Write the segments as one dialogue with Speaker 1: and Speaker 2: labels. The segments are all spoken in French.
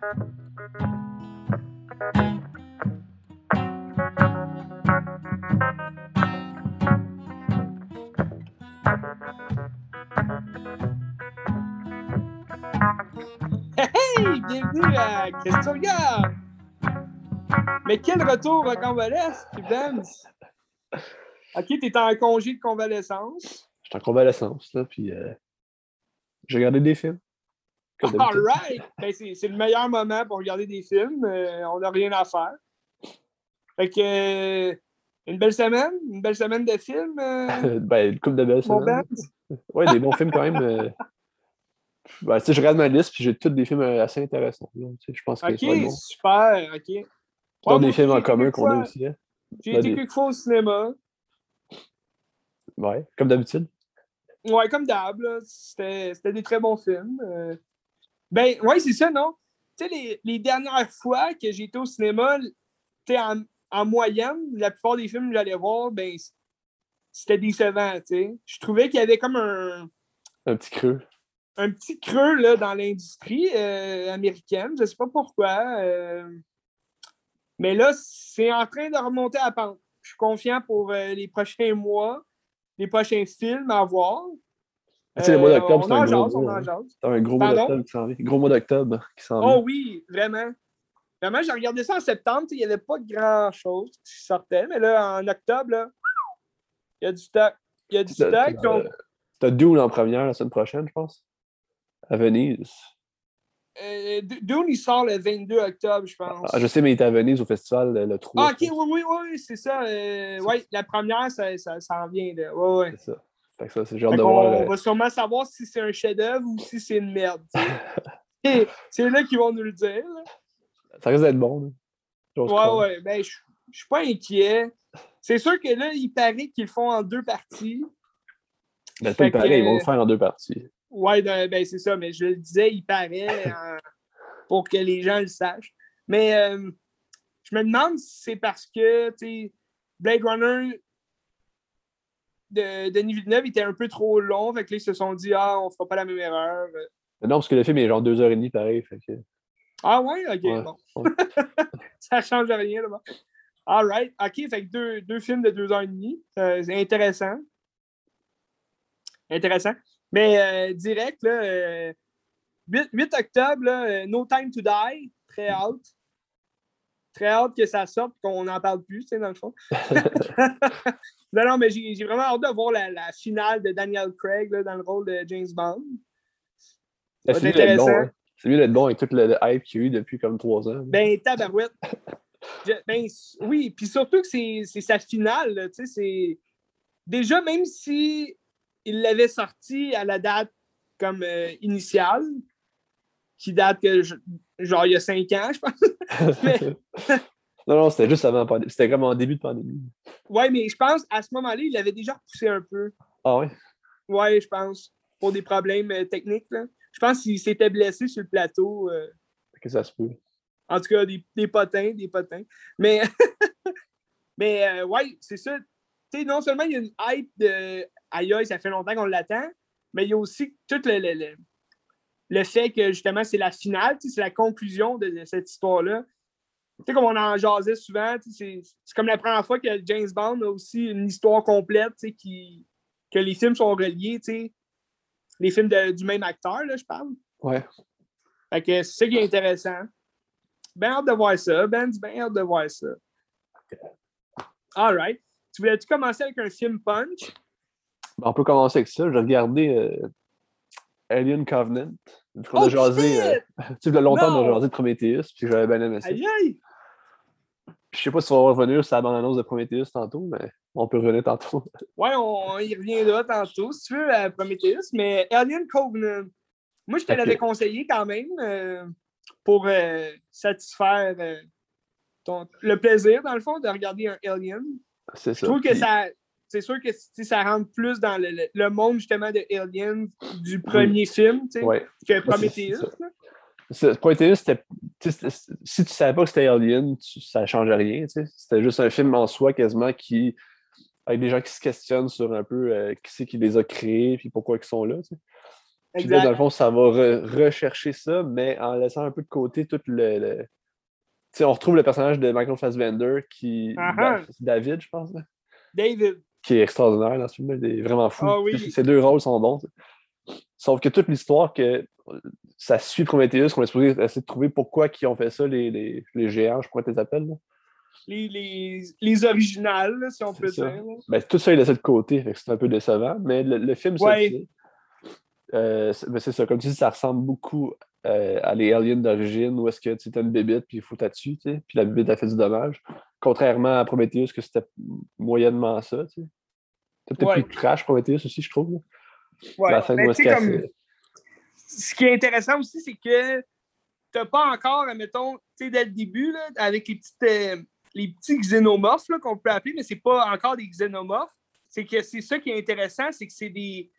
Speaker 1: Hey, bienvenue à Question Regarde! Mais quel retour à convalescence, Ben? Ok, t'es en congé de convalescence.
Speaker 2: Je suis en convalescence, là, puis euh, j'ai regardé des films. D'habitude.
Speaker 1: Alright! Ben, c'est le meilleur moment pour regarder des films. Euh, on n'a rien à faire. Fait que, euh, une belle semaine, une belle semaine de films, euh,
Speaker 2: ben, une couple de belles
Speaker 1: mon
Speaker 2: semaines. Ouais, des bons films quand même. Ben, je regarde ma liste, puis j'ai tous des films assez intéressants. je pense que
Speaker 1: Ok,
Speaker 2: bon.
Speaker 1: super, ok. Ouais,
Speaker 2: des films en commun qu'on a aussi. Hein.
Speaker 1: J'ai
Speaker 2: Ben,
Speaker 1: été
Speaker 2: des-
Speaker 1: quelques fois au cinéma.
Speaker 2: Ouais, comme d'habitude.
Speaker 1: Ouais, comme d'hab, c'était c'était des très bons films. euh. Ben, ouais, c'est ça, non? Tu sais, les, les dernières fois que j'ai été au cinéma, tu sais, en, en moyenne, la plupart des films que j'allais voir, ben, c'était décevant, tu sais. Je trouvais qu'il y avait comme un,
Speaker 2: Un petit creux.
Speaker 1: un petit creux, là, dans l'industrie euh, américaine. Je sais pas pourquoi. euh. Mais là, c'est en train de remonter à pente. Je suis confiant pour euh, les prochains mois, les prochains films à voir.
Speaker 2: Tu sais, le mois
Speaker 1: Euh,
Speaker 2: d'octobre, c'est
Speaker 1: en
Speaker 2: un gros mois, hein. un gros mois d'octobre qui s'en vient. Gros mois d'octobre qui s'en
Speaker 1: Oh
Speaker 2: vient.
Speaker 1: oui, vraiment. Vraiment, j'ai regardé ça en septembre, il n'y avait pas grand-chose qui sortait, mais là, en octobre, il y a du stock. Il y a du stock. donc,
Speaker 2: T'as Dune en première la semaine prochaine, je pense. À Venise.
Speaker 1: euh, Dune, il sort le 22 octobre, je pense.
Speaker 2: Ah, je sais, mais il était à Venise au festival le, le 3.
Speaker 1: Ah, ok, oui, oui, oui, c'est ça. euh, ouais, la première, ça, ça, ça en vient, là. Ouais, ouais.
Speaker 2: C'est ça. Fait que ça, c'est genre
Speaker 1: Fait
Speaker 2: de
Speaker 1: qu'on-
Speaker 2: voir.
Speaker 1: on
Speaker 2: euh,
Speaker 1: va sûrement savoir si c'est un chef-d'œuvre ou si c'est une merde. c'est là qu'ils vont nous le dire. là.
Speaker 2: Ça risque d'être bon.
Speaker 1: Ouais,
Speaker 2: croire.
Speaker 1: ouais. Ben, je suis pas inquiet. C'est sûr que là, il paraît qu'ils le font en deux parties.
Speaker 2: Ben, pas pareil,
Speaker 1: que-
Speaker 2: ils vont le faire en deux parties.
Speaker 1: Ouais, ben, ben, c'est ça, mais je le disais, il paraît euh, pour que les gens le sachent. Mais euh, je me demande si c'est parce que, tu Blade Runner de Denis Villeneuve était un peu trop long, fait que là, ils se sont dit, ah, on fera pas la même erreur.
Speaker 2: Non, parce que le film est genre deux heures et demie pareil. Fait que...
Speaker 1: Ah ouais, ok,
Speaker 2: Ouais,
Speaker 1: bon. ça change rien là-bas. All right, ok, fait que deux, deux films de deux heures et demie, euh, c'est intéressant. Intéressant. Mais euh, direct, là, euh, 8, 8 octobre, là, euh, No Time to Die, très hâte. Très hâte que ça sorte, qu'on n'en parle plus, tu sais, dans le fond. non, non, mais j'ai vraiment hâte de voir la, la finale de Daniel Craig là, dans le rôle de James Bond.
Speaker 2: C'est mieux d'être bon.
Speaker 1: intéressant.
Speaker 2: hein. C'est mieux d'être bon avec tout le, le hype qu'il y a eu depuis comme trois ans.
Speaker 1: Ben, tabarouette. Je- ben, oui, puis surtout que c'est sa finale, tu sais, c'est... Déjà, même si il l'avait sorti à la date comme euh, initiale, qui date que, je- genre, il y a cinq ans, je pense. Mais-
Speaker 2: non, non, c'était juste avant la pandémie. C'était comme en début de pandémie.
Speaker 1: Ouais, mais je pense, à ce moment-là, il l'avait déjà repoussé un peu.
Speaker 2: Ah ouais?
Speaker 1: Ouais, je pense, pour des problèmes euh, techniques, là. Je pense qu'il s'était blessé sur le plateau. euh,
Speaker 2: que ça se peut.
Speaker 1: En tout cas, des, des potins, des potins. Mais, mais euh, ouais, c'est ça. Tu sais, non seulement il y a une hype de aïe, aïe, ça fait longtemps qu'on l'attend, mais il y a aussi tout le, le, le- le fait que justement, c'est la finale, c'est la conclusion de, de cette histoire-là. Tu sais, comme on en jasait souvent, c'est comme la première fois que James Bond a aussi une histoire complète, tu sais, qui, que les films sont reliés, tu sais. Les films de- du même acteur, là, je parle.
Speaker 2: Ouais.
Speaker 1: Fait que c'est ça qui est intéressant. Ben hâte de voir ça. Ben, ben hâte de voir ça. All right. Tu voulais-tu commencer avec un film Punch?
Speaker 2: Ben, on peut commencer avec ça. J'ai regardé euh, Alien Covenant. Vu qu'on
Speaker 1: Oh,
Speaker 2: jasé. euh, tu sais, longtemps, on a jasé de Prometheus, puis j'avais bien aimé ça.
Speaker 1: Aïe aïe!
Speaker 2: Je sais pas si on va revenir sur la bande-annonce de Prometheus tantôt, mais on peut revenir tantôt.
Speaker 1: Ouais, on, y reviendra tantôt, si tu veux, à Prometheus. Mais Alien Covenant, moi, je te l'avais conseillé quand même euh, pour euh, satisfaire ton- le plaisir, dans le fond, de regarder un Alien.
Speaker 2: C'est
Speaker 1: Je
Speaker 2: ça.
Speaker 1: trouve que
Speaker 2: Puis-
Speaker 1: ça. C'est sûr que ça rentre plus dans le, le- le monde justement de Alien du premier film tu sais,
Speaker 2: Ouais.
Speaker 1: que Prometheus.
Speaker 2: Prometheus, c'était. Si tu savais pas que c'était Alien, tu- ça changeait rien. tu sais. C'était juste un film en soi quasiment qui. Avec des gens qui se questionnent sur un peu euh, qui c'est qui les a créés puis pourquoi ils sont là. tu sais. Puis là, dans le fond, ça va rechercher ça, mais en laissant un peu de côté tout le. Tu sais, on retrouve le personnage de Michael Fassbender qui.
Speaker 1: Ah
Speaker 2: ben, c'est David, je pense.
Speaker 1: David.
Speaker 2: Qui est extraordinaire dans ce film. Il est vraiment fou.
Speaker 1: Ah oui.
Speaker 2: Ces deux rôles sont bons. Sauf que toute l'histoire que ça suit Prometheus, qu'on est supposé essayer de trouver pourquoi ils ont fait ça, les, les, les géants, je crois que tu les appelles. là.
Speaker 1: Les, les, les originales, si on peut
Speaker 2: ça.
Speaker 1: dire.
Speaker 2: Ben, tout ça, il laissé de côté, c'est un peu décevant. Mais le, le film,
Speaker 1: Ouais.
Speaker 2: Euh, c'est ça, comme tu dis, ça ressemble beaucoup euh, à les aliens d'origine, où est-ce que tu as une bébite, puis il faut t'as dessus, puis la bébite a fait du dommage. Contrairement à Prometheus, que c'était moyennement ça, tu sais. C'était peut-être
Speaker 1: Ouais.
Speaker 2: plus trash, Prometheus aussi, je trouve.
Speaker 1: Ouais.
Speaker 2: La scène où
Speaker 1: comme- ce qui est intéressant aussi, c'est que t'as pas encore, mettons, tu sais, dès le début, là, avec les, petites, euh, les petits xénomorphes qu'on peut appeler, mais c'est pas encore des xénomorphes. C'est que c'est ça qui est intéressant, c'est que c'est des.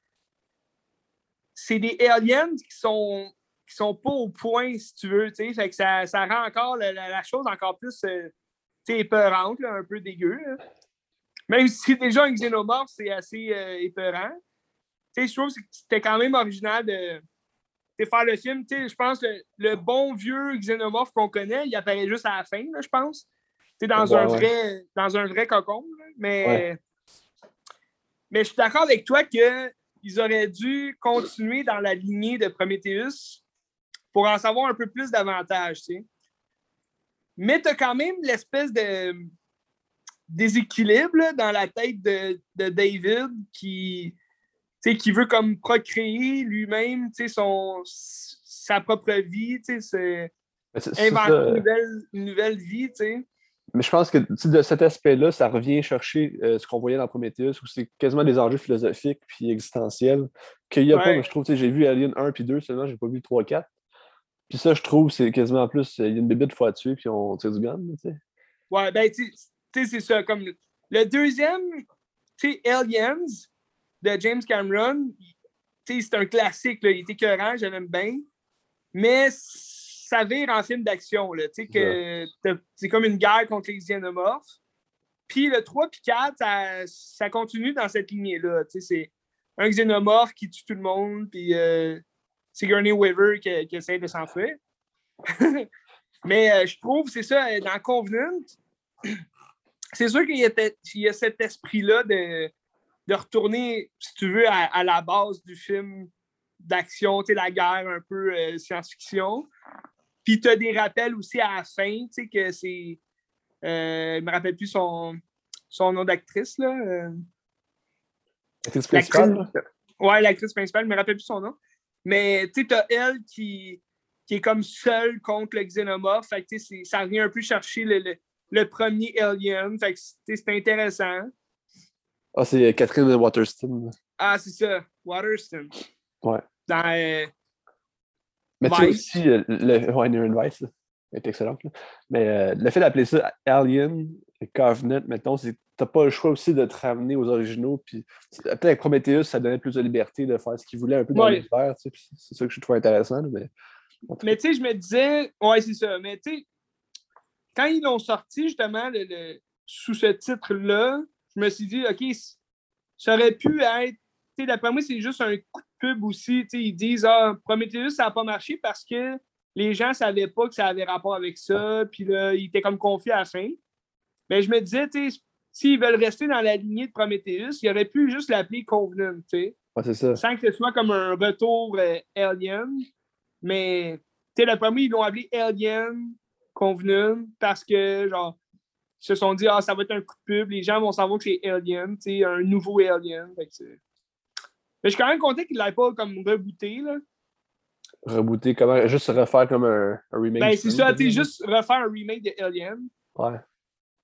Speaker 1: C'est des aliens qui sont qui sont pas au point, si tu veux. Fait que ça, ça rend encore la, la- la chose encore plus euh, épeurante, là, un peu dégueu. là. Même si déjà un xénomorphe, c'est assez euh, épeurant. Tu sais, je trouve que c'était quand même original de, de faire le film. Tu sais, je pense que le, le bon vieux xénomorphe qu'on connaît, il apparaît juste à la fin, je pense. Dans,
Speaker 2: Ouais,
Speaker 1: un
Speaker 2: ouais.
Speaker 1: vrai, dans un vrai cocon. là. Mais,
Speaker 2: Ouais.
Speaker 1: mais je suis d'accord avec toi qu'ils auraient dû continuer dans la lignée de Prometheus pour en savoir un peu plus davantage. Mais tu as quand même l'espèce de déséquilibre là, dans la tête de, de David qui, qui veut comme procréer lui-même son, sa propre vie, inventer une nouvelle, une nouvelle vie.
Speaker 2: Mais je pense que de cet aspect-là, ça revient chercher euh, ce qu'on voyait dans Prometheus, où c'est quasiment des enjeux philosophiques puis existentiels qu'il n'y a pas,
Speaker 1: Ouais.
Speaker 2: mais je trouve, j'ai vu Alien 1 puis 2 seulement, j'ai pas vu 3 4. Puis ça, je trouve, c'est quasiment plus, euh, il y a une bébête fois tuer puis on tire du gun, tu sais.
Speaker 1: Ouais, ben, tu sais, c'est ça. Comme le, deuxième, tu sais, Aliens de James Cameron, tu sais, c'est un classique, là, il était écœurant, j'aime bien. Mais ça vire en film d'action, là, tu sais, que c'est comme une guerre contre les xénomorphes. Puis le 3 puis 4, ça, ça continue dans cette lignée-là. Tu sais, c'est un xénomorphe qui tue tout le monde, puis euh, Sigourney Weaver qui, qui essaie de s'enfuir. Mais euh, je trouve, c'est ça, euh, dans Covenant, c'est sûr qu'il y, a y cet esprit-là de, de retourner, si tu veux, à, à la base du film d'action, tu sais, la guerre un peu euh, science-fiction. Puis tu as des rappels aussi à la fin, tu sais, que c'est. euh, je me rappelle plus son, son nom d'actrice, là.
Speaker 2: L'actrice principale?
Speaker 1: Ouais, l'actrice principale, je me rappelle plus son nom. Mais tu sais, t'as elle qui, qui est comme seule contre le xénomorphe. Fait que ça revient un peu chercher le, le, le premier Alien. Fait que c'est intéressant.
Speaker 2: Ah, c'est euh, Catherine Waterston.
Speaker 1: Ah, c'est ça, Waterston.
Speaker 2: Ouais.
Speaker 1: Dans, euh,
Speaker 2: Mais tu aussi, euh, le ouais, Inherent Vice, est excellente. là. Mais euh, le fait d'appeler ça Alien, Covenant, mettons, c'est t'as pas le choix aussi de te ramener aux originaux. Puis peut-être avec Prometheus, ça donnait plus de liberté de faire ce qu'il voulait un peu dans
Speaker 1: Ouais.
Speaker 2: l'univers. tu sais, puis C'est ça que je trouve intéressant. Mais...
Speaker 1: Mais tu sais, je me disais, ouais, c'est ça. Mais tu sais, quand ils l'ont sorti, justement, le, le- sous ce titre-là, je me suis dit, OK, ça aurait pu être. Tu sais, d'après moi, c'est juste un coup de pub aussi. Tu sais, ils disent, ah, Prometheus, ça n'a pas marché parce que les gens ne savaient pas que ça avait rapport avec ça. Puis là, ils étaient comme confiés à la fin. Mais je me disais, tu sais, s'ils veulent rester dans la lignée de Prometheus, ils auraient pu juste l'appeler Covenant, tu sais
Speaker 2: Ouais, ça.
Speaker 1: sans que ce soit comme un retour euh, Alien. Mais, tu sais, le premier, ils l'ont appelé Alien Convenant parce que, genre, ils se sont dit, ah, ça va être un coup de pub, les gens vont savoir que c'est Alien, tu sais, un nouveau Alien. Fait que Mais je suis quand même content qu'il ne l'ait pas comme rebooté, là.
Speaker 2: Rebooter, comment juste refaire comme un, un remake.
Speaker 1: Ben, c'est ça, tu sais, juste refaire un remake de Alien.
Speaker 2: Ouais.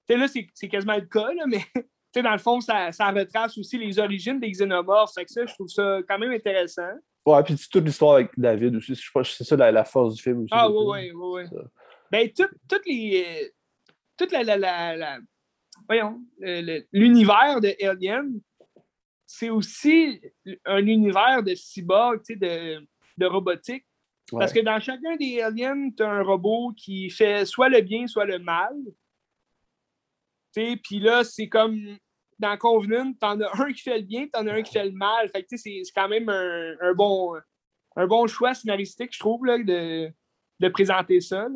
Speaker 1: Tu sais, là, c'est quasiment le cas, là, mais, tu sais, dans le fond, ça, ça retrace aussi les origines des xénomorphes. Fait que ça, je trouve ça quand même intéressant.
Speaker 2: Ouais, puis toute l'histoire avec David aussi. Je pense que c'est ça la, la force du film aussi.
Speaker 1: Ah, oui, oui, oui. Ben, tout- toutes les. euh, Toute la. la, la, la- voyons, l'univers de Alien, c'est aussi un univers de cyborg, tu sais, de, de robotique. Parce que dans chacun des aliens, tu as un robot qui fait soit le bien, soit le mal. Puis là, c'est comme dans Covenant, t'en as un qui fait le bien, t'en as un qui fait le mal. Fait que c'est quand même un, un bon, un bon choix scénaristique, je trouve, là, de, de présenter ça.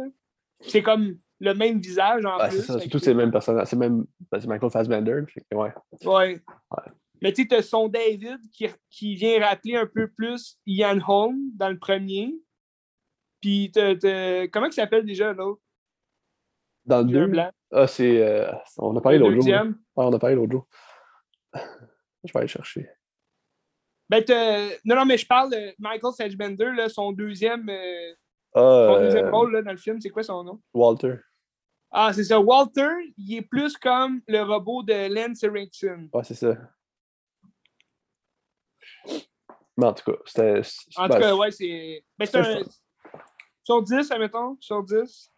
Speaker 1: C'est comme le même visage en
Speaker 2: Ouais,
Speaker 1: plus.
Speaker 2: ça. Surtout, c'est le même personnage. C'est même ben, c'est Michael Fassbender. que, ouais.
Speaker 1: Ouais.
Speaker 2: Ouais.
Speaker 1: Mais tu sais, t'as son David qui, qui vient rappeler un peu plus Ian Holm dans le premier. Puis comment il s'appelle déjà l'autre?
Speaker 2: Dans le
Speaker 1: J'ai un
Speaker 2: 2,
Speaker 1: blanc.
Speaker 2: ah, c'est. euh, on a parlé l'autre jour.
Speaker 1: deuxième.
Speaker 2: Ah, on a parlé l'autre jour. Je vais aller chercher.
Speaker 1: Ben, non, non, mais je parle de Michael Fassbender, là, son deuxième, euh,
Speaker 2: Ah,
Speaker 1: son deuxième
Speaker 2: euh,
Speaker 1: rôle là, dans le film. C'est quoi son nom?
Speaker 2: Walter.
Speaker 1: Ah, c'est ça. Walter, il est plus comme le robot de Lance Erickson.
Speaker 2: Ouais, c'est ça. Mais en tout cas, c'était.
Speaker 1: En
Speaker 2: ben,
Speaker 1: tout cas, ouais, c'est. Ben, c'est un. Sur 10, admettons. Sur 10.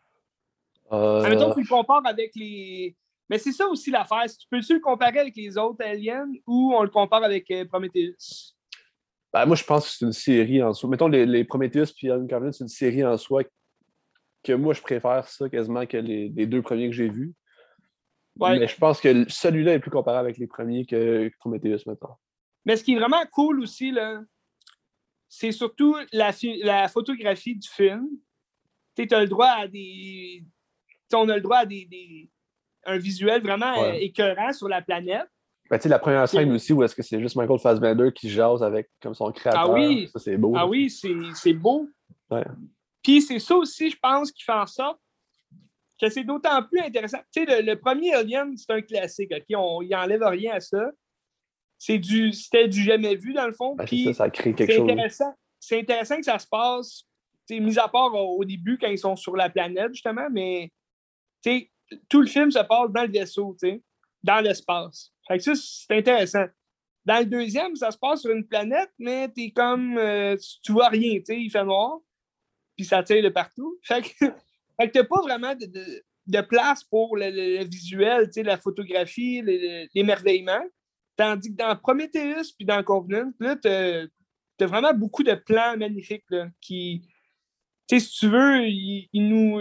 Speaker 2: Euh,
Speaker 1: Admettons, tu le compares avec les. Mais c'est ça aussi l'affaire. Tu peux-tu le comparer avec les autres aliens ou on le compare avec euh, Prometheus?
Speaker 2: ben, moi, je pense que c'est une série en soi. Mettons, les, les Prometheus puis Alien Covenant, c'est une série en soi que moi, je préfère ça quasiment que les, les deux premiers que j'ai vus.
Speaker 1: Ouais.
Speaker 2: Mais je pense que celui-là est plus comparable avec les premiers que Prometheus, mettons.
Speaker 1: Mais ce qui est vraiment cool aussi, c'est surtout la, la photographie du film. Tu as le droit à des. On a le droit à des, des- un visuel vraiment
Speaker 2: Ouais.
Speaker 1: euh, écœurant sur la planète.
Speaker 2: Ben, tu sais, la première scène aussi où est-ce que c'est juste Michael Fassbender qui jase avec comme son créateur.
Speaker 1: Ah oui.
Speaker 2: Ça, c'est beau.
Speaker 1: Ah
Speaker 2: là.
Speaker 1: oui, c'est beau.
Speaker 2: Ouais.
Speaker 1: Puis c'est ça aussi, je pense, qui fait en sorte que c'est d'autant plus intéressant. Tu sais, le, le premier Alien, c'est un classique, OK? On n'y enlève rien à ça. C'est du, c'était du jamais vu, dans le fond.
Speaker 2: Ben, c'est
Speaker 1: Puis
Speaker 2: ça, ça crée quelque chose.
Speaker 1: intéressant. C'est intéressant que ça se passe, mis à part au, au début quand ils sont sur la planète, justement, mais tout le film se passe dans le vaisseau, dans l'espace. Fait que ça, c'est intéressant. Dans le deuxième, ça se passe sur une planète, mais t'es comme. euh, tu- vois rien, tu sais, il fait noir, puis ça tire de partout. Fait que, t'as pas vraiment de, place pour le, visuel, tu sais, la photographie, le- le- l'émerveillement. Tandis que dans Prometheus puis dans Covenant, là, t'as as vraiment beaucoup de plans magnifiques là, qui. Tu sais, si tu veux, ils nous,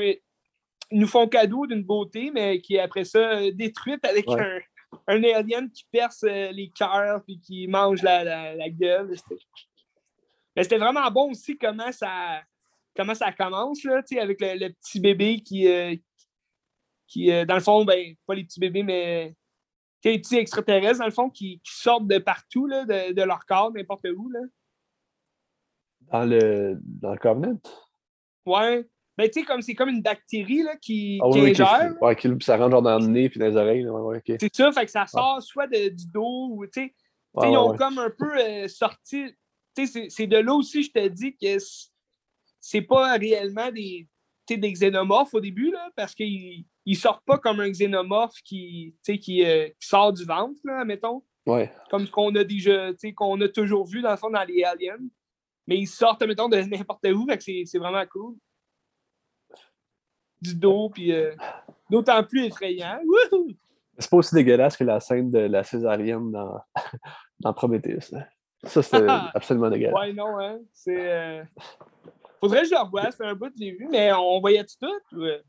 Speaker 1: ils nous font cadeau d'une beauté, mais qui est après ça euh, détruite avec
Speaker 2: Ouais.
Speaker 1: un, un alien qui perce euh, les cœurs puis qui mange la, la, la gueule. C'était- Mais c'était vraiment bon aussi comment ça, comment ça commence, là, avec le, le petit bébé qui, euh, qui euh, dans le fond, ben, pas les petits bébés, mais les petits extraterrestres, dans le fond, qui, qui sortent de partout, là, de, de leur corps, n'importe où. Là.
Speaker 2: Dans le, dans le Covenant.
Speaker 1: Ouais. Ben, tu sais, comme c'est comme une bactérie là, qui,
Speaker 2: Ah
Speaker 1: qui
Speaker 2: oui, oui, qui- ouais, ça rentre genre dans le nez puis dans les oreilles. Ouais.
Speaker 1: C'est ça, fait que ça sort soit de- du dos ou, tu sais, ils ont comme un peu euh, sorti. Tu sais, c'est- de là aussi, je te dis que c'est pas réellement des, des xénomorphes au début, là, parce qu'ils ils sortent pas comme un xénomorphe qui, euh, qui sort du ventre, là, mettons,
Speaker 2: Ouais.
Speaker 1: comme ce qu'on a déjà, tu sais, qu'on a toujours vu dans le fond dans les aliens. Mais ils sortent, mettons, de n'importe où, fait que c'est vraiment cool. Du dos, puis euh, d'autant plus effrayant.
Speaker 2: C'est pas aussi dégueulasse que la scène de la césarienne dans, dans Prometheus. Ça, c'était absolument dégueulasse.
Speaker 1: Ouais, non, hein. C'est. euh, Faudrait que je le revoie, fait un bout que je l'ai vu, mais on voyait tout. ou, euh?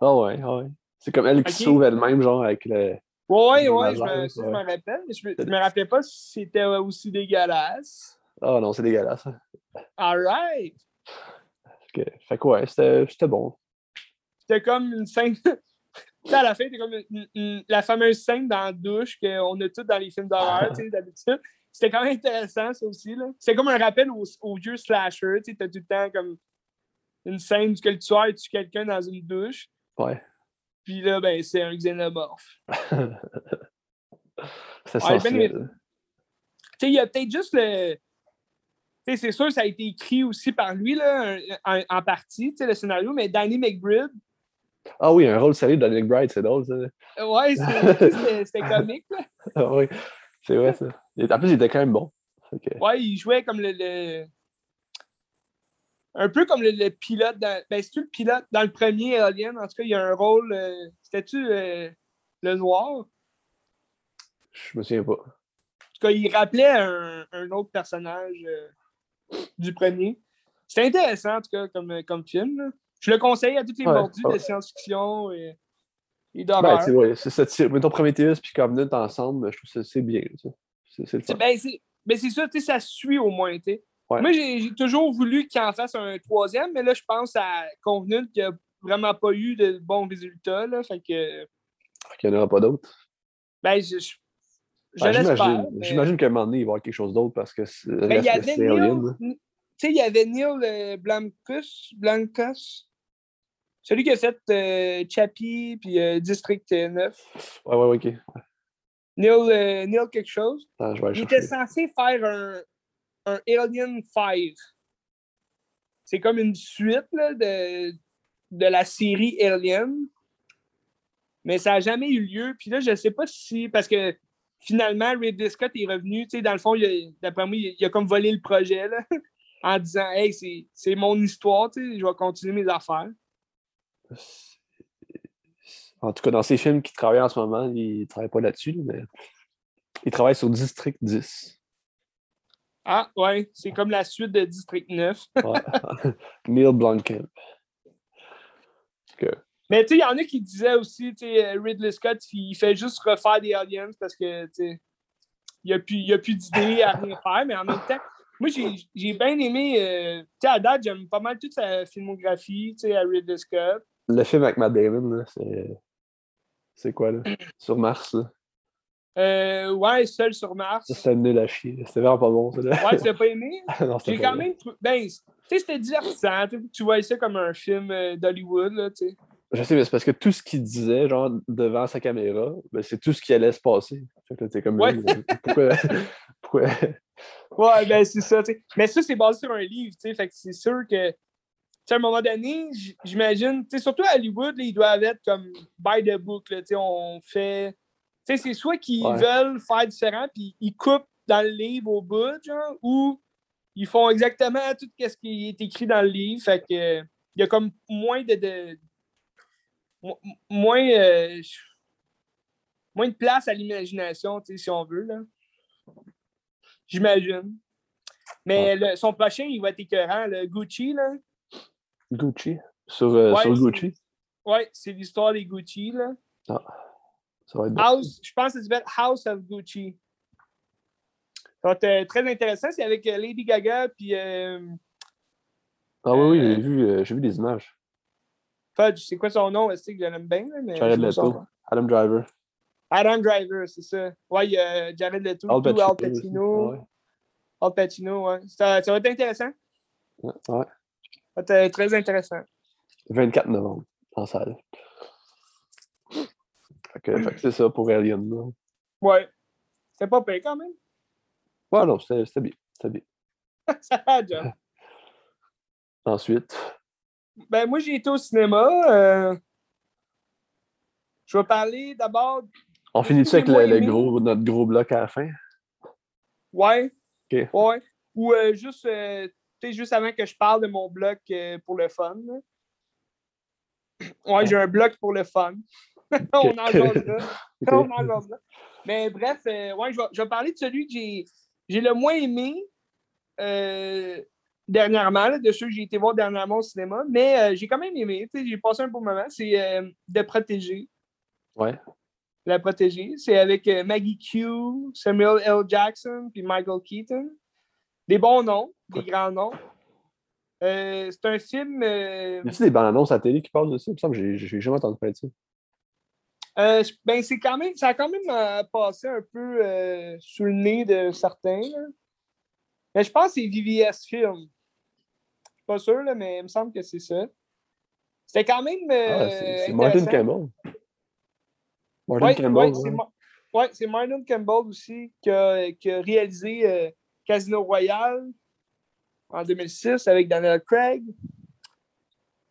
Speaker 2: Ah ouais, ah ouais. C'est comme elle qui
Speaker 1: Ok.
Speaker 2: se sauve elle-même, genre, avec le.
Speaker 1: Ouais,
Speaker 2: Le
Speaker 1: ouais, je me,
Speaker 2: laser,
Speaker 1: ça, je
Speaker 2: ouais.
Speaker 1: me rappelle, mais je me, je me rappelais pas si c'était aussi dégueulasse.
Speaker 2: Ah non, c'est dégueulasse. hein.
Speaker 1: Alright!
Speaker 2: Fait que, fait que ouais, c'était bon.
Speaker 1: C'était comme une scène. Tu sais, à la fin, c'était comme une- une- la fameuse scène dans la douche qu'on a toutes dans les films d'horreur, tu sais, d'habitude. C'était quand même intéressant, ça aussi. là. C'était comme un rappel au, au vieux slasher. Tu sais, t'as tout le temps comme une scène que le tueur tue quelqu'un dans une douche.
Speaker 2: Ouais.
Speaker 1: Puis là, ben, c'est un xénomorphe.
Speaker 2: C'était
Speaker 1: Ouais, ben,
Speaker 2: sensuel.
Speaker 1: Tu sais, il y a peut-être juste le. Tu sais, c'est sûr, ça a été écrit aussi par lui, là, en, en partie, tu sais, le scénario, mais Danny McBride,
Speaker 2: Ah oui, un rôle sérieux de Nick Bright, c'est drôle, ça.
Speaker 1: ouais, c'était comique, là.
Speaker 2: Ah oui, c'est vrai, ça. En plus, il était quand même bon. Que-
Speaker 1: Ouais, il jouait comme le. le- Un peu comme le, le pilote. Dans... Ben, c'est-tu le pilote dans le premier Alien? En tout cas, il y a un rôle. euh, C'était-tu euh, le noir?
Speaker 2: Je me souviens pas.
Speaker 1: En tout cas, il rappelait un, un autre personnage euh, du premier. C'était intéressant, en tout cas, comme, comme film. là. Je le conseille à tous les mordus
Speaker 2: ouais.
Speaker 1: de science-fiction et, et
Speaker 2: Ben,
Speaker 1: d'horreur.
Speaker 2: sais, ouais, c'est mettons Prometheus puis Covenant ensemble, je trouve que c'est- bien. C'est le fun.
Speaker 1: C'est ben, c'est- ben, c'est ça, tu sais, ça suit au moins, tu sais.
Speaker 2: Ouais.
Speaker 1: Moi, j'ai toujours voulu qu'il en fasse un troisième, mais là, je pense à Convenu qu'il n'y a vraiment pas eu de bons résultats. Là, fait que,
Speaker 2: Il n'y en aura pas d'autres.
Speaker 1: ben, je, je, je
Speaker 2: Ben,
Speaker 1: l'espère.
Speaker 2: J'imagine
Speaker 1: mais-
Speaker 2: qu'à un moment donné, il va y avoir quelque chose d'autre parce que c'est
Speaker 1: Ben, il y avait. Neil, il y avait Neil Blancus, Blancus, celui qui a fait euh, Chappie puis euh, District 9.
Speaker 2: Ouais, ouais, ok.
Speaker 1: Neil, euh, Neil quelque chose.
Speaker 2: Je vais
Speaker 1: Il était censé faire un, un Alien 5. C'est comme une suite là, de, de la série Alien. Mais ça n'a jamais eu lieu. Puis là, je ne sais pas si. Parce que finalement, Ridley Scott est revenu. Tu sais, dans le fond, d'après moi, il, il a comme volé le projet là, en disant Hey, c'est- c'est mon histoire, tu sais, je vais continuer mes affaires.
Speaker 2: En tout cas, dans ces films qui travaillent en ce moment, ils ne travaillent pas là-dessus, là, mais ils travaillent sur District 10.
Speaker 1: Ah, ouais, c'est comme la suite de District 9.
Speaker 2: Ouais. Neil Blomkamp.
Speaker 1: Mais tu sais, il y en a qui disaient aussi, tu sais, Ridley Scott, il fait juste refaire des aliens parce que, tu sais, il n'y a plus, plus d'idées à rien faire, mais en même temps, moi, j'ai j'ai bien aimé, euh, tu sais, à date, j'aime pas mal toute sa filmographie, tu sais, à Ridley Scott.
Speaker 2: Le film avec Matt Damon, c'est. Quoi, là? Sur Mars, là.
Speaker 1: Euh, ouais, Seul sur Mars.
Speaker 2: C'était nul à chier. C'était vraiment pas bon, ça. Là.
Speaker 1: Ouais, tu l'as pas aimé?
Speaker 2: non,
Speaker 1: J'ai quand même. Ben, tu sais, c'était divertissant. Tu voyais ça comme un film euh, d'Hollywood, là, tu sais.
Speaker 2: Je sais, mais c'est parce que tout ce qu'il disait, genre, devant sa caméra, ben, c'est tout ce qui allait se passer. Fait que là, t'es comme.
Speaker 1: Ouais.
Speaker 2: Pourquoi. Pourquoi.
Speaker 1: Ouais, ben c'est ça, tu sais. Mais ça, c'est basé sur un livre, tu sais. Fait que c'est sûr que, à un moment donné, j'imagine, surtout à Hollywood, là, ils doivent être comme by the book, là, tu sais, on fait. C'est soit qu'ils
Speaker 2: Ouais.
Speaker 1: veulent faire différent, puis ils coupent dans le livre au bout, genre, ou ils font exactement tout ce qui est écrit dans le livre. Fait que, euh, il y a comme moins de. de- mo- moins. euh, moins de place à l'imagination, tu sais, si on veut, là. J'imagine. Mais le- son prochain, il va être écœurant, le Gucci, là.
Speaker 2: Gucci. Sur, euh,
Speaker 1: Ouais,
Speaker 2: sur Gucci.
Speaker 1: Ouais, c'est l'histoire des Gucci, là.
Speaker 2: Ça va être bon.
Speaker 1: House, je pense que ça s'appelle House of Gucci. Ça va être euh, très intéressant. C'est avec euh, Lady Gaga, puis
Speaker 2: Ah oui, oui, j'ai vu, j'ai vu des images.
Speaker 1: Fudge, c'est quoi son nom? C'est que je l'aime bien, mais
Speaker 2: Jared Leto, Adam Driver.
Speaker 1: Adam Driver, c'est ça. Ouais, il y a Jared Leto,
Speaker 2: Al Pacino.
Speaker 1: Al. Pacino.
Speaker 2: Ouais.
Speaker 1: Al Pacino, ouais. Ça, ça va être intéressant.
Speaker 2: Ouais.
Speaker 1: Euh, très intéressant.
Speaker 2: 24 novembre, en salle. Fait que, c'est ça pour Alien. là.
Speaker 1: Ouais. C'est pas pire quand même.
Speaker 2: Ouais, non, c'était c'était bien. C'était bien.
Speaker 1: ça va, John.
Speaker 2: Ensuite,
Speaker 1: Ben, moi, j'ai été au cinéma. euh, Je vais parler d'abord.
Speaker 2: on
Speaker 1: Qu'est-ce
Speaker 2: finit
Speaker 1: que
Speaker 2: ça avec le, le gros, notre gros bloc à la fin?
Speaker 1: Ouais.
Speaker 2: Ok.
Speaker 1: Ouais. Ou euh, juste, euh, juste avant que je parle de mon bloc euh, pour le fun. là. Ouais, j'ai un bloc pour le fun. On en.
Speaker 2: Ok.
Speaker 1: On en jasera. Mais bref, euh, ouais, je vais, je vais parler de celui que j'ai, j'ai le moins aimé euh, dernièrement, là, de ceux que j'ai été voir dernièrement au cinéma. Mais euh, j'ai quand même aimé. J'ai passé un beau moment. C'est De Protéger.
Speaker 2: Ouais.
Speaker 1: La Protégée. C'est avec Maggie Q, Samuel L. Jackson puis Michael Keaton. Des bons noms, des grands noms. Euh, c'est un film. euh,
Speaker 2: Y a-tu des bandes annonces à la télé qui parlent de ça? Il me semble que j'ai- jamais entendu parler de ça.
Speaker 1: euh, ben, c'est quand même, ça a quand même euh, passé un peu sous le nez de certains. là. Mais je pense que c'est VVS Film. Je suis pas sûr, là, mais il me semble que c'est ça. C'était quand même.
Speaker 2: Ah, c'est Martin. Campbell. Martin
Speaker 1: Ouais,
Speaker 2: Campbell.
Speaker 1: ouais, c'est
Speaker 2: ouais,
Speaker 1: Martin Campbell aussi qui a, qui a réalisé Casino Royale en 2006 avec Daniel Craig.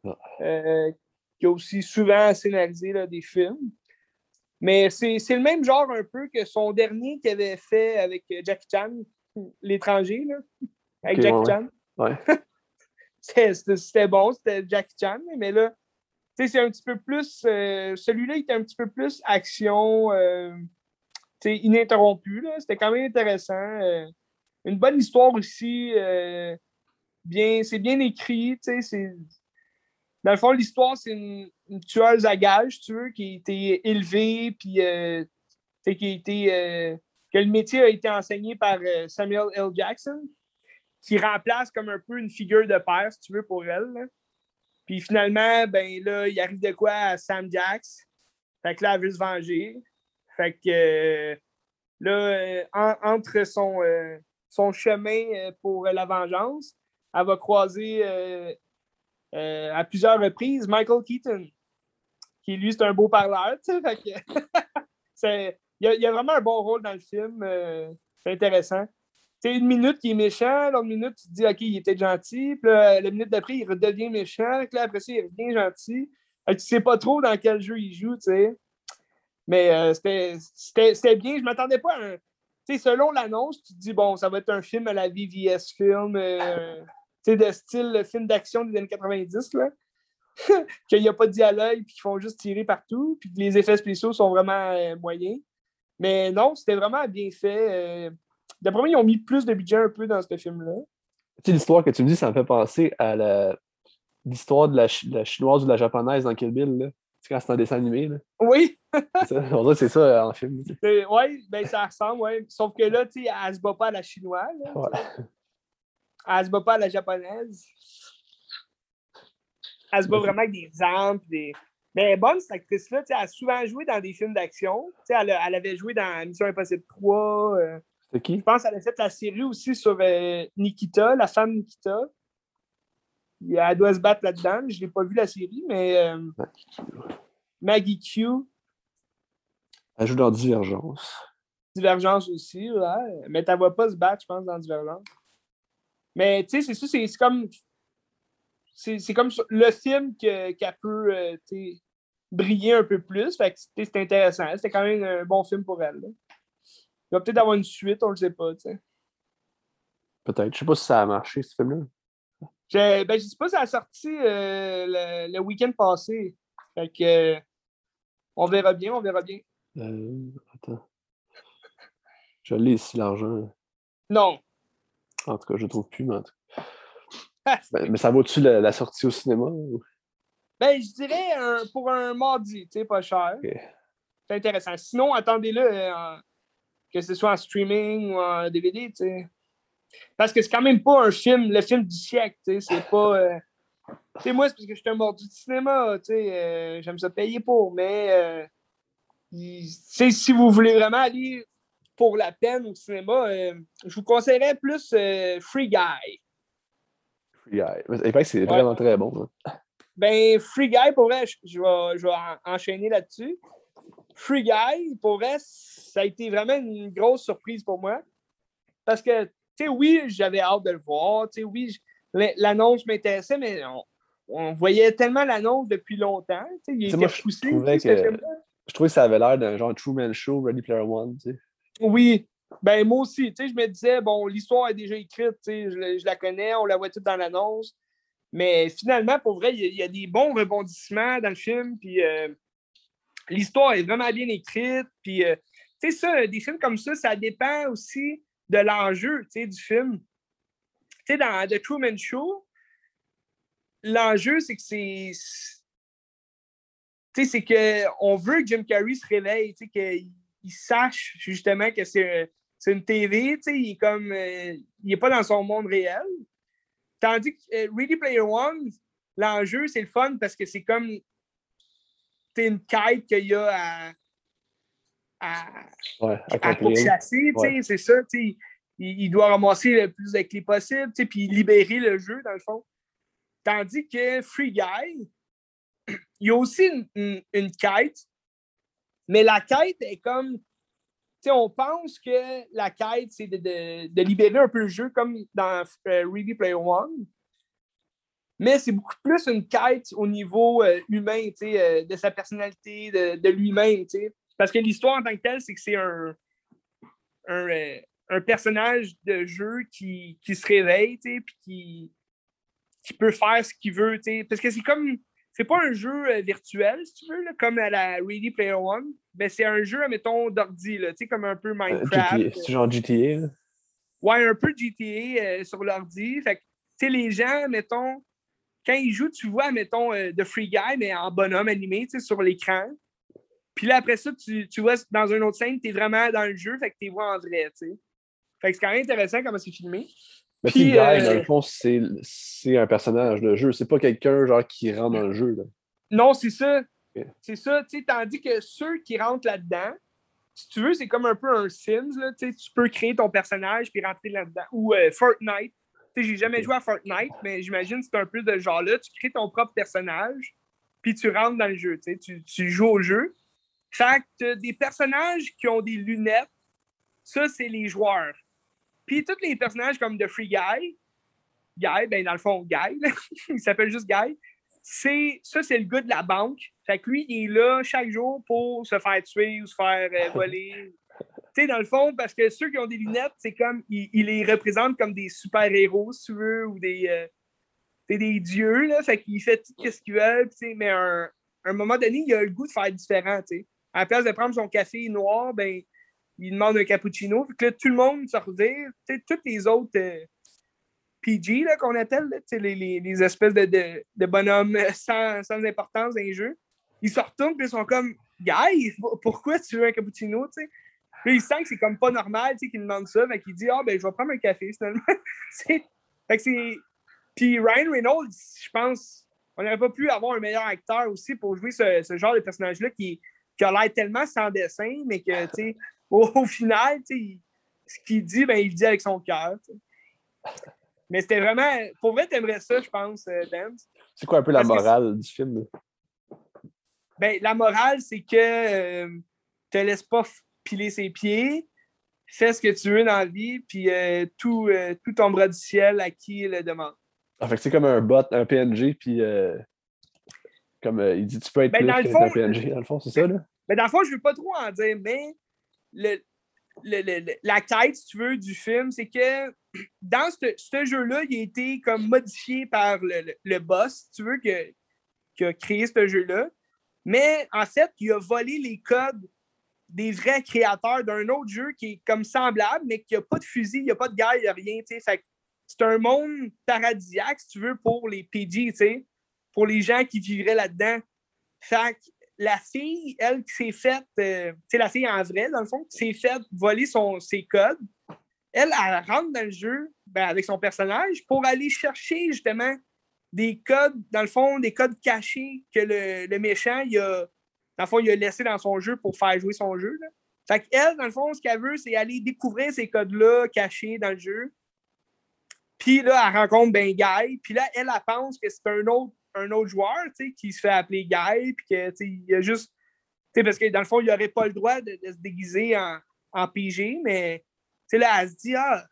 Speaker 2: Ah.
Speaker 1: Euh, qui a aussi souvent scénarisé là, des films. Mais c'est le même genre un peu que son dernier qu'il avait fait avec Jackie Chan, l'étranger, avec
Speaker 2: Ok,
Speaker 1: Jackie Chan.
Speaker 2: Ouais.
Speaker 1: C'était- bon, c'était Jackie Chan, mais là, tu sais, c'est un petit peu plus. euh, Celui-là, il était un petit peu plus action, euh, tu sais, ininterrompu. là. C'était quand même intéressant. euh, une bonne histoire aussi. euh, bien, c'est bien écrit, c'est- Dans le fond, l'histoire, c'est une, tueuse à gages, tu veux, qui a été élevée, puis euh, qui a été. euh, que le métier a été enseigné par euh, Samuel L. Jackson. qui remplace comme un peu une figure de père, si tu veux, pour elle. Puis finalement, ben là, il arrive de quoi à Sam Jax. Fait que là, elle veut se venger. Fait que là, entre son, son chemin pour la vengeance, elle va croiser à plusieurs reprises Michael Keaton, qui lui, c'est un beau parleur. Il, y a, vraiment un bon rôle dans le film. c'est intéressant une minute qui est méchant, l'autre minute, tu te dis, OK, il était gentil. Puis la minute d'après, il redevient méchant. Puis là, après ça, il redevient gentil. Tu ne sais pas trop dans quel jeu il joue, tu sais. Mais euh, c'était bien. Je ne m'attendais pas à un. Sais, selon l'annonce, tu te dis, bon, ça va être un film à la VVS film, euh, tu sais, de style film d'action des années 90, là. qu'il n'y a pas de dialogue, puis qu'ils font juste tirer partout, puis que les effets spéciaux sont vraiment euh, moyens. Mais non, c'était vraiment bien fait. D'après moi, ils ont mis plus de budget un peu dans ce film-là.
Speaker 2: Tu sais, l'histoire que tu me dis, ça me fait penser à l'histoire de la, chinoise ou de la japonaise dans Kill Bill. Là. C'est quand c'est un dessin animé. Là.
Speaker 1: Oui!
Speaker 2: On dirait que c'est ça euh, en film.
Speaker 1: Oui, ben, ça ressemble, oui. Sauf que là, tu sais, elle se bat pas à la chinoise. ouais. Elle se bat pas à la japonaise. Elle se bat vraiment avec des armes. Des... Mais bonne, cette actrice-là, elle a souvent joué dans des films d'action. Elle, elle avait joué dans Mission Impossible 3.
Speaker 2: qui?
Speaker 1: Je pense qu'elle a fait la série aussi sur euh, Nikita, la femme Nikita. Elle doit se battre là-dedans. Je n'ai pas vu la série, mais euh, Maggie Q.
Speaker 2: Elle joue dans Divergence.
Speaker 1: Divergence aussi, ouais. Mais tu ne vois pas se battre, je pense, dans Divergence. Mais tu sais, c'est ça, c'est comme. C'est comme le film qu'elle peut euh, briller un peu plus. Fait que c'est intéressant. C'était quand même un bon film pour elle. Il va peut-être avoir une suite, on ne le sait pas, tu sais.
Speaker 2: Peut-être. Je sais pas si ça a marché, ce film-là.
Speaker 1: Je, ben, je sais pas si ça a sorti euh, le, week-end passé. Fait que, on verra bien, on verra bien.
Speaker 2: Euh, attends. Je l'ai ici, l'argent.
Speaker 1: Non.
Speaker 2: En tout cas, je ne trouve plus, mais en tout cas. Ben, mais, ça vaut-tu la, sortie au cinéma?
Speaker 1: Ben, je dirais pour un mardi, tu sais, pas cher. C'est intéressant. Sinon, attendez-le euh, que ce soit en streaming ou en DVD, tu sais. Parce que c'est quand même pas un film, le film du siècle, tu sais. C'est pas. Euh, tu sais, moi, c'est parce que je suis un mordu du cinéma, tu sais. Euh, j'aime ça payer pour, mais. Euh, si vous voulez vraiment aller pour la peine au cinéma, je vous conseillerais plus Free Guy.
Speaker 2: Free Guy. Paraît que c'est vraiment très bon.
Speaker 1: Ben, Free Guy, pour vrai, je, vais, je vais enchaîner là-dessus. Free Guy, pour vrai, ça a été vraiment une grosse surprise pour moi. Parce que, sais, oui, j'avais hâte de le voir. Tu sais, oui, l'annonce m'intéressait, mais on, voyait tellement l'annonce depuis longtemps. Tu sais, il était
Speaker 2: moi, je trouvais que, je trouvais que ça avait l'air d'un genre Truman Show, Ready Player One. Tu sais.
Speaker 1: Oui. Ben, moi aussi, tu sais, je me disais, bon, l'histoire est déjà écrite, tu sais, je, la connais, on la voit toute dans l'annonce. Mais finalement, pour vrai, il y, a des bons rebondissements dans le film. Puis euh, l'histoire est vraiment bien écrite. Puis, euh, tu sais, ça, des films comme ça, ça dépend aussi de l'enjeu, du film. Dans The Truman Show, l'enjeu, c'est que c'est. C'est qu'on veut que Jim Carrey se réveille, qu'il sache justement que c'est une TV, tu sais, il est comme. Euh, il n'est pas dans son monde réel. Tandis que euh, Ready Player One, l'enjeu, c'est le fun parce que c'est comme une quête qu'il y a à, à,
Speaker 2: ouais,
Speaker 1: c'est ça. Il, il, doit ramasser le plus de clés possible, puis libérer le jeu, dans le fond. Tandis que Free Guy, il y a aussi une, une, quête, mais la quête est comme. on pense que la quête, c'est de, de, de, libérer un peu le jeu, comme dans euh, Ready Player One mais c'est beaucoup plus une quête au niveau euh, humain, euh, de sa personnalité, de, lui-même. Parce que l'histoire en tant que telle, c'est que c'est un, un, euh, personnage de jeu qui, se réveille, puis qui, qui peut faire ce qu'il veut. Parce que c'est comme. C'est pas un jeu virtuel, si tu veux, comme à la Ready Player One, mais c'est un jeu, mettons, d'ordi, comme un peu Minecraft.
Speaker 2: c'est genre GTA.
Speaker 1: Ouais, un peu GTA sur l'ordi. Fait que, les gens, mettons, quand il joue, tu vois, mettons, euh, The Free Guy, mais en bonhomme animé, tu sais, sur l'écran. Puis là, après ça, tu, tu vois, dans une autre scène, tu es vraiment dans le jeu, fait que tu vois en vrai, tu sais. Fait que c'est quand même intéressant comment c'est filmé.
Speaker 2: Mais
Speaker 1: Puis,
Speaker 2: Guy, dans
Speaker 1: euh,
Speaker 2: le fond, c'est un personnage de jeu. C'est pas quelqu'un genre qui rentre dans le jeu. Là.
Speaker 1: Non, c'est ça. C'est ça, tu sais, tandis que ceux qui rentrent là-dedans, si tu veux, c'est comme un peu un Sims, là, tu sais, tu peux créer ton personnage puis rentrer là-dedans. Ou euh, Fortnite. Tu sais, j'ai jamais joué à Fortnite, mais j'imagine que c'est un peu de genre-là. Tu crées ton propre personnage, puis tu rentres dans le jeu, tu sais, tu, tu joues au jeu. Fait que des personnages qui ont des lunettes, ça, c'est les joueurs. Puis tous les personnages comme The Free Guy, Guy, ben dans le fond, Guy, là, il s'appelle juste Guy, c'est ça, c'est le gars de la banque. Fait que lui, il est là chaque jour pour se faire tuer ou se faire euh, voler. tu sais, dans le fond, parce que ceux qui ont des lunettes, c'est comme, ils, ils les représentent comme des super-héros, si tu veux, ou des, euh, des dieux, là. Fait qu'il fait tout ce qu'ils veulent, tu sais, mais à un, à un moment donné, il a le goût de faire différent, tu sais. À la place de prendre son café noir, ben, il demande un cappuccino. Fait que tout le monde se redire, tous les autres euh, PG, qu'on appelle, les, les, les espèces de, de, bonhommes euh, sans, sans importance dans les jeux, ils se retournent puis ils sont comme, Guy, pourquoi tu veux un cappuccino, tu sais? Puis il sent que c'est comme pas normal, qu'il demande ça, fait qu'il dit, ah, ben, je vais prendre un café, finalement. Fait que c'est. Puis Ryan Reynolds, je pense, on n'aurait pas pu avoir un meilleur acteur aussi pour jouer ce, ce genre de personnage-là qui, qui a l'air tellement sans dessin, mais que, tu sais, au, au final, tu sais, il- ce qu'il dit, ben, il le dit avec son cœur. Mais c'était vraiment. Pour vrai, t'aimerais ça, je pense, euh, Dan.
Speaker 2: C'est quoi un peu la
Speaker 1: Parce
Speaker 2: morale du film?
Speaker 1: Ben, la morale, c'est que euh, te laisse pas piler ses pieds, fais ce que tu veux dans la vie, puis euh, tout, euh, tout tombera du ciel à qui le demande.
Speaker 2: En fait, c'est comme un bot, un PNG, puis comme euh, il dit, tu peux être
Speaker 1: Ben,
Speaker 2: plus qu'un PNG, dans le fond, c'est ça, là?
Speaker 1: Mais dans le fond, je ne veux pas trop en dire, mais le, le- le- la quête, si tu veux, du film, c'est que dans ce, ce jeu-là, il a été comme modifié par le, le- boss, si tu veux, que- qui a créé ce jeu-là. Mais en fait, il a volé les codes des vrais créateurs d'un autre jeu qui est comme semblable, mais qui n'a pas de fusil, il n'y a pas de guerre, il n'y a rien. c'est un monde paradisiaque, si tu veux, pour les PG, tu sais, pour les gens qui vivraient là-dedans. Fait que la fille, elle, qui s'est faite, euh, sais, la fille en vrai, dans le fond, qui s'est faite voler son, ses codes, elle, elle rentre dans le jeu ben, avec son personnage pour aller chercher justement des codes, dans le fond, des codes cachés que le, le méchant, il a, dans le fond, il a laissé dans son jeu pour faire jouer son jeu. Là. Fait qu'elle, dans le fond, ce qu'elle veut, c'est aller découvrir ces codes-là cachés dans le jeu. Puis là, elle rencontre ben Guy. Puis là, elle, elle pense que c'est un autre, un autre joueur, qui se fait appeler Guy. Puis que, tu sais, il a juste... Parce que dans le fond, il n'aurait pas le droit de, se déguiser en, en PG, mais, là, elle se dit, ah,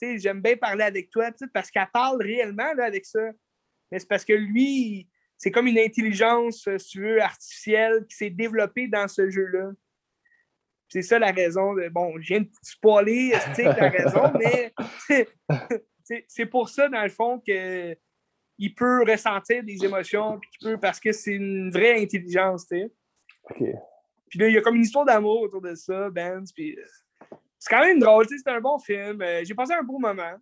Speaker 1: j'aime bien parler avec toi, parce qu'elle parle réellement, là, avec ça. Mais c'est parce que lui, c'est comme une intelligence, euh, si tu veux, artificielle qui s'est développée dans ce jeu-là. C'est ça la raison. Bon, je viens de spoiler tu la raison, mais c'est pour ça, dans le fond, que il peut ressentir des émotions, puis peut, parce que c'est une vraie intelligence, tu sais.
Speaker 2: OK.
Speaker 1: Puis là, il y a comme une histoire d'amour autour de ça, Benz, puis euh, c'est quand même drôle, tu sais, c'est un bon film. Euh, J'ai passé un beau moment.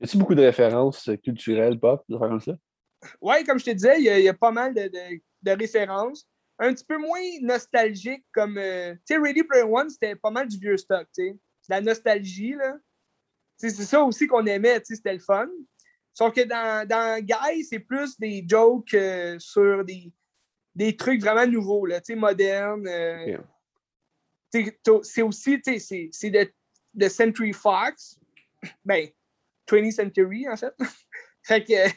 Speaker 2: Y a-t-il beaucoup de références euh, culturelles, pop, affaires comme ça?
Speaker 1: Ouais, comme je te disais, il y, a- il y a pas mal de, de- de références. Un petit peu moins nostalgique comme. euh, tu sais, Ready Player One, c'était pas mal du vieux stock, tu sais. La nostalgie, là. C'est ça aussi qu'on aimait, tu sais, c'était le fun. Sauf que dans, dans Guy, c'est plus des jokes euh, sur des, des trucs vraiment nouveaux, là, modernes. euh, t'as- c'est aussi, tu sais, c'est- c'est de, de Century Fox. Ben, 20th Century, en fait. fait que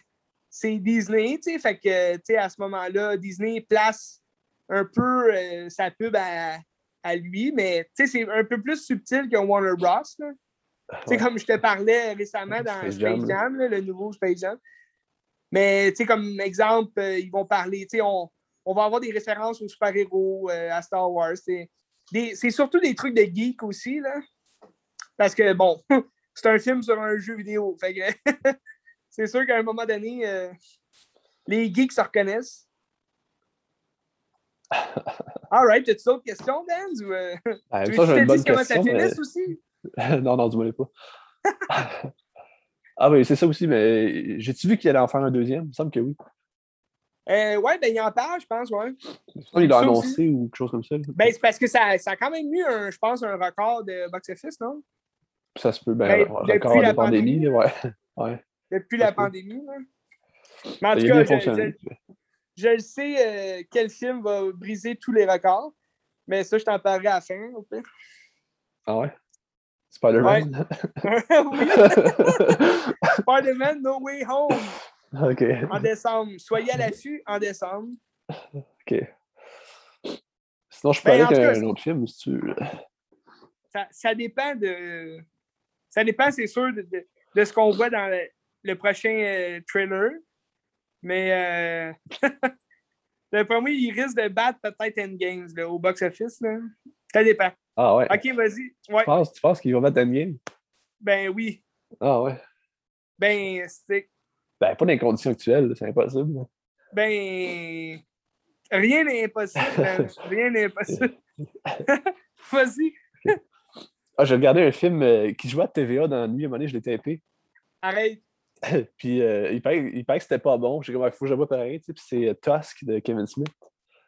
Speaker 1: c'est Disney, tu sais. Fait que, tu sais, à ce moment-là, Disney place un peu euh, sa pub à, à lui, mais, tu sais, c'est un peu plus subtil qu'un Warner Bros. là. Sais, comme je te parlais récemment dans
Speaker 2: Space
Speaker 1: Space
Speaker 2: Jam, là.
Speaker 1: le nouveau Space Jam. Mais, tu sais, comme exemple, euh, ils vont parler, tu sais, on, on va avoir des références aux super-héros, euh, à Star Wars. C'est surtout des trucs de geek aussi, là. Parce que, bon, c'est un film sur un jeu vidéo. Fait que c'est sûr qu'à un moment donné, euh, les geeks se reconnaissent. All right, as-tu d'autres questions, Ben? Ou,
Speaker 2: Ah,
Speaker 1: tu veux
Speaker 2: ça,
Speaker 1: que je te dise comment
Speaker 2: question.
Speaker 1: ça
Speaker 2: mais-
Speaker 1: finisse aussi?
Speaker 2: non, non, dis-moi pas. ah oui, c'est ça aussi, mais j'ai-tu vu qu'il allait en faire un deuxième? Il me semble que oui.
Speaker 1: Euh, ouais, ben, il en parle, je pense, ouais.
Speaker 2: Il l'a annoncé
Speaker 1: aussi.
Speaker 2: ou quelque chose comme ça.
Speaker 1: Ben, c'est parce que ça, ça a quand même eu, un, je pense, un record de box-office, non?
Speaker 2: ça se peut, ben,
Speaker 1: ben,
Speaker 2: record
Speaker 1: depuis
Speaker 2: de
Speaker 1: la
Speaker 2: pandémie, ouais. Ouais.
Speaker 1: depuis
Speaker 2: Ça
Speaker 1: la pandémie. là. Mais en tout cas, je, je- je le sais euh, quel film va briser tous les records. Mais ça, je t'en parlerai à la fin. au pire.
Speaker 2: Ah ouais? Spider-Man?
Speaker 1: oui, Spider-Man No Way Home
Speaker 2: ok.
Speaker 1: en décembre. Soyez à l'affût en décembre.
Speaker 2: Ok. Sinon, je peux
Speaker 1: Ben,
Speaker 2: aller avec un autre film si tu veux.
Speaker 1: Ça, ça dépend de. Ça dépend, c'est sûr, de, de- de ce qu'on voit dans le, le prochain euh, trailer. Mais euh, d'après moi, il risque de battre peut-être Endgames là, au box-office. Ça dépend.
Speaker 2: Ah ouais.
Speaker 1: Ok, vas-y. Ouais,
Speaker 2: Tu penses, tu penses qu'il va battre Endgame?
Speaker 1: ben oui.
Speaker 2: Ah ouais.
Speaker 1: Ben, c'est.
Speaker 2: Ben, pas dans les conditions actuelles, c'est impossible. là.
Speaker 1: Ben. Rien n'est impossible. Rien n'est impossible. vas-y,
Speaker 2: Ah, j'ai regardé un film euh, qui jouait à TVA dans la nuit, à un moment donné, je l'ai tapé.
Speaker 1: arrête.
Speaker 2: puis euh, il, paraît, il paraît que c'était pas bon. J'ai comme, il faut que je vois pareil. tu sais, Puis c'est euh, Tusk de Kevin Smith.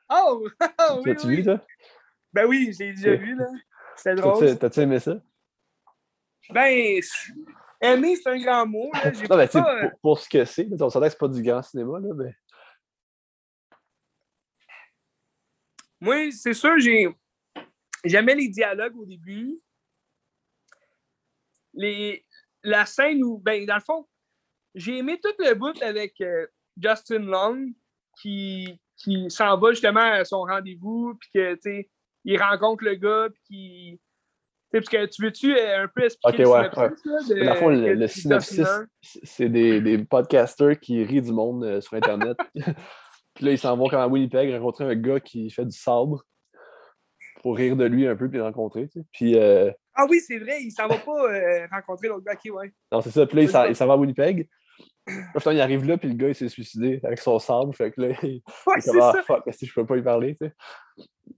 Speaker 1: Oh! oh oui, oui.
Speaker 2: vu, toi?
Speaker 1: Ben oui, j'ai déjà vu, là. C'était drôle.
Speaker 2: T'as-tu aimé ça?
Speaker 1: Ben, aimer, c'est un grand mot. Là.
Speaker 2: Non, sais,
Speaker 1: pas, euh,
Speaker 2: pour, pour ce que c'est, on s'entend que c'est pas du grand cinéma, là, mais.
Speaker 1: Moi, c'est sûr, j'ai. J'aimais les dialogues au début. Les... La scène où, ben, dans le fond, j'ai aimé tout le bout avec euh, Justin Long qui, qui s'en va justement à son rendez-vous, puis que, tu sais, il rencontre le gars, puis qui. Tu sais, parce que tu veux-tu euh, un peu expliquer
Speaker 2: Ok,
Speaker 1: le
Speaker 2: ouais,
Speaker 1: synopsis, là, de-
Speaker 2: Dans le fond, le, le synopsis, c'est des, des podcasters qui rient du monde euh, sur Internet. puis là, ils s'en vont comme à Winnipeg rencontrer un gars qui fait du sabre pour rire de lui un peu puis le rencontrer. tu sais. Puis, euh,
Speaker 1: Ah oui, c'est vrai, il s'en va pas euh, rencontrer l'autre gars. Ok, ouais.
Speaker 2: non, c'est ça. Puis là, il s'en-
Speaker 1: ça.
Speaker 2: il s'en va à Winnipeg. Là, finalement, il arrive là, puis le gars, il s'est suicidé avec son sabre. Fait que là, il,
Speaker 1: Ouais,
Speaker 2: il est comme, ah,
Speaker 1: ça.
Speaker 2: fuck, si je peux pas y parler, tu sais?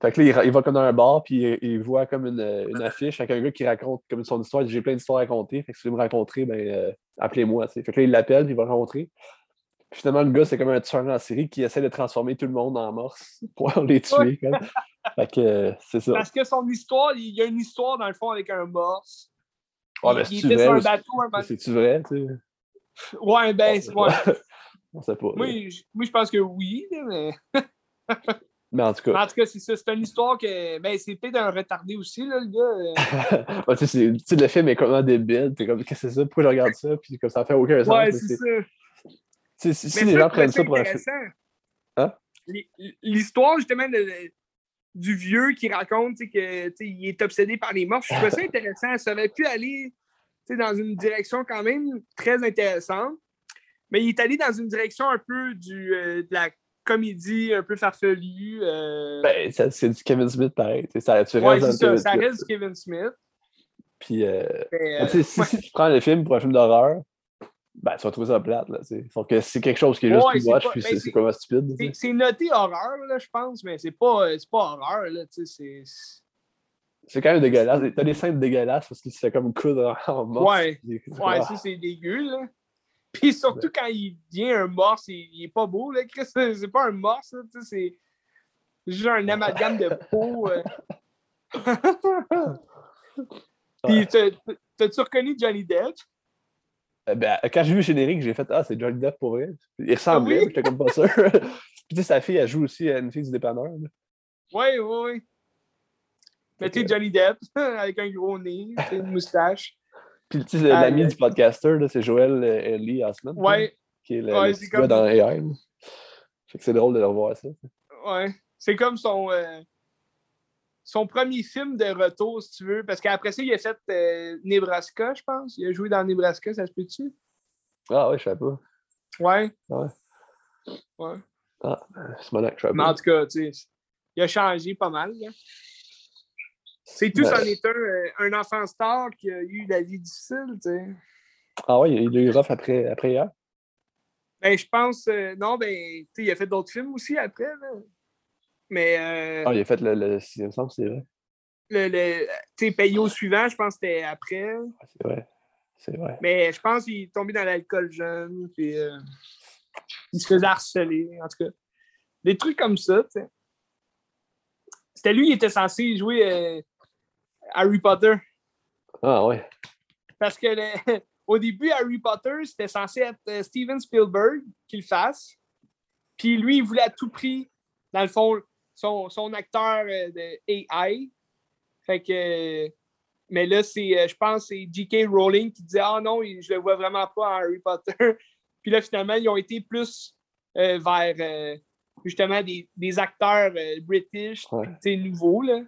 Speaker 2: Fait que là, il, va comme dans un bar, puis il, il voit comme une, une affiche avec un gars qui raconte comme son histoire. J'ai plein d'histoires à raconter. Fait que si vous voulez me rencontrer, ben, euh, appelez-moi. Fait que là, il l'appelle, puis il va le rencontrer. Puis finalement, le gars, c'est comme un tueur en série qui essaie de transformer tout le monde en morse pour les tuer. Comme. Fait que euh, c'est ça.
Speaker 1: Parce que son histoire, il y a une histoire dans le fond avec un morse.
Speaker 2: Ouais,
Speaker 1: il,
Speaker 2: mais
Speaker 1: il
Speaker 2: c'est-tu
Speaker 1: était
Speaker 2: vrai
Speaker 1: sur un bateau un
Speaker 2: C'est-tu vrai, tu sais?
Speaker 1: Ouais, ben, c'est- ouais.
Speaker 2: pas. On sait pas. là.
Speaker 1: Moi, je, moi, je pense que oui, mais.
Speaker 2: Mais en tout cas,
Speaker 1: En tout cas, c'est ça. C'est une histoire que. Ben, c'est peut-être un retardé aussi, là, le gars. euh.
Speaker 2: Ouais, tu sais, le film est complètement débile. T'es comme, qu'est-ce que c'est ça? Pourquoi je regarde ça? Puis comme ça fait aucun sens.
Speaker 1: Ouais, c'est ça.
Speaker 2: si, les gens prennent ça pour un film. Hein?
Speaker 1: L'histoire, justement, de- du vieux qui raconte tu sais, que tu sais, il est obsédé par les morts, je trouvais ça intéressant. Ça aurait pu aller dans une direction quand même très intéressante. Mais il est allé dans une direction un peu du, euh, de la comédie, un peu farfelue. euh.
Speaker 2: Ben, c'est du Kevin Smith pareil. Ça, tu
Speaker 1: ouais, reste du Kevin Smith.
Speaker 2: Puis, euh,
Speaker 1: Mais,
Speaker 2: si,
Speaker 1: ouais.
Speaker 2: si tu prends le film pour un film d'horreur, ben, tu vas trouver ça plate. Là. Sauf que c'est quelque chose qui est juste
Speaker 1: Ouais, c'est
Speaker 2: much,
Speaker 1: pas-
Speaker 2: puis
Speaker 1: ben,
Speaker 2: c'est complètement stupide. tu
Speaker 1: C'est- noté horreur, je pense, mais c'est pas, pas horreur, c'est...
Speaker 2: C'est quand même dégueulasse. T'as des scènes dégueulasses parce qu'il se fait comme coudre en mort.
Speaker 1: Ouais. Ouais, ça, c'est dégueu, là. Puis surtout quand il devient un morse, il, il est pas beau, là, Chris. C'est pas un morse, c'est juste un amalgame de peau. euh. Puis t'as- t'as-tu reconnu Johnny Depp?
Speaker 2: Euh, Ben, quand j'ai vu le générique, j'ai fait Ah, c'est Johnny Depp pour vrai. Il ressemblait,
Speaker 1: Oui.
Speaker 2: j'étais comme pas sûr. Puis tu sais, sa fille, elle joue aussi à une fille du dépanneur.
Speaker 1: Oui, oui, oui. Mais tu sais, Johnny Depp, avec un gros nez, une moustache.
Speaker 2: Puis tu sais,
Speaker 1: Ah,
Speaker 2: l'ami du podcaster, c'est Joël euh, Ellie Osment. là,
Speaker 1: Ouais,
Speaker 2: Qui est le,
Speaker 1: Ouais,
Speaker 2: le
Speaker 1: comme-
Speaker 2: dans AI. Fait que c'est drôle de le revoir ça.
Speaker 1: ouais. C'est comme son, euh, son premier film de retour, si tu veux. Parce qu'après ça, il a fait euh, Nebraska, je pense. Il a joué dans Nebraska, ça se peut-tu?
Speaker 2: Ah ouais, je sais pas.
Speaker 1: Ouais.
Speaker 2: Ouais.
Speaker 1: Ouais.
Speaker 2: Ah, c'est mon acte, je sais
Speaker 1: Mais
Speaker 2: pas.
Speaker 1: en tout cas, tu sais, il a changé pas mal. là. C'est tout, c'en est un, un enfant star qui a eu la vie difficile, tu sais.
Speaker 2: Ah ouais, il a eu rough après, après hier?
Speaker 1: Ben, je pense, euh, non, ben, tu sais, il a fait d'autres films aussi après, là. Mais, euh,
Speaker 2: Ah, il a fait le, le sixième sens, c'est vrai.
Speaker 1: le, le- tu sais, payé au suivant, je pense que c'était après.
Speaker 2: Ah, C'est vrai. C'est vrai.
Speaker 1: Mais je pense qu'il est tombé dans l'alcool jeune, puis euh, il se faisait harceler, en tout cas. Des trucs comme ça, tu sais. C'était lui qui était censé jouer euh, Harry Potter.
Speaker 2: Ah ouais.
Speaker 1: Parce que le- au début, Harry Potter, c'était censé être euh, Steven Spielberg qui le fasse. Puis lui, il voulait à tout prix, dans le fond, son, son acteur euh, de AI. Fait que. Mais là, c'est, euh, je pense c'est J.K. Rowling qui disait Ah non, je le vois vraiment pas en Harry Potter. Puis là, finalement, ils ont été plus euh, vers euh, justement des, des acteurs euh, british,
Speaker 2: Ouais.
Speaker 1: nouveaux. Là.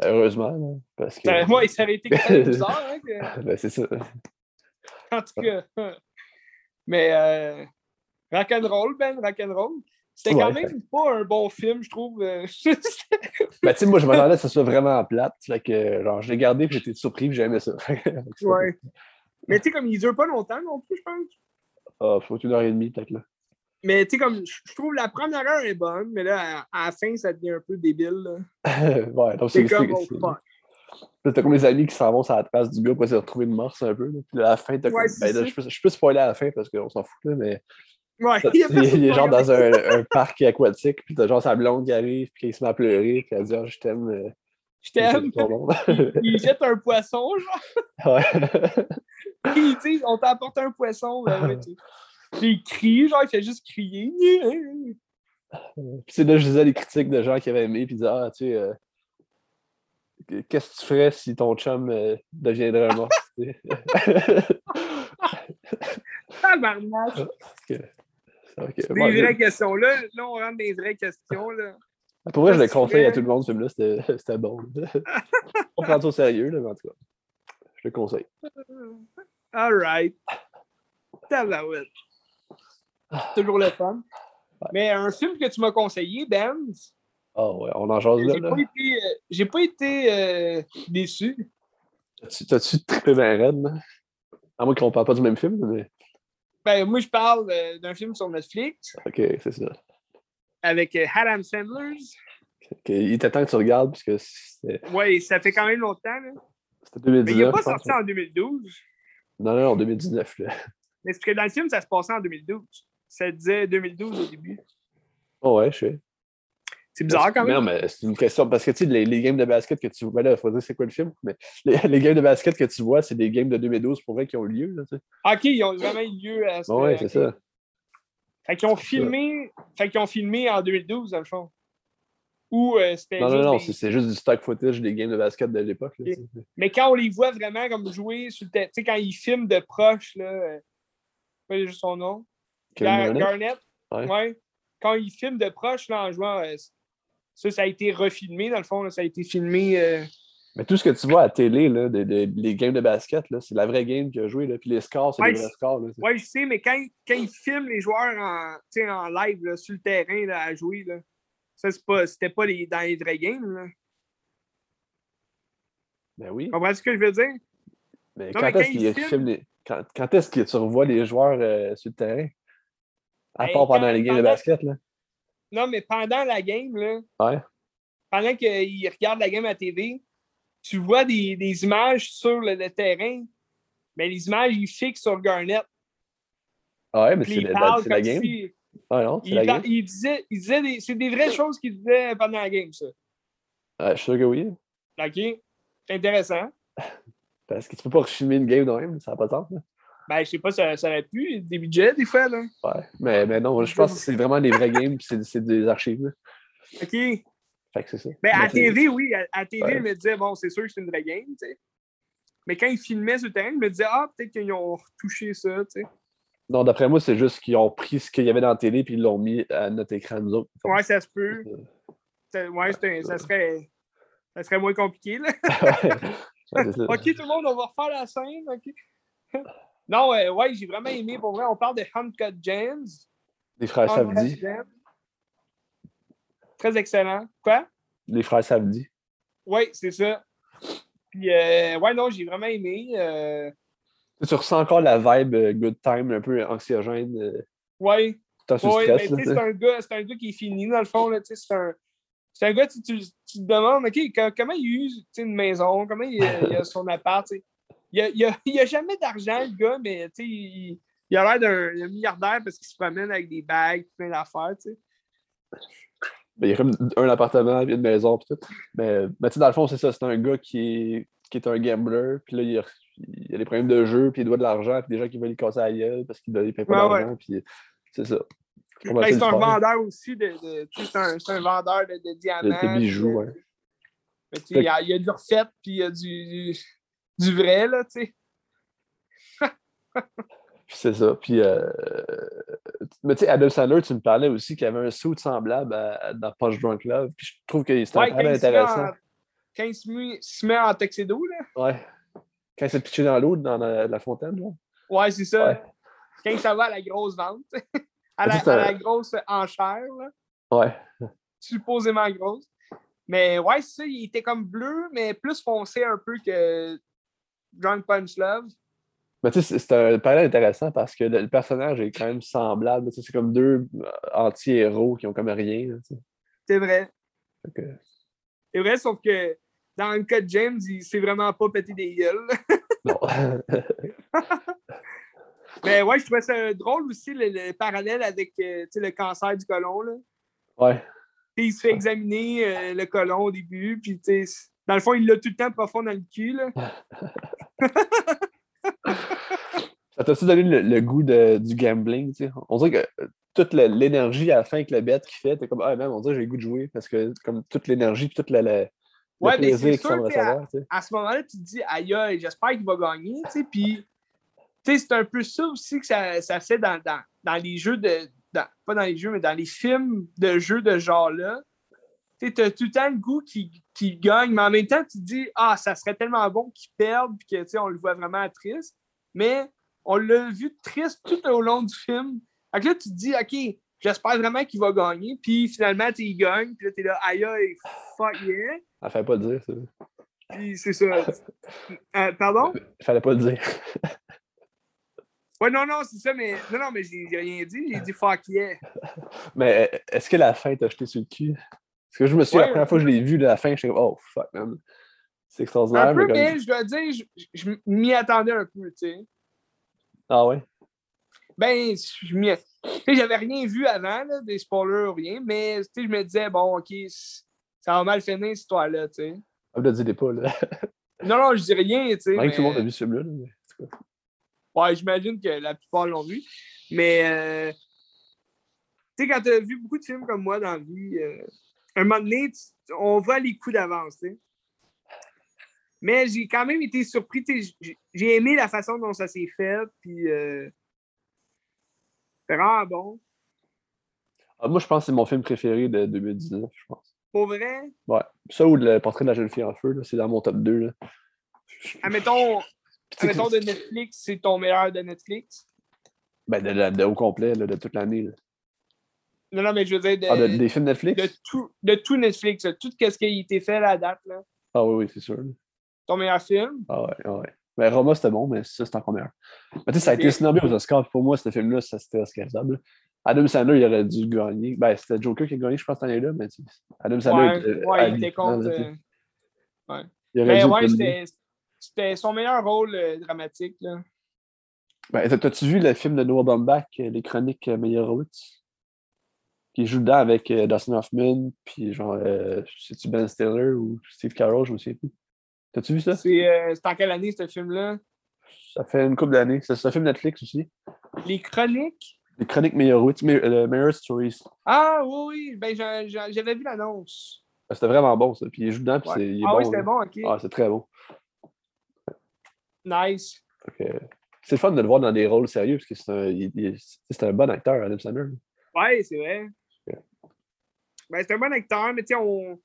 Speaker 2: Ben, heureusement, parce que.
Speaker 1: Ça, ouais, ça aurait été quand même bizarre. Hein, que-
Speaker 2: Ben, c'est ça.
Speaker 1: En tout cas. Mais euh, rock'n'roll, Ben, rock'n'roll. C'était quand même pas un bon film, je trouve. euh,
Speaker 2: Ben, tu sais, moi, je m'attendais à ce que ce soit vraiment plate. Fait que, genre, je l'ai gardé puis j'étais surpris puis j'ai aimé ça.
Speaker 1: ouais. Mais tu sais, comme il dure pas longtemps non plus, je pense.
Speaker 2: Ah, faut une heure et demie, peut-être, là.
Speaker 1: Mais tu sais, comme je je trouve la première heure est bonne, mais là, à, à la fin, ça devient un peu débile.
Speaker 2: ouais, donc
Speaker 1: C'est comme,
Speaker 2: T'as comme les amis qui s'en vont sur la trace du gars pour essayer de retrouver une morse un peu. là. Puis là, à la fin, t'as
Speaker 1: Ouais,
Speaker 2: comme. Ben, là, je peux, je peux spoiler à la fin parce qu'on s'en fout, là, mais.
Speaker 1: Ouais, il
Speaker 2: Il est, il
Speaker 1: qui
Speaker 2: genre dans un, un parc aquatique, puis t'as genre sa blonde qui arrive, puis il se met à pleurer, puis elle dit Ah, je t'aime. euh,
Speaker 1: Je t'aime.
Speaker 2: tout le monde.
Speaker 1: Il jette un poisson, genre.
Speaker 2: ouais.
Speaker 1: Puis, tu sais, on t'a apporté un poisson. Ben, ouais, tu sais. Puis il crie, genre, il fait juste crier.
Speaker 2: Puis c'est là, je disais les critiques de gens qui avaient aimé, puis disaient Ah, tu sais, euh, qu'est-ce que tu ferais si ton chum euh, deviendrait mort?
Speaker 1: Tabarnak.
Speaker 2: Ok,
Speaker 1: Des
Speaker 2: bon, je-
Speaker 1: vraies questions. Là, là, on rentre dans des vraies questions. Là.
Speaker 2: Pour vrai, je le conseille à tout le monde, ce film-là, c'était c'était bon. On prend ça au sérieux, là, mais en tout cas, je le conseille.
Speaker 1: All right. Tabarouette. Toujours le fun. Mais un film que tu m'as conseillé, Ben,
Speaker 2: Ah ouais, on en jase là.
Speaker 1: j'ai pas été, euh, j'ai pas été euh, déçu.
Speaker 2: T'as-tu- trippé raide, là? À moins qu'on parle pas du même film, mais.
Speaker 1: Ben, moi, je parle euh, d'un film sur Netflix
Speaker 2: Ok, c'est ça.
Speaker 1: avec euh, Adam Sandler.
Speaker 2: Ok, Il était temps que tu regardes, parce que c'était
Speaker 1: Ouais, ça fait quand même longtemps. Là.
Speaker 2: c'était
Speaker 1: Mais il n'est
Speaker 2: 2019.
Speaker 1: pas sorti en 2012.
Speaker 2: Non, non, en 2019, là.
Speaker 1: Mais c'est que dans le film, ça se passait en 2012. Ça disait 2012 au début?
Speaker 2: Oh ouais, je sais.
Speaker 1: C'est bizarre quand
Speaker 2: Non,
Speaker 1: même.
Speaker 2: mais c'est une question, parce que tu sais, les, les games de basket que tu vois, là, il faut dire c'est quoi le film, mais les, les games de basket que tu vois, c'est des games de 2012 pour vrai qui ont eu lieu, là, tu sais.
Speaker 1: Ok, ils ont vraiment eu lieu à ce
Speaker 2: Bon, ouais, c'est ça.
Speaker 1: Fait qu'ils ont filmé. Fait qu'ils ont filmé en 2012, dans le fond. Ou euh, c'était
Speaker 2: Non, non, non,
Speaker 1: des-
Speaker 2: c'est juste du stock footage des games de basket de l'époque.
Speaker 1: Mais quand on les voit vraiment comme jouer sur le tu sais, quand ils filment de proche, là. Euh... pas juste son nom. Gar-
Speaker 2: Garnett? Ouais.
Speaker 1: Ouais. Quand ils filment de proche, là, en jouant. euh, ça, ça a été refilmé, dans le fond. là, ça a été filmé. euh,
Speaker 2: Mais tout ce que tu vois à la télé, là, de, de- les games de basket, c'est la vraie game qu'il a joué. Là, puis les scores, c'est
Speaker 1: Ouais,
Speaker 2: les vrais scores.
Speaker 1: Ouais, je sais, mais quand, quand ils filment les joueurs en, en live là, sur le terrain là, à jouer, là, ça, c'est pas, c'était pas les- dans les vrais games. Là.
Speaker 2: Ben oui.
Speaker 1: Comprends ce que je veux dire?
Speaker 2: Mais
Speaker 1: Non,
Speaker 2: quand est-ce qu'il filme les... quand, quand est-ce que tu revois les joueurs euh, sur le terrain? À
Speaker 1: Ben,
Speaker 2: part pendant les games de basket, là.
Speaker 1: Non, mais pendant la game, là,
Speaker 2: Ouais.
Speaker 1: pendant qu'ils regardent la game à TV, tu vois des, des images sur le, le terrain, mais les images, ils fixent sur Garnett.
Speaker 2: Ah ouais, mais
Speaker 1: Puis
Speaker 2: c'est la, la- game.
Speaker 1: si.
Speaker 2: Ah non, c'est la game.
Speaker 1: il disait, il disait des, c'est des vraies choses qu'il disait pendant la game, ça.
Speaker 2: Ah, je suis sûr que oui.
Speaker 1: OK? Intéressant.
Speaker 2: Parce que tu peux pas refilmer une game de même, ça n'a pas de sens. là.
Speaker 1: Ben, je sais pas, ça, ça aurait pu, des budgets, des fois, là.
Speaker 2: Ouais. Mais, mais non, je pense que c'est vraiment des vraies games, puis c'est des archives. là.
Speaker 1: OK?
Speaker 2: Fait que c'est ça.
Speaker 1: Ben, à TV, oui. À, à TV,
Speaker 2: Ouais.
Speaker 1: je me disais, bon, c'est sûr que c'est une vraie game, tu sais. Mais quand ils filmaient sur le terrain, je me disais, ah, peut-être qu'ils ont retouché ça, tu sais.
Speaker 2: Non, d'après moi, c'est juste qu'ils ont pris ce qu'il y avait dans la télé puis ils l'ont mis à notre écran, nous autres.
Speaker 1: Ouais, ça se peut. Ça- Ouais, un- ça serait. Ça serait moins compliqué, là.
Speaker 2: Ouais.
Speaker 1: OK, tout le monde, on va refaire la scène, OK? Non, euh, ouais, j'ai vraiment aimé, pour vrai. On parle de Uncut Gems.
Speaker 2: Les frères.
Speaker 1: Gems. Très excellent. Quoi?
Speaker 2: Les frères Savdi.
Speaker 1: Oui, c'est ça. Puis, euh, ouais, non, j'ai vraiment aimé. euh,
Speaker 2: Tu ressens encore la vibe good time, un peu anxiogène. euh,
Speaker 1: ouais, mais
Speaker 2: là,
Speaker 1: c'est un, gars- c'est un gars qui est fini, dans le fond, c'est un. C'est un gars, tu, tu, tu te demandes, OK, co- comment il use une maison, comment il, a- il a son appart, Il a, il a, jamais d'argent, le gars, mais il, il a l'air d'un milliardaire parce qu'il se promène avec des bagues, plein d'affaires, tu sais.
Speaker 2: Ben, il y a comme un appartement, puis une maison, puis tout. Mais, mais tu sais, dans le fond, c'est ça. C'est un gars qui est, qui est un gambler, puis là, il, a des problèmes de jeu, puis il doit de l'argent, puis des gens qui veulent lui casser la gueule parce qu'il ne paye pas
Speaker 1: Ouais,
Speaker 2: d'argent, puis c'est ça.
Speaker 1: Ben, c'est un vendeur aussi de. c'est un, vendeur de, de diamants.
Speaker 2: De- de bijoux, ouais.
Speaker 1: euh, il y, a- il y a du refait, puis il y a du, du, vrai, là, tu sais.
Speaker 2: Puis c'est ça. Puis, euh, mais tu sais, Adam Sandler, tu me parlais aussi qu'il y avait un saut semblable à- dans Punch Drunk Love. Puis je trouve que c'était
Speaker 1: Ouais,
Speaker 2: intéressant.
Speaker 1: Quand il se met, en tuxedo, là.
Speaker 2: Ouais. Quand il s'est pitché dans l'eau, dans la, la fontaine, là.
Speaker 1: Ouais, c'est ça.
Speaker 2: Ouais.
Speaker 1: Quand ça va à la grosse vente. à, la,
Speaker 2: c'est
Speaker 1: à la grosse enchère, là.
Speaker 2: Ouais.
Speaker 1: supposément grosse. Mais ouais, c'est ça, il était comme bleu, mais plus foncé un peu que Drunk Punch Love.
Speaker 2: Mais tu sais, c'est- un parallèle intéressant parce que le, le personnage est quand même semblable. Tu sais, C'est comme deux euh, anti-héros qui ont comme rien. là, tu sais.
Speaker 1: C'est vrai. C'est vrai, sauf que dans le cas de James, il s'est vraiment pas pété des gueules.
Speaker 2: Non.
Speaker 1: Mais ouais, je trouvais ça drôle aussi, le, le parallèle avec euh, le cancer du côlon. Là.
Speaker 2: ouais.
Speaker 1: Tu sais, il se fait examiner euh, le côlon au début, puis tu sais, dans le fond, il l'a tout le temps profond dans le cul. Là.
Speaker 2: Ça t'a-tu donné le, le goût de- du gambling? On dirait que euh, toute l'énergie à la fin avec le bet qu'il fait, t'es comme, ah, même, on dirait que j'ai le goût de jouer parce que comme toute l'énergie toute la, la-
Speaker 1: Ouais,
Speaker 2: le
Speaker 1: mais
Speaker 2: plaisir qu'il
Speaker 1: sûr à- ce moment-là, tu te dis, aïe, aïe, j'espère qu'il va gagner, tu sais, puis, tu sais, c'est un peu ça aussi que ça, ça fait dans, dans, dans les jeux de, dans- pas dans les jeux, mais dans les films de jeux de genre-là. Tu t'as tout le temps le goût qu'il qu'il gagne, mais en même temps, tu te dis, ah, ça serait tellement bon qu'il perde, puis que, tu sais, on le voit vraiment triste, mais on l'a vu triste tout au long du film. Fait que là, tu te dis, OK, j'espère vraiment qu'il va gagner, puis finalement, tu il gagne, puis là, t'es là, aïe, aïe, fuck yeah.
Speaker 2: Ah, fallait pas le dire, ça.
Speaker 1: Puis c'est ça. Euh, pardon?
Speaker 2: Fallait pas le dire.
Speaker 1: Ouais, non, non, c'est ça, mais. Non, non, mais j'ai rien dit. J'ai dit fuck yeah.
Speaker 2: Mais est-ce que la fin t'a jeté sur le cul? Parce que je me suis la
Speaker 1: Ouais.
Speaker 2: première fois que je l'ai vu, la fin, j'étais comme, oh fuck, man. C'est extraordinaire.
Speaker 1: Un peu,
Speaker 2: mais comme-
Speaker 1: mais je dois dire, je, je m'y attendais un peu, tu sais.
Speaker 2: Ah ouais?
Speaker 1: Ben, je m'y. Tu sais, j'avais rien vu avant, là, des spoilers ou rien, mais, tu sais, je me disais, bon, OK, ça va mal finir, cette histoire-là, tu sais.
Speaker 2: Ah, ne dis pas, là.
Speaker 1: Non, non, je dis rien, tu sais.
Speaker 2: Même
Speaker 1: mais-
Speaker 2: que tout le monde a vu ce film-là. là, mais-
Speaker 1: Ouais, j'imagine que la plupart l'ont vu. Mais, euh, tu sais, quand tu as vu beaucoup de films comme moi dans la vie, euh, un moment donné, tu- on voit les coups d'avance. Mais j'ai quand même été surpris, j'ai- aimé la façon dont ça s'est fait, puis euh, c'est vraiment bon.
Speaker 2: Ah, moi, je pense que c'est mon film préféré de 2019, je pense.
Speaker 1: Pour vrai,
Speaker 2: Ouais. Ça ou le portrait de la jeune fille en feu, c'est dans mon top 2. Là.
Speaker 1: admettons, admettons de Netflix, c'est ton meilleur de Netflix?
Speaker 2: Ben, de, de- de- au complet, là, de toute l'année.
Speaker 1: Non, non, mais je veux dire, de,
Speaker 2: Ah, de- des films Netflix?
Speaker 1: de tout, de tout Netflix, là, tout ce qui a été fait à la date, là.
Speaker 2: Ah oui, oui, c'est sûr.
Speaker 1: ton meilleur film?
Speaker 2: Ah ouais, ah ouais. Ben, Roma, c'était bon, mais ça, c'était encore meilleur. Mais tu sais, ça a été snobé aux Oscars. Pour moi, ce film-là, ça, c'était oscarisable. Adam Sandler, il aurait dû gagner. Ben, c'était Joker qui a gagné, je pense, cette année-là, mais tu sais, Adam Sandler
Speaker 1: Ouais,
Speaker 2: était
Speaker 1: ouais, il était contre. euh,
Speaker 2: Il
Speaker 1: Mais ouais,
Speaker 2: obtenir.
Speaker 1: c'était son meilleur rôle euh, dramatique. Là.
Speaker 2: Ben, t'as- t'as-tu vu le film de Noah Baumbach, euh, Les Chroniques euh, Qui joue dedans avec euh, Dustin Hoffman, puis genre, euh, c'est-tu Ben Stiller ou Steve Carell, je me souviens plus. T'as-tu vu ça?
Speaker 1: C'est euh, c'est en quelle année ce film-là?
Speaker 2: Ça fait une couple d'années. C'est un film Netflix aussi.
Speaker 1: Les Chroniques?
Speaker 2: Les Chroniques Meyerowitz, Me- euh, Meyer Stories.
Speaker 1: Ah oui, oui, ben j'a- j'a- j'avais vu l'annonce.
Speaker 2: Ah, C'était vraiment bon, ça. Puis il joue dedans, puis
Speaker 1: Ouais.
Speaker 2: c'est, il est
Speaker 1: Ah
Speaker 2: bon.
Speaker 1: oui, c'était bon, ok.
Speaker 2: Ah, c'est très bon.
Speaker 1: Nice.
Speaker 2: C'est le fun de le voir dans des rôles sérieux, parce que c'est un, il- il- c'est un bon acteur, Adam Sandler.
Speaker 1: Ouais, c'est vrai. Ben, c'est un bon acteur, mais tu sais, on.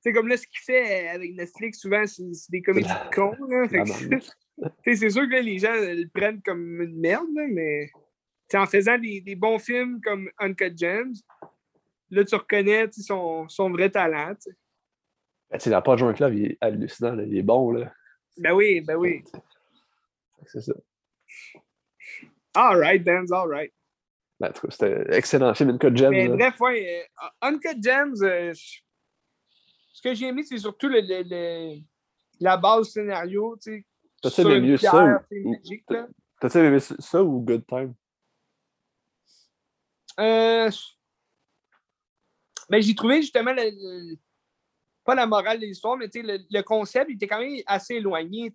Speaker 1: Sais, comme là, ce qu'il fait avec Netflix, souvent, c'est c'est des comédies de cons.
Speaker 2: Ah,
Speaker 1: Tu sais, c'est sûr que là, les gens le prennent comme une merde, là, mais en faisant des, des bons films comme Uncut Gems, là, tu reconnais son, son vrai talent. tu sais.
Speaker 2: Ben, dans Pas Joint Club, il est hallucinant, là. il est bon. Là.
Speaker 1: Ben oui, ben oui.
Speaker 2: C'est ça.
Speaker 1: All right, Dan's all right.
Speaker 2: Ben, c'était un excellent film, une code gem.
Speaker 1: Mais
Speaker 2: là.
Speaker 1: bref, ouais, euh, Uncut Gems, euh, je- ce que j'ai aimé, c'est surtout le, le- le- la base scénario.
Speaker 2: T'as-tu aimé mieux ça ou-. T'as-tu aimé ça ou Good Time?
Speaker 1: Euh, ben, j'ai trouvé justement le, pas la morale de l'histoire, mais le, concept il était quand même assez éloigné.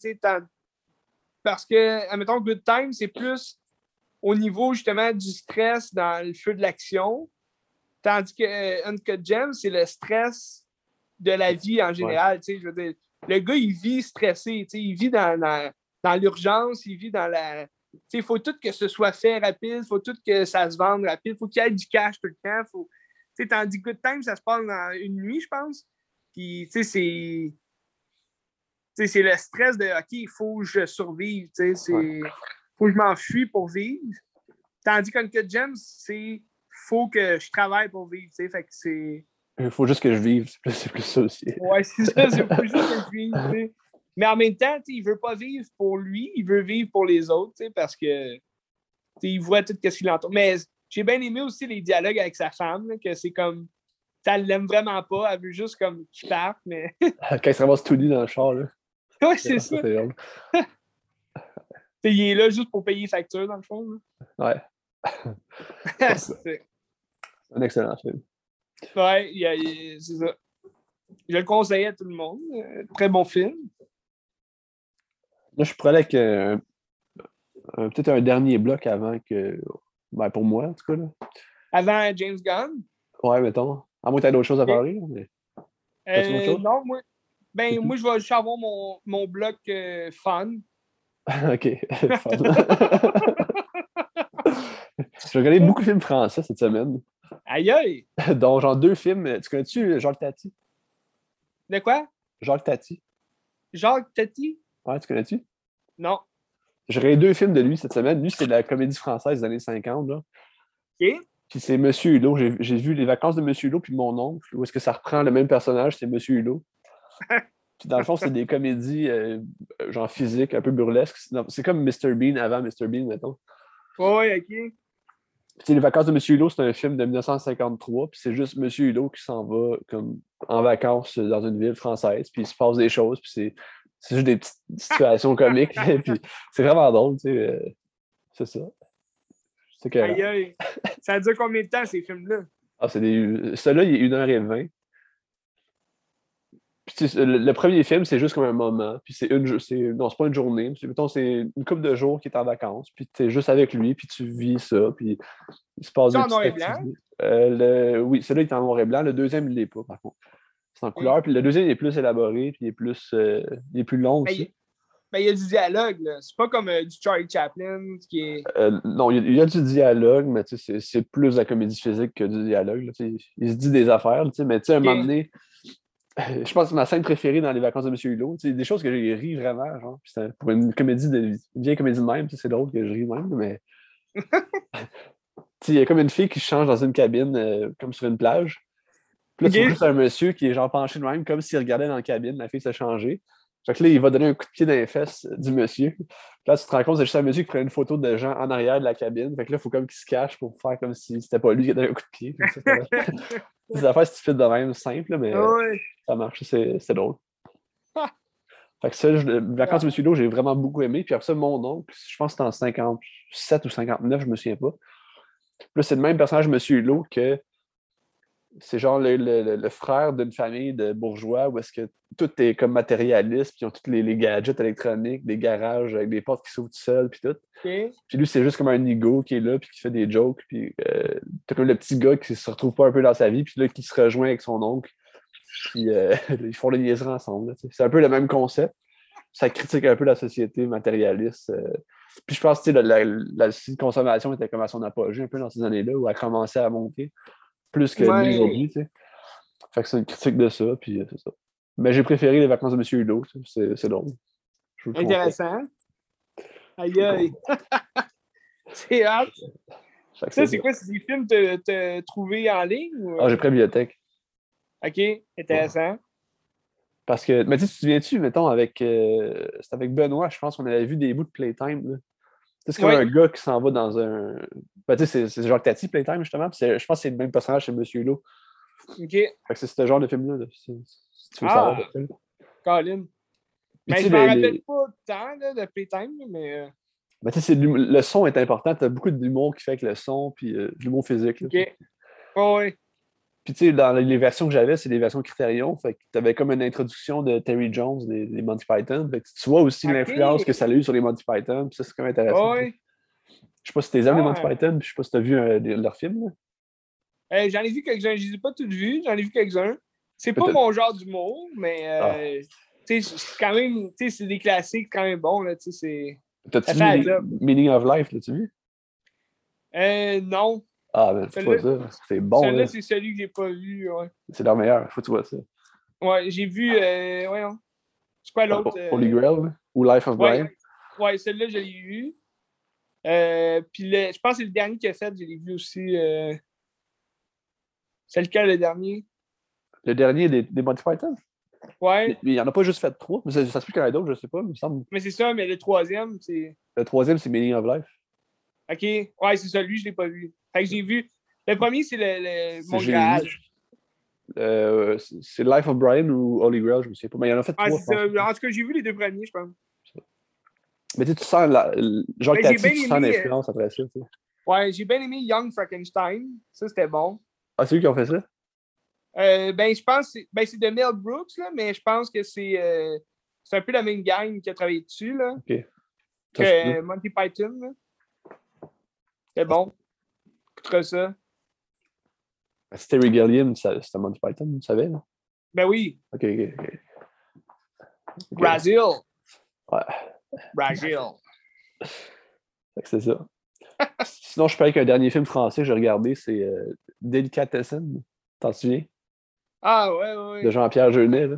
Speaker 1: parce que, admettons, Good Time, c'est plus au niveau justement du stress dans le feu de l'action. Tandis que euh, Uncut Gems, c'est le stress de la vie en général. Je veux dire, le gars, il vit stressé. Il vit dans, l'urgence, il vit dans la. Il faut tout que ce soit fait rapide, il faut tout que ça se vende rapide, il faut qu'il y ait du cash tout le temps. Faut... Tandis que Good Time, ça se passe dans une nuit, je pense. Puis, tu sais, c'est c'est le stress de OK, il faut que je survive. Il faut que je m'enfuis pour vivre. Tandis qu'un Cut Gems, c'est faut que je travaille pour vivre. Fait que c'est.
Speaker 2: Il faut juste que je vive, c'est plus, ça aussi.
Speaker 1: Ouais, c'est ça, il faut juste que je vive. Mais en même temps, il ne veut pas vivre pour lui, il veut vivre pour les autres, parce que il voit tout ce qui l'entoure. Mais j'ai bien aimé aussi les dialogues avec sa femme, que c'est comme. Ça l'aime vraiment pas, elle veut juste comme qu'il parte, mais.
Speaker 2: Quand il se ramasse tout nu dans le char, là.
Speaker 1: Oui, c'est ça. il est là juste pour payer les factures, dans le fond.
Speaker 2: Ouais. c'est un excellent film.
Speaker 1: Ouais, c'est ça. Je le conseille à tout le monde. Euh, très bon film.
Speaker 2: Là, je pourrais aller avec euh, peut-être un dernier bloc avant que. Ben, pour moi, en tout cas. Là.
Speaker 1: Avant James Gunn?
Speaker 2: Ouais, mettons. À moins que tu aies d'autres choses à parler. Mais...
Speaker 1: Euh, non, moi, ben, moi, je vais juste avoir mon, mon bloc euh, fun.
Speaker 2: OK. J'ai regardé beaucoup de films français cette semaine.
Speaker 1: Aïe aïe!
Speaker 2: Donc, genre deux films. Tu connais-tu Jacques Tati?
Speaker 1: De quoi?
Speaker 2: Jacques Tati.
Speaker 1: Jacques Tati?
Speaker 2: Ouais, tu connais-tu?
Speaker 1: Non.
Speaker 2: J'ai regardé deux films de lui cette semaine. Lui, c'est la comédie française des années 50. Là.
Speaker 1: OK.
Speaker 2: Puis c'est Monsieur Hulot. J'ai vu Les vacances de Monsieur Hulot puis mon oncle, où est-ce que ça reprend le même personnage, c'est Monsieur Hulot. Puis dans le fond, c'est des comédies euh, genre physiques, un peu burlesques. C'est comme Mr. Bean avant Mr. Bean, mettons.
Speaker 1: Oui, OK.
Speaker 2: Puis Les vacances de Monsieur Hulot, c'est un film de 1953, puis c'est juste Monsieur Hulot qui s'en va comme en vacances dans une ville française, puis il se passe des choses, puis c'est, c'est juste des petites situations comiques, puis c'est vraiment drôle, tu sais. Euh, c'est ça.
Speaker 1: C'est que... Aïe, aïe. Ça dure combien de temps, ces films-là?
Speaker 2: Ah, c'est des... Celui-là, il est 1h20 le, premier film, c'est juste comme un moment. Puis c'est une c'est non, c'est pas une journée. c'est une couple de jours qui est en vacances. Puis tu es juste avec lui, puis tu vis ça. Puis il se passe
Speaker 1: des en noir et blanc?
Speaker 2: Euh, oui, celui-là est en noir et blanc. Le deuxième, il l'est pas, par contre. C'est en couleur. Puis le deuxième, il est plus élaboré, puis il est plus, euh, il est plus long aussi.
Speaker 1: Mais il y a du dialogue, là. C'est pas comme euh, du Charlie Chaplin qui est.
Speaker 2: non, il y, a, du dialogue, mais c'est plus la comédie physique que du dialogue. il se dit des affaires, mais tu sais, à un moment donné, je pense que ma scène préférée dans les vacances de M. Hulot, c'est des choses que j'ai ri vraiment, genre. pour une comédie de une vieille comédie de même, c'est drôle que je ris même, mais. il y a comme une fille qui change dans une cabine, euh, comme sur une plage. Puis là, tu vois un monsieur qui est genre penché de même, comme s'il regardait dans la cabine, la fille s'est changée. Fait que là, il va donner un coup de pied dans les fesses du monsieur. là, tu te rends compte, c'est juste un monsieur qui prend une photo de gens en arrière de la cabine. Fait que là, il faut comme qu'il se cache pour faire comme si c'était pas lui qui a donné un coup de pied. des affaires stupides de même, simples, mais ça marche, c'est drôle. Fait que ça, je, Vacances de Monsieur Hulot, j'ai vraiment beaucoup aimé. Puis après ça, mon oncle, je pense que c'était en 57 ou 59, je me souviens pas. Puis là, c'est le même personnage, Monsieur Hulot, que c'est genre le, frère d'une famille de bourgeois où est-ce que tout est comme matérialiste, puis ils ont tous les, gadgets électroniques, des garages avec des portes qui s'ouvrent tout seuls, puis tout. Puis lui, c'est juste comme un ego qui est là, puis qui fait des jokes, puis euh, t'as comme le petit gars qui se retrouve pas un peu dans sa vie, puis là, qui se rejoint avec son oncle, puis euh, ils font les niaiseries ensemble. C'est un peu le même concept. Ça critique un peu la société matérialiste. Euh. Puis je pense que la, la, la, consommation était comme à son apogée un peu dans ces années-là, où elle commençait à monter plus que ouais. aujourd'hui, tu sais. Fait que c'est une critique de ça, puis euh, c'est ça. Mais j'ai préféré les vacances de M. Hulot, c'est drôle.
Speaker 1: Intéressant. Aïe aïe. c'est hâte. Ça, c'est quoi? C'est des films que tu as trouvés en ligne? Ou...
Speaker 2: Ah, j'ai pris la bibliothèque.
Speaker 1: OK, intéressant.
Speaker 2: Parce que, mais tu te souviens-tu, mettons, avec, euh, avec Benoît, je pense qu'on avait vu des bouts de Playtime. C'est comme un gars qui s'en va dans un. Ben, tu sais, c'est Jacques Tati, Playtime, justement. je pense que c'est le même personnage chez Monsieur Hulot.
Speaker 1: OK.
Speaker 2: C'est ce genre de film-là. Si,
Speaker 1: tu veux ah, savoir. Colin. Mais je ne me rappelle pas tant là, de Playtime, mais. Euh...
Speaker 2: Ben, tu sais, le son est important. Tu as beaucoup d'humour qui fait avec le son, puis euh, l'humour physique.
Speaker 1: OK. Oh, oui.
Speaker 2: Puis tu sais, dans les versions que j'avais, c'est des versions Criterion. Fait que tu avais comme une introduction de Terry Jones, des, des Monty Python. Fait que tu vois aussi l'influence que ça a eu sur les Monty Python. Puis ça, c'est quand même intéressant.
Speaker 1: Ouais.
Speaker 2: Je sais pas si t'es aimes les Monty
Speaker 1: Ouais.
Speaker 2: Python, puis je sais pas si t'as vu euh, films. là.
Speaker 1: Euh, J'en ai vu quelques-uns. Je les ai pas tous vus. J'en ai vu quelques-uns. C'est pas mon genre d'humour, mais
Speaker 2: Ah.
Speaker 1: euh, tu sais, c'est quand même, tu sais, c'est des classiques quand même bons, là, tu sais, c'est...
Speaker 2: T'as-tu vu. Meaning of Life, l'as-tu vu?
Speaker 1: Euh, non.
Speaker 2: Ah, ben, tu vois ça. C'est bon,
Speaker 1: Celui-là,
Speaker 2: là.
Speaker 1: c'est celui que j'ai pas vu, ouais.
Speaker 2: C'est leur meilleur. Faut que tu vois ça.
Speaker 1: Ouais, j'ai vu, euh, voyons. C'est quoi l'autre? euh,
Speaker 2: Holy Grail, ou Life of Brian?
Speaker 1: Ouais, ouais celui-là, je l'ai vu. Euh, puis le- je pense que c'est le dernier qu'il a fait, je l'ai vu aussi. euh, C'est lequel le dernier?
Speaker 2: Le dernier des, des Monty Python?
Speaker 1: Ouais,
Speaker 2: il n'y en a pas juste fait trois. Mais ça, ça se peut qu'il y en ait d'autres, je sais pas. Il me semble.
Speaker 1: mais c'est ça, mais le troisième, c'est.
Speaker 2: Le troisième, c'est Meaning of Life.
Speaker 1: Ok, ouais, c'est ça, lui, je l'ai pas vu. Fait que j'ai vu. Le premier, c'est le, le mon. Graal.
Speaker 2: Euh, c'est Life of Brian ou Holy Grail, je me souviens pas. Mais il y en a fait
Speaker 1: Ah,
Speaker 2: trois.
Speaker 1: ça. En tout cas, j'ai vu les deux premiers, je pense.
Speaker 2: Mais tu sais, tu sens la, genre
Speaker 1: j'ai
Speaker 2: Tati, tu sens l'influence après ça. tu sais?
Speaker 1: Ouais, j'ai bien aimé Young Frankenstein. Ça, c'était bon.
Speaker 2: Ah, c'est eux qui ont fait ça?
Speaker 1: Euh, ben, je pense ben, c'est de Mel Brooks, là, mais je pense que c'est euh, c'est un peu la même gang qui a travaillé dessus, là,
Speaker 2: Ok.
Speaker 1: que Monty Python. là. C'est bon? Écoutera ça.
Speaker 2: C'est Terry Gilliam, c'était Monty Python, vous savez? là?
Speaker 1: Ben oui,
Speaker 2: Ok, ok, ok.
Speaker 1: Brazil.
Speaker 2: Ouais.
Speaker 1: Brazil.
Speaker 2: C'est ça. Sinon, je parlais qu'un dernier film français que j'ai regardé, c'est euh, Delicatessen. T'en souviens?
Speaker 1: Ah, ouais, ouais.
Speaker 2: De Jean-Pierre Jeunet. Là.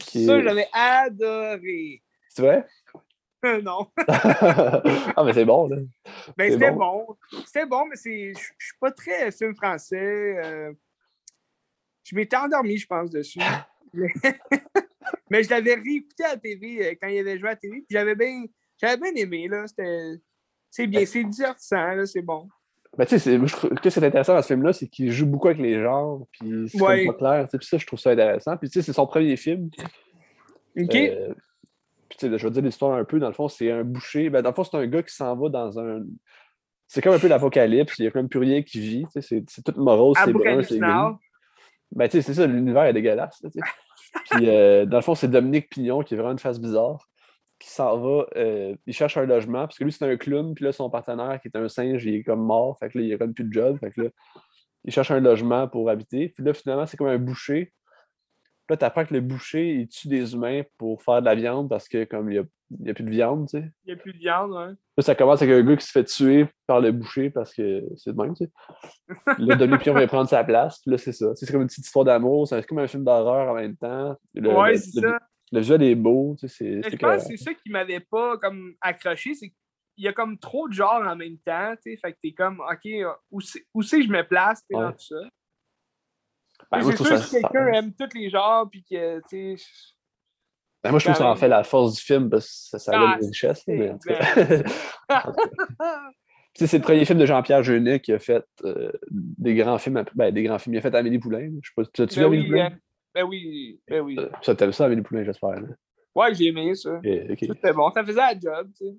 Speaker 2: qui
Speaker 1: Ça, j'avais adoré.
Speaker 2: C'est vrai?
Speaker 1: Non.
Speaker 2: ah, mais c'est bon, là.
Speaker 1: Ben, c'était
Speaker 2: bon.
Speaker 1: bon. C'était bon, mais. Je suis pas très film français. euh, Je m'étais endormi, je pense, dessus. mais... mais je l'avais réécouté à la TV euh, quand il avait joué à la TV. Puis j'avais bien. J'avais bien aimé, là. C'était. C'est bien, c'est divertissant, là, c'est bon.
Speaker 2: Mais tu sais, je trouve que c'est intéressant dans ce film-là, c'est qu'il joue beaucoup avec les genres, puis c'est
Speaker 1: Ouais.
Speaker 2: pas clair. Puis ça, je trouve ça intéressant. Puis tu sais, c'est son premier film.
Speaker 1: OK?
Speaker 2: Euh, je vais dire l'histoire un peu. Dans le fond, c'est un boucher. Ben, dans le fond, c'est un gars qui s'en va dans un. C'est comme un peu l'apocalypse. Il n'y a comme plus rien qui vit. C'est c'est tout morose, c'est brun, c'est gris. Ben, tu sais, c'est ça, l'univers est dégueulasse. Puis, euh, dans le fond, c'est Dominique Pignon qui est vraiment une face bizarre, qui s'en va, euh, il cherche un logement, parce que lui, c'est un clown, puis là, son partenaire, qui est un singe, il est comme mort, fait que là, il a comme plus de job, fait que là, il cherche un logement pour habiter. Puis là, finalement, c'est comme un boucher. Là, tu apprends que le boucher, il tue des humains pour faire de la viande, parce que comme il n'y a, a plus de viande, tu sais.
Speaker 1: Il n'y a plus de viande, hein.
Speaker 2: Là, ça commence avec un gars qui se fait tuer par le boucher parce que c'est de même, tu sais. Là, Dominique Pion vient prendre sa place. Puis là, c'est ça. C'est comme une petite histoire d'amour. C'est comme un film d'horreur en même temps. Le,
Speaker 1: ouais,
Speaker 2: le-
Speaker 1: c'est
Speaker 2: le-
Speaker 1: ça.
Speaker 2: le visuel est beau. Tu sais,
Speaker 1: je pense que c'est ça qui m'avait pas comme accroché, c'est qu'il y a comme trop de genres en même temps, tu sais, fait que t'es comme, OK, où c'est que je me place, tu sais,
Speaker 2: Ouais.
Speaker 1: dans tout ça?
Speaker 2: Ben,
Speaker 1: c'est
Speaker 2: trouve
Speaker 1: sûr, si quelqu'un aime tous les genres, puis que, tu sais,
Speaker 2: Ben, moi, je trouve que ça en
Speaker 1: quand
Speaker 2: fait la force du film parce que ça, ça
Speaker 1: Ah,
Speaker 2: donne une richesse. mais
Speaker 1: c'est
Speaker 2: le premier film de Jean-Pierre Jeunet qui a fait euh, des grands films. Ben, des grands films. Il a fait Amélie Poulain. Je sais pas. Tu as-tu vu
Speaker 1: ben
Speaker 2: Amélie
Speaker 1: oui,
Speaker 2: Poulain?
Speaker 1: hein. ben oui, ben oui.
Speaker 2: Euh, Ça, t'aimes ça, Amélie Poulain, j'espère.
Speaker 1: Ouais, j'ai aimé ça.
Speaker 2: Ok, ok.
Speaker 1: C'était bon, ça faisait la job, tu sais.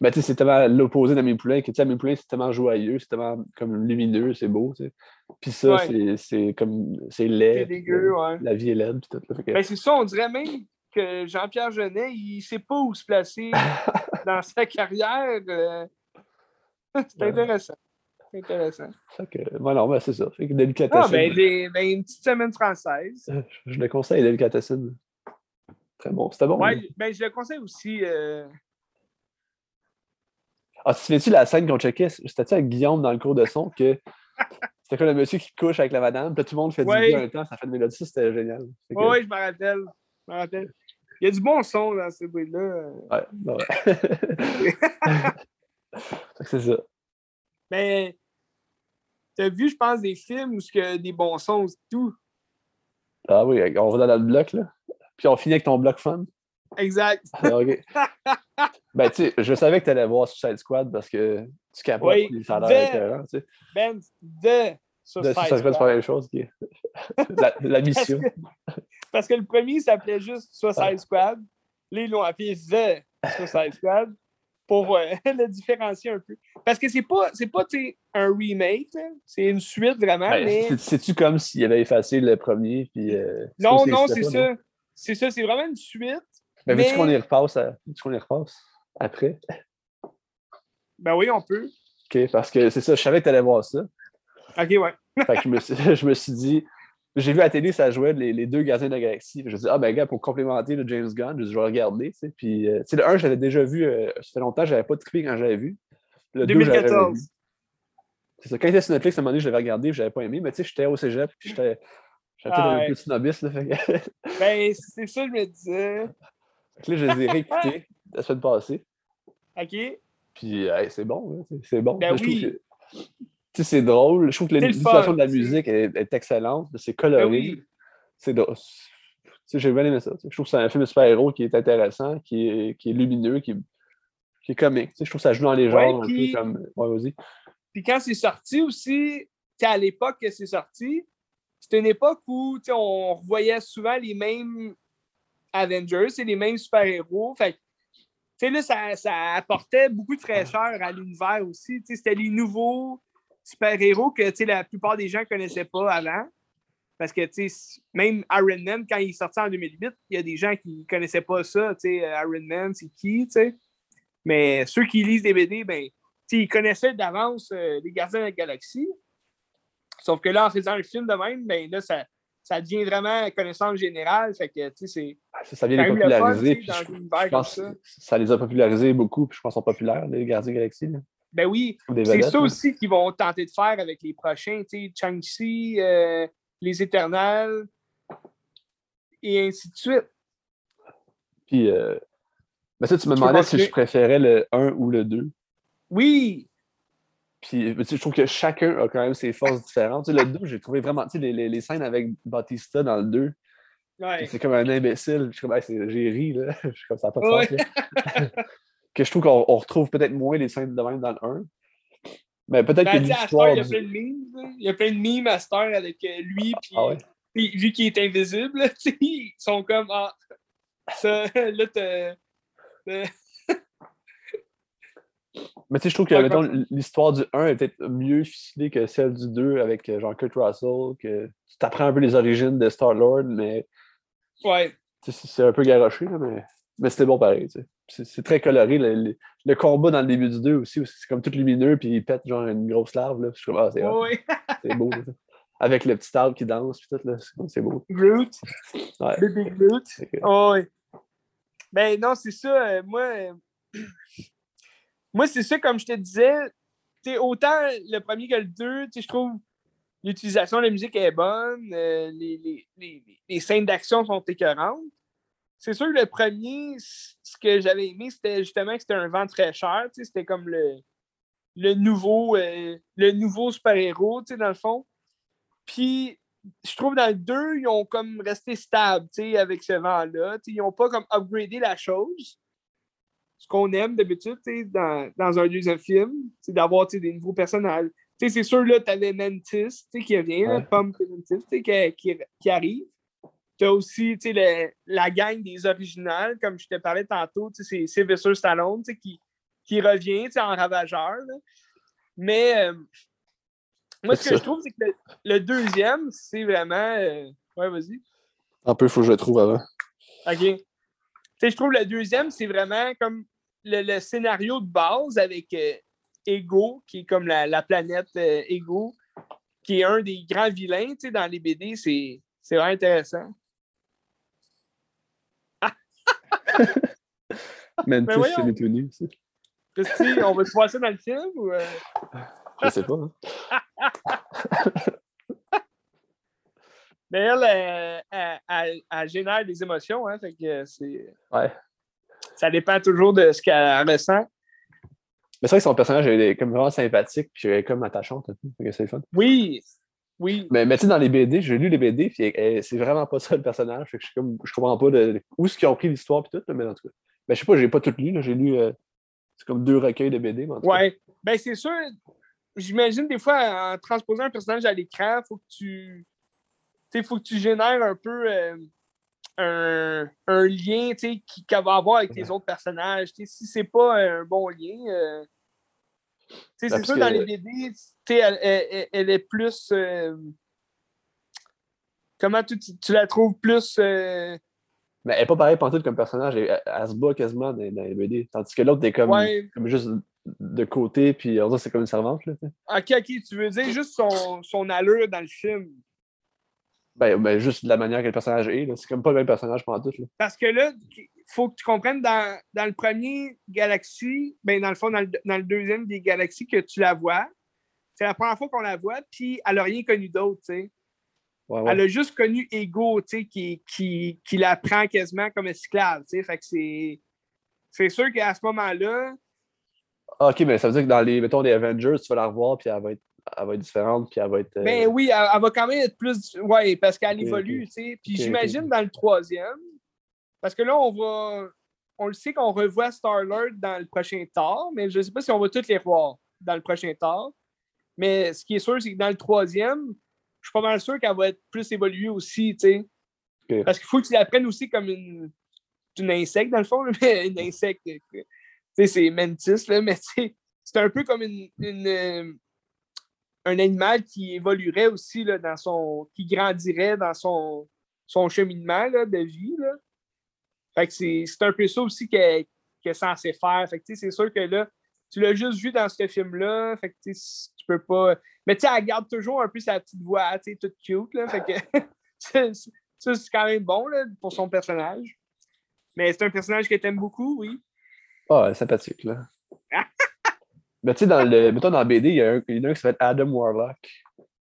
Speaker 2: Ben, tu sais, c'est tellement l'opposé d'Amélie Poulain, que tu sais, Amélie Poulain, c'est tellement joyeux, c'est tellement comme lumineux, c'est beau, tu sais. Puis ça,
Speaker 1: Ouais.
Speaker 2: c'est- comme, c'est laid.
Speaker 1: C'est dégueu, ouais.
Speaker 2: La vie est laide, puis tout. là, fait que-
Speaker 1: Ben c'est ça, on dirait même que Jean-Pierre Jeunet, il sait pas où se placer dans sa carrière. euh. C'est
Speaker 2: Ouais.
Speaker 1: intéressant. C'est intéressant.
Speaker 2: ouais, non, ben, c'est ça. Fait que.
Speaker 1: Ah, ben, des- ben, une petite semaine française.
Speaker 2: je, je le conseille, délicatesse. Très bon, c'était bon.
Speaker 1: Ouais, ben, je le conseille aussi. euh,
Speaker 2: Ah, tu te souviens-tu la scène qu'on checkait? C'était-tu avec Guillaume dans le cours de son que c'était comme le monsieur qui couche avec la madame, puis tout le monde fait
Speaker 1: Ouais.
Speaker 2: du bruit en même temps, ça fait une mélodie, c'était génial. Que-
Speaker 1: Ouais, ouais, je me rappelle. Je me rappelle. Il y a du bon son dans ce bruit-là.
Speaker 2: ouais, ben que c'est ça.
Speaker 1: Mais t'as vu, je pense, des films où il y a des bons sons et tout.
Speaker 2: Ah oui, on va dans le bloc, là. Puis on finit avec ton bloc fun.
Speaker 1: Exact.
Speaker 2: Ah. ben, tu sais, je savais que tu allais voir Suicide Squad parce que tu capotes,
Speaker 1: Oui,
Speaker 2: ça a l'air
Speaker 1: mais-
Speaker 2: écœurant, tu sais.
Speaker 1: Ben, de
Speaker 2: De Suicide Squad, c'est pas la même chose. qui la, la mission.
Speaker 1: Parce que le premier s'appelait juste Suicide Squad. Là, ils l'ont appelé The Suicide Squad. pour euh, le différencier un peu. Parce que c'est pas, c'est pas un remake, c'est une suite vraiment.
Speaker 2: Ben,
Speaker 1: mais...
Speaker 2: C'est-tu comme s'il avait effacé le premier? Puis, euh,
Speaker 1: non, non, c'est ça. C'est ça, c'est vraiment une suite.
Speaker 2: Ben, mais... veux-tu qu'on y repasse, qu'on y repasse? Après?
Speaker 1: Ben oui, on peut.
Speaker 2: OK, parce que c'est ça, je savais que tu allais voir ça.
Speaker 1: OK, ouais.
Speaker 2: fait que je me, suis, je me suis dit, j'ai vu à la télé, ça jouait les, les, deux gardiens de la galaxie. Je me suis dit, ah ben gars, pour complémenter le James Gunn, je, vais regarder. Tu sais. Puis, euh, le 1, je l'avais déjà vu, euh, ça fait longtemps, je n'avais pas trippé quand j'avais vu.
Speaker 1: Le 2014.
Speaker 2: C'est ça. Quand il était sur Netflix, à un moment donné, je l'avais regardé, je n'avais pas aimé, mais tu sais, j'étais au cégep, puis j'étais. J'étais ah, un petit novice. Là, fait
Speaker 1: ben, c'est ça, je me disais.
Speaker 2: Là, je les ai réécoutés la semaine passée.
Speaker 1: OK.
Speaker 2: Puis, c'est bon, c'est bon.
Speaker 1: Ben oui
Speaker 2: c'est drôle. Je trouve que l'utilisation de la musique est, excellente. C'est coloré.
Speaker 1: Ben
Speaker 2: c'est drôle. J'ai bien aimé ça. Je trouve que c'est un film de super-héros qui est intéressant, qui est, qui est lumineux, qui est, qui est comique. Je trouve que ça joue dans les genres un peu comme. Ouais, vas-y.
Speaker 1: Puis quand c'est sorti aussi, à l'époque que c'est sorti, c'était une époque où on revoyait souvent les mêmes Avengers, c'est les mêmes super-héros. Fait là, ça, ça, apportait beaucoup de fraîcheur à l'univers aussi. C'était les nouveaux super-héros que la plupart des gens ne connaissaient pas avant. Parce que même Iron Man, quand il est sorti en 2008, il y a des gens qui ne connaissaient pas ça. Iron Man, c'est qui? Mais ceux qui lisent des BD, ben, ils connaissaient d'avance euh, les Gardiens de la Galaxie. Sauf que là, en faisant le film de même, ben, là, ça, ça devient vraiment connaissance générale. Fait que, c'est,
Speaker 2: ça, vient les populariser. je, pense ça. ça les a popularisés beaucoup. Puis je pense qu'ils sont populaires, les Gardiens Galaxie.
Speaker 1: Ben oui, c'est ça aussi qu'ils vont tenter de faire avec les prochains, tu sais, Chang-Chi, euh, Les Éternels, et ainsi de suite.
Speaker 2: Puis, euh... ben ça, tu me demandais si je préférais le 1 ou le 2.
Speaker 1: Oui!
Speaker 2: Puis, je trouve que chacun a quand même ses forces différentes. le 2, j'ai trouvé vraiment, tu sais, les, les, scènes avec Batista dans le 2,
Speaker 1: ouais.
Speaker 2: c'est comme un imbécile. Je suis comme, j'ai ri, là. Je suis comme, ça n'a pas de sens, que je trouve qu'on retrouve peut-être moins les scènes de même dans le 1. Mais peut-être
Speaker 1: ben,
Speaker 2: que l'histoire...
Speaker 1: Il y a plein de memes. Il y a plein de memes à Star avec euh, lui, puis, ah vu qu'il est invisible, ils sont comme Ah, ça, là, t'as.
Speaker 2: Mais tu sais, je trouve que l'histoire du 1 est peut-être mieux ficelée que celle du 2 avec euh, genre Kurt Russell, que tu t'apprends un peu les origines de Star-Lord, mais.
Speaker 1: Ouais.
Speaker 2: C'est un peu garoché, là, mais, mais c'était bon pareil. C'est très coloré. Le, le, combat dans le début du 2 aussi, c'est comme tout lumineux, puis il pète genre une grosse larve. Là, je ah, c'est beau. Avec le petit arbre qui danse, puis tout, c'est beau.
Speaker 1: Groot.
Speaker 2: Ouais.
Speaker 1: Baby Groot. Oh, oui. Ben non, c'est ça. Euh, moi, euh, moi c'est ça, comme je te disais. Autant le premier que le 2, je trouve l'utilisation de la musique est bonne, euh, les, les, les, les, scènes d'action sont écœurantes c'est sûr que le premier, ce que j'avais aimé, c'était justement que c'était un vent très cher. C'était comme le, le nouveau, euh, nouveau super-héros, dans le fond. Puis, je trouve dans le 2, ils ont comme resté stables avec ce vent-là. Ils n'ont pas comme upgradé la chose. Ce qu'on aime d'habitude dans, dans un deuxième film, c'est d'avoir des nouveaux personnages. C'est sûr, là, tu avais Mantis qui revient, ouais. Pump Mantis qui, qui, qui, arrive. Tu as aussi la gang des originales, comme je te parlais tantôt, c'est Sylvester Stallone qui, qui revient en ravageur. Mais euh, moi, ce que je trouve, c'est que le, deuxième, c'est vraiment. Euh, ouais, vas-y.
Speaker 2: Un peu, il faut que je le trouve avant.
Speaker 1: OK. je trouve le deuxième, c'est vraiment comme le, scénario de base avec euh, Ego, qui est comme la, planète Ego, qui est un des grands vilains dans les BD. C'est vraiment intéressant.
Speaker 2: Mantis, ben c'est détenu.
Speaker 1: Christy, on va se voir ça dans le film ou. Euh?
Speaker 2: Je sais pas.
Speaker 1: Hein. Mais elle, elle, elle, génère des émotions, hein, fait que c'est.
Speaker 2: Ouais.
Speaker 1: Ça dépend toujours de ce qu'elle ressent.
Speaker 2: Mais c'est vrai que son personnage est comme vraiment sympathique, puis comme attachante, c'est fun.
Speaker 1: Oui, oui.
Speaker 2: Mais, mais tu sais, dans les BD, j'ai lu les BD, puis c'est vraiment pas ça le personnage. je, comme, je comprends pas de, où est-ce qu'ils ont pris l'histoire, puis tout, mais en tout cas. Ben, je sais pas, j'ai pas tout lu, j'ai lu. Euh, c'est comme deux recueils de BD, tout
Speaker 1: Ouais. Ben, c'est sûr. J'imagine des fois, en transposant un personnage à l'écran, faut que tu. Tu faut que tu génères un peu. Euh, un, un lien qu'il va avoir avec les autres personnages. si c'est pas un bon lien, euh, c'est sûr, que... dans les BD, elle, elle, elle, est plus. Euh, comment tu, tu, la trouves plus. Euh,
Speaker 2: mais elle n'est pas pareille tout comme personnage. Elle, elle, se bat quasiment dans, dans, les BD. Tandis que l'autre est comme, comme juste de côté, puis on c'est comme une servante. Là,
Speaker 1: ok, ok, tu veux dire juste son, son allure dans le film?
Speaker 2: Ben, ben, juste la manière que le personnage est. C'est comme pas le même personnage pendant tout. Là.
Speaker 1: Parce que là, il faut que tu comprennes dans, dans, le premier Galaxy, ben, dans le fond, dans le, dans le deuxième des Galaxies que tu la vois. C'est la première fois qu'on la voit, puis elle n'a rien connu d'autre, tu sais. Elle a juste connu Ego, tu sais, qui, qui, qui, la prend quasiment comme esclave, tu sais. Fait que c'est. C'est sûr qu'à ce moment-là.
Speaker 2: Ah, ok, mais ça veut dire que dans les, mettons, les Avengers, tu vas la revoir, puis elle va être elle va être différente, puis elle va être. Euh,
Speaker 1: ben oui, elle, va quand même être plus. Oui, parce qu'elle évolue, tu sais. Puis j'imagine dans le troisième, parce que là, on va. On le sait qu'on revoit Star-Lord dans le prochain Thor, mais je ne sais pas si on va toutes les revoir dans le prochain Thor. Mais ce qui est sûr, c'est que dans le troisième, je suis pas mal sûr qu'elle va être plus évoluée aussi, tu sais. Parce qu'il faut que tu la prennes aussi comme une, une insecte, dans le fond, mais une insecte. Tu sais, c'est Mantis, là, mais c'est un peu comme une, une, euh, un animal qui évoluerait aussi là, dans son. qui grandirait dans son, son cheminement là, de vie. Là. Fait que c'est un peu ça aussi qu'elle est censé faire. Fait que c'est sûr que là, tu l'as juste vu dans ce film-là. Fait que tu peux pas. Mais tu elle garde toujours un peu sa petite voix, tu sais, toute cute. Là, fait que ça, c'est quand même bon là, pour son personnage. Mais c'est un personnage que tu aimes beaucoup, oui.
Speaker 2: Ah, oh, sympathique, là. Mais tu sais, dans le, mettons dans la BD, il y, a un, il y en a un qui s'appelle Adam Warlock.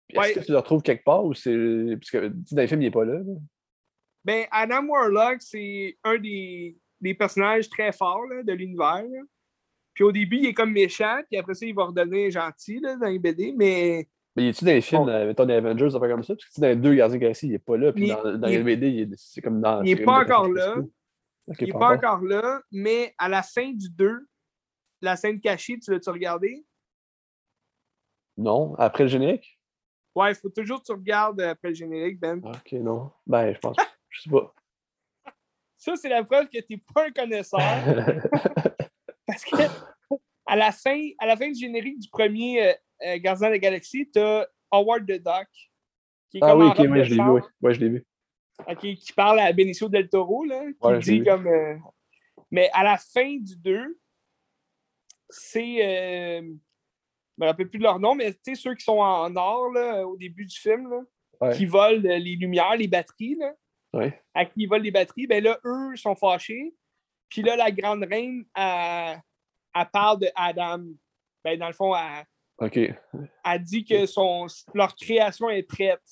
Speaker 2: Est-ce que tu le retrouves quelque part ou c'est. Parce que dans le film, il n'est pas là,
Speaker 1: Ben, Adam Warlock, c'est un des, des, personnages très forts là, de l'univers. Puis au début, il est comme méchant, puis après ça, il va redevenir gentil là, dans les BD, mais.
Speaker 2: Mais il est-tu dans les films, euh, mettons, des Avengers, ça fait comme ça? Parce que dans les deux Gardiens Galaxy, il n'est pas là, puis dans, dans les BD, c'est comme dans.
Speaker 1: Il n'est pas encore là. il n'est pas encore là, mais à la fin du 2, la scène cachée, tu l'as-tu regardé?
Speaker 2: Non. Après le générique?
Speaker 1: Ouais, il faut toujours que tu regardes après le générique, Ben.
Speaker 2: Ok, non. Ben, je pense. je sais pas.
Speaker 1: Ça, c'est la preuve que tu n'es pas un connaisseur. Parce que à la fin, à la fin du générique du premier euh, euh, Gardien de la Galaxie, tu as Howard the Duck.
Speaker 2: Qui est ah oui, ok, ouais, je l'ai vu. Ouais, je l'ai vu.
Speaker 1: Ok, qui parle à Benicio del Toro, là, qui dit comme. Euh, mais à la fin du 2, c'est. Euh, je me rappelle plus de leur nom, mais tu sais, ceux qui sont en or là, au début du film, là, qui volent les lumières, les batteries, là,
Speaker 2: ouais.
Speaker 1: à qui ils volent les batteries, ben là, eux sont fâchés. Puis là, la grande reine, elle, parle de Adam. Ben, dans le fond, elle,
Speaker 2: okay.
Speaker 1: elle dit que son, leur création est prête.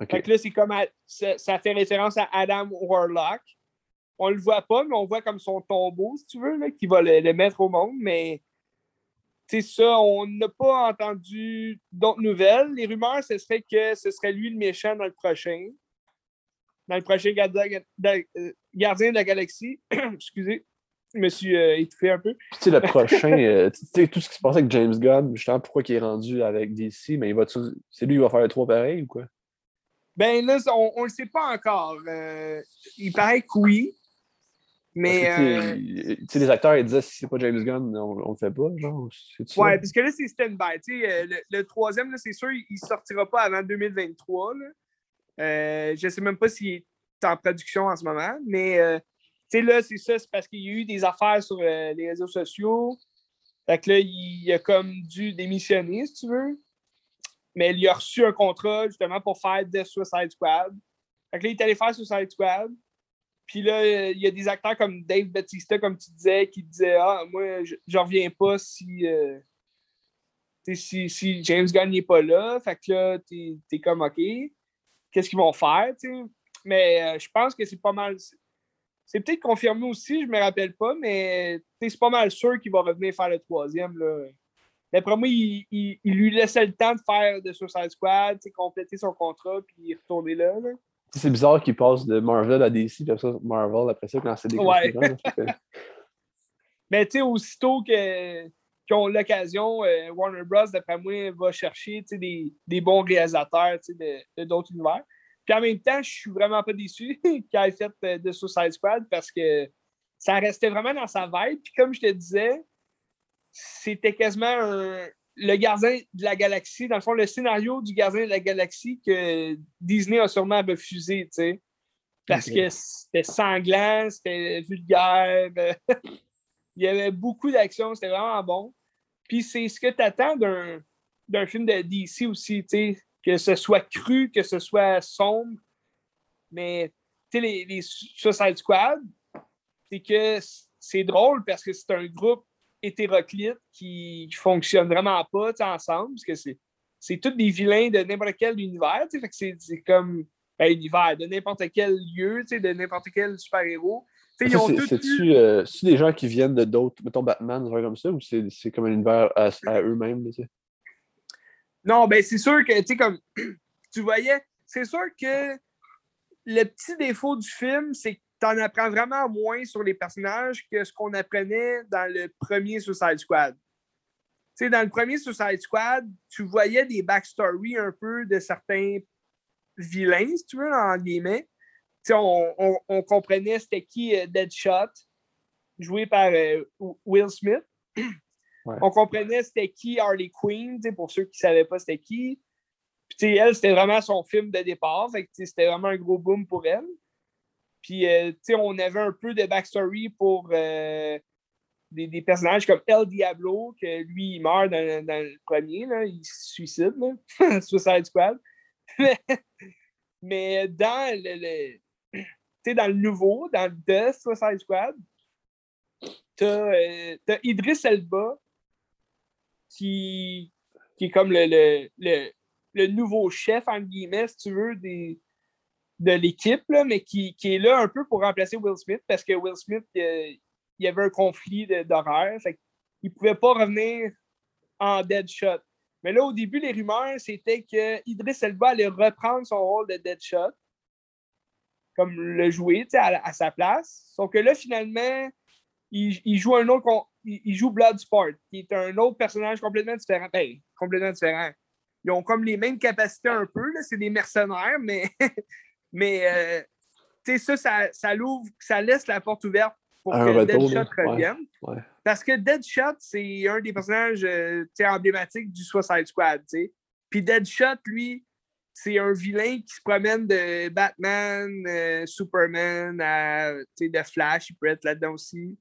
Speaker 2: Okay.
Speaker 1: Fait que là, c'est comme ça, ça, fait référence à Adam Warlock. On le voit pas, mais on voit comme son tombeau, si tu veux, là, qui va le, le mettre au monde. Mais c'est ça, on n'a pas entendu d'autres nouvelles. Les rumeurs, ce serait que ce serait lui le méchant dans le prochain. Dans le prochain gardien de la galaxie. Excusez, je me suis euh, étouffé un peu.
Speaker 2: Tu sais, le prochain, euh, tu sais, tout ce qui se passe avec James Gunn, justement, pourquoi il est rendu avec DC, mais il va c'est lui qui va faire le 3 pareil ou quoi?
Speaker 1: Ben là, on ne le sait pas encore. Euh, il paraît que oui. Mais.
Speaker 2: Euh, les acteurs, ils disaient si c'est pas James Gunn, on, on le fait pas, genre.
Speaker 1: Ouais, parce que là, c'est stand-by. Euh, le, le, troisième, c'est sûr, il sortira pas avant 2023. Là. Euh, je sais même pas s'il est en production en ce moment, mais euh, là, c'est ça, c'est parce qu'il y a eu des affaires sur les réseaux sociaux. Fait que là, il, a comme dû démissionner, si tu veux. Mais il a reçu un contrat justement pour faire The Suicide Squad. Fait que là, il est allé faire Suicide Squad. Puis là, il y a des acteurs comme Dave Bautista, comme tu disais, qui disaient Ah, moi, je reviens pas si, euh, si, James Gunn n'est pas là. Fait que là, t'es es comme OK. Qu'est-ce qu'ils vont faire? Mais euh, je pense que c'est pas mal. C'est peut-être confirmé aussi, je me rappelle pas, mais c'est pas mal sûr qu'il va revenir faire le troisième. Là. D'après moi, il, lui laissait le temps de faire de Suicide Squad, compléter son contrat, puis retourner là. là
Speaker 2: c'est bizarre qu'il passe de Marvel à DC, puis ça, Marvel, après ça, quand c'est des
Speaker 1: ouais. Mais tu sais, aussitôt qu'ils ont l'occasion, euh, Warner Bros., d'après moi, va chercher des, des, bons réalisateurs de d'autres univers. Puis en même temps, je suis vraiment pas déçu qu'il ait fait euh, de Suicide Squad parce que ça restait vraiment dans sa vibe. Puis comme je te disais, c'était quasiment le gardien de la galaxie, dans le fond, le scénario du gardien de la galaxie que Disney a sûrement refusé, tu sais. Parce que c'était sanglant, c'était vulgaire. Il y avait beaucoup d'action, c'était vraiment bon. Puis c'est ce que tu attends d'un film de DC aussi, tu sais, que ce soit cru, que ce soit sombre. Mais tu sais, les, les Suicide Squad, c'est que c'est drôle parce que c'est un groupe hétéroclite qui, qui fonctionne vraiment pas ensemble, parce que c'est, c'est tous des vilains de n'importe quel univers. Fait que c'est, c'est comme un univers, de n'importe quel lieu, de n'importe quel super-héros.
Speaker 2: C'est-tu euh, des gens qui viennent de d'autres, mettons Batman, genre comme ça, ou c'est, c'est comme un univers à, eux-mêmes?
Speaker 1: Non, ben c'est sûr que, tu sais, comme tu voyais, c'est sûr que le petit défaut du film, c'est que tu en apprends vraiment moins sur les personnages que ce qu'on apprenait dans le premier Suicide Squad. Dans le premier Suicide Squad, tu voyais des backstories un peu de certains vilains, si tu veux, en guillemets. On, on, comprenait c'était qui euh, Deadshot, joué par euh, Will Smith. On comprenait c'était qui Harley Quinn, pour ceux qui ne savaient pas c'était qui. Puis, elle, c'était vraiment son film de départ. C'était vraiment un gros boom pour elle. Puis, euh, on avait un peu de backstory pour euh, des, personnages comme El Diablo, que lui, il meurt dans, le premier, là, il se suicide, là. Suicide Squad. mais, dans le, dans le nouveau, dans le The Suicide Squad, t'as euh, Idris Elba, qui, qui est comme le, le, nouveau chef, en guillemets, si tu veux, des, de l'équipe, mais qui, est là un peu pour remplacer Will Smith parce que Will Smith, il y avait un conflit d'horaire. Il ne pouvait pas revenir en Deadshot. Mais là, au début, les rumeurs, c'était que Idris Elba allait reprendre son rôle de Deadshot, comme le jouer à, sa place. Sauf que là, finalement, il, joue un autre. Il, joue Bloodsport, qui est un autre personnage complètement différent. Ben, complètement différent. Ils ont comme les mêmes capacités un peu, c'est des mercenaires, mais Mais euh, ça, ça, ça l'ouvre, ça laisse la porte ouverte pour que Deadshot revienne. Parce que Deadshot, c'est un des personnages euh, emblématiques du Suicide Squad. Puis Deadshot, lui, c'est un vilain qui se promène de Batman, euh, Superman, à, de Flash, il peut être là-dedans aussi.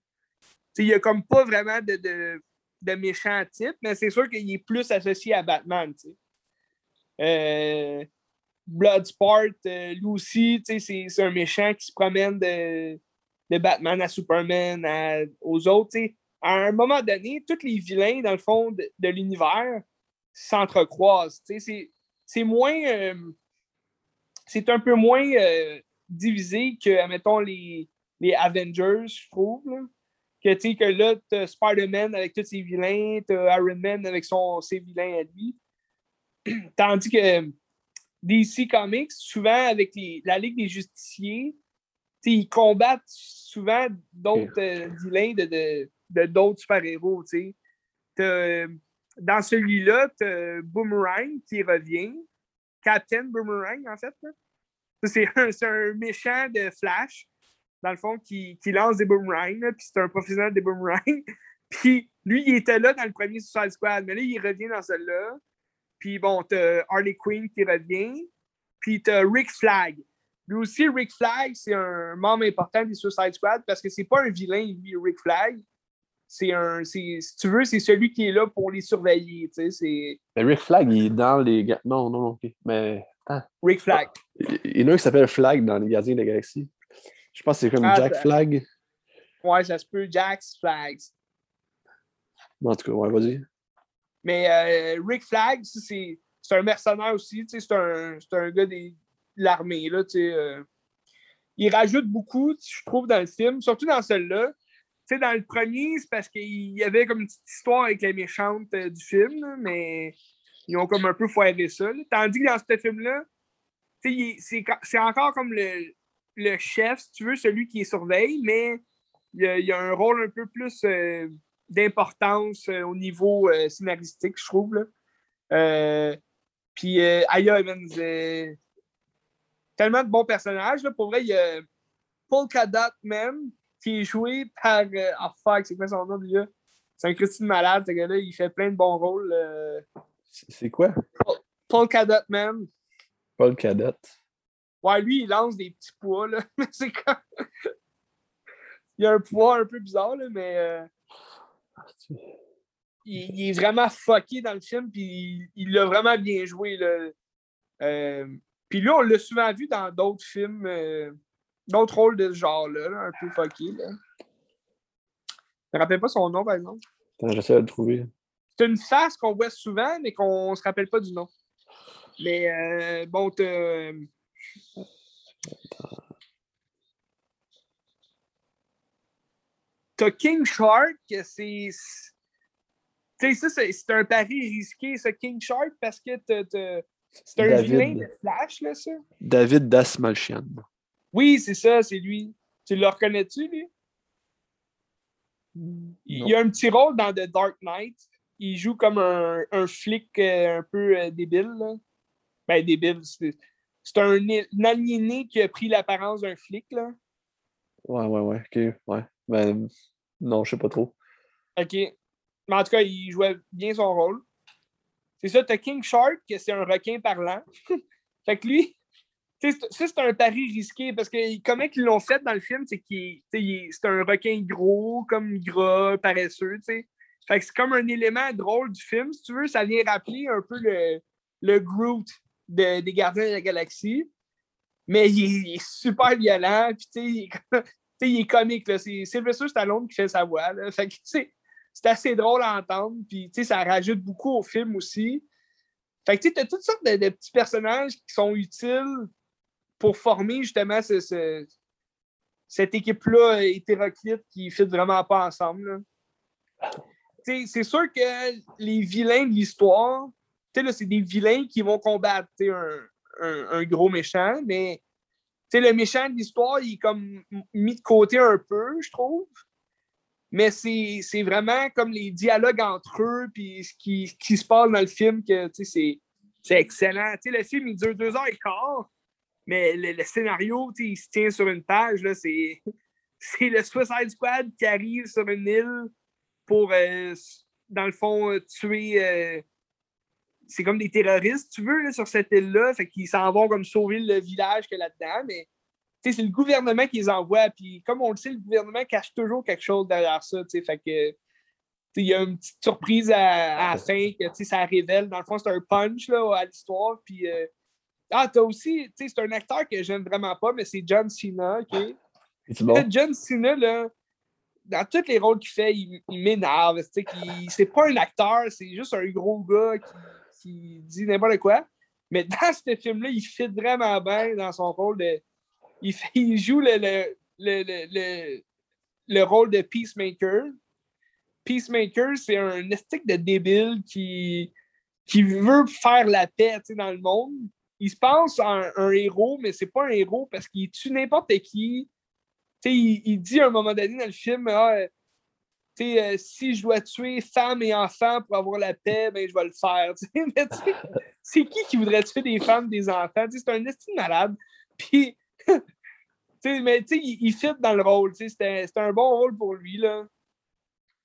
Speaker 1: il n'y a comme pas vraiment de, de, de méchant type, mais c'est sûr qu'il est plus associé à Batman. Euh, Bloodsport, euh, lui aussi, c'est un méchant qui se promène de, Batman à Superman aux autres. À un moment donné, tous les vilains, dans le fond, de, l'univers s'entrecroisent. C'est moins. Euh, c'est un peu moins euh, divisé que, mettons, les, Avengers, je trouve. Que, que là, tu as Spider-Man avec tous ses vilains, Iron Man avec son, ses vilains à lui. Tandis que DC Comics, souvent avec la Ligue des Justiciers, ils combattent souvent d'autres euh, vilains de, d'autres super-héros. Euh, dans celui-là, tu as Boomerang qui revient. Captain Boomerang, en fait. C'est un, méchant de Flash, dans le fond, qui, lance des boomerangs, puis c'est un professionnel des boomerangs. puis lui, il était là dans le premier Suicide Squad, mais là, il revient dans celui-là. Puis bon, t'as Harley Quinn qui revient. Puis t'as Rick Flag. Lui aussi, Rick Flag, c'est un membre important des Suicide Squad parce que c'est pas un vilain, lui, Rick Flag. C'est un. Si tu veux, c'est celui qui est là pour les surveiller. Tu sais,
Speaker 2: Mais Rick Flag, il est dans les. Non, non, non, ok. Mais.
Speaker 1: Rick Flag.
Speaker 2: Il y en a un qui s'appelle Flag dans les Gardiens de la Galaxie. Je pense que c'est comme ah, Jack Flag.
Speaker 1: Ouais, ça se peut, Jack's Flags.
Speaker 2: En tout cas, ouais, vas-y.
Speaker 1: Mais euh, Rick Flag, c'est un mercenaire aussi, c'est un, un gars de l'armée. Euh. il rajoute beaucoup, je trouve, dans le film, surtout dans celui-là. dans le premier, c'est parce qu'il y avait comme une petite histoire avec les méchantes euh, du film, mais ils ont comme un peu foiré ça. Tandis que dans ce film-là, c'est encore comme le, le, chef, si tu veux, celui qui surveille, mais il y, a, un rôle un peu plus d'importance euh, au niveau euh, scénaristique, je trouve. Là. Euh, puis, aïe, tellement de bons personnages. Là. Pour vrai, il y a Polka Dot Man qui est joué par. Euh, ah, fuck, c'est quoi son nom déjà? C'est un Christine malade, ce gars-là. Il fait plein de bons rôles. euh.
Speaker 2: C'est quoi?
Speaker 1: Polka Dot Man.
Speaker 2: Paul Cadet.
Speaker 1: Ouais, lui, il lance des petits poids, là. Mais c'est comme. il a un poids un peu bizarre, là, mais. euh, il, il est vraiment fucké dans le film, puis il- l'a vraiment bien joué. Là. Euh, puis là, on l'a souvent vu dans d'autres films, euh, d'autres rôles de ce genre-là, là, un peu fucké. Là. Je me rappelle pas son nom, par exemple.
Speaker 2: J'essaie de le trouver.
Speaker 1: C'est une face qu'on voit souvent, mais qu'on se rappelle pas du nom. Mais euh, bon, t'as. King Shark, c'est. Tu sais, ça, c'est un pari risqué, ça, King Shark, parce que c'est un
Speaker 2: David.
Speaker 1: vilain de Flash, là, ça?
Speaker 2: David Dasmalchian.
Speaker 1: Oui, c'est ça, c'est lui. Tu le reconnais-tu, lui? Il il a un petit rôle dans The Dark Knight. Il joue comme un, un flic euh, un peu euh, débile. Là. Ben, débile. C'est c'est un, un aliéné qui a pris l'apparence d'un flic. Là.
Speaker 2: Ouais, ouais, ouais. Ok, ouais. Ben, non, je sais pas trop.
Speaker 1: OK. Mais en tout cas, il jouait bien son rôle. C'est ça, t'as King Shark, que c'est un requin parlant. fait que lui, ça, c'est un pari risqué parce que comment ils l'ont fait dans le film, c'est qu'il c'est un requin gros, comme gras, paresseux, tu sais. Fait que c'est comme un élément drôle du film, si tu veux. Ça vient rappeler un peu le, le Groot de- des Gardiens de la Galaxie. Mais il il est super violent, puis tu sais, il est comique. C'est Sylvester Stallone qui fait sa voix. C'est assez drôle à entendre. Puis, ça rajoute beaucoup au film aussi. Fait que, tu t'as toutes sortes de, petits personnages qui sont utiles pour former justement ce- ce- cette équipe-là hétéroclite qui ne fit vraiment pas ensemble. C'est sûr que les vilains de l'histoire, c'est des vilains qui vont combattre un, gros méchant, mais le méchant de l'histoire, il est comme mis de côté un peu, je trouve. Mais c'est vraiment comme les dialogues entre eux, puis ce qui, qui se passe dans le film, que c'est excellent. Tu sais, le film, il dure deux heures et quart, mais le, le scénario, il se tient sur une page. c'est le Suicide Squad qui arrive sur une île pour, euh, dans le fond, euh, tuer. euh, c'est comme des terroristes, tu veux, là, sur cette île-là. Fait qu'ils s'en vont comme sauver le village qu'il y a là-dedans, mais c'est le gouvernement qui les envoie. Puis comme on le sait, le gouvernement cache toujours quelque chose derrière ça. Fait que il y a une petite surprise à, à la fin que ça révèle. Dans le fond, c'est un punch là, à l'histoire. Puis euh, ah, t'as aussi, c'est un acteur que j'aime vraiment pas, mais c'est John Cena, OK?
Speaker 2: Bon?
Speaker 1: John Cena, là, dans tous les rôles qu'il fait, il, il m'énerve. C'est pas un acteur, c'est juste un gros gars qui, qui dit n'importe quoi. Mais dans ce film-là, il fit vraiment bien dans son rôle de. Il, joue le, le, le, le, le- le rôle de Peacemaker. Peacemaker, c'est un estique de débile qui, veut faire la paix dans le monde. Il se pense en un, un héros, mais c'est pas un héros parce qu'il tue n'importe qui. Il dit à un moment donné dans le film ah, euh, euh, si je dois tuer femmes et enfants pour avoir la paix, ben, je vais le faire. Mais c'est qui qui voudrait tuer des femmes, des enfants? C'est un estime malade. Puis, mais il, il fit dans le rôle. C'était un bon rôle pour lui. Là.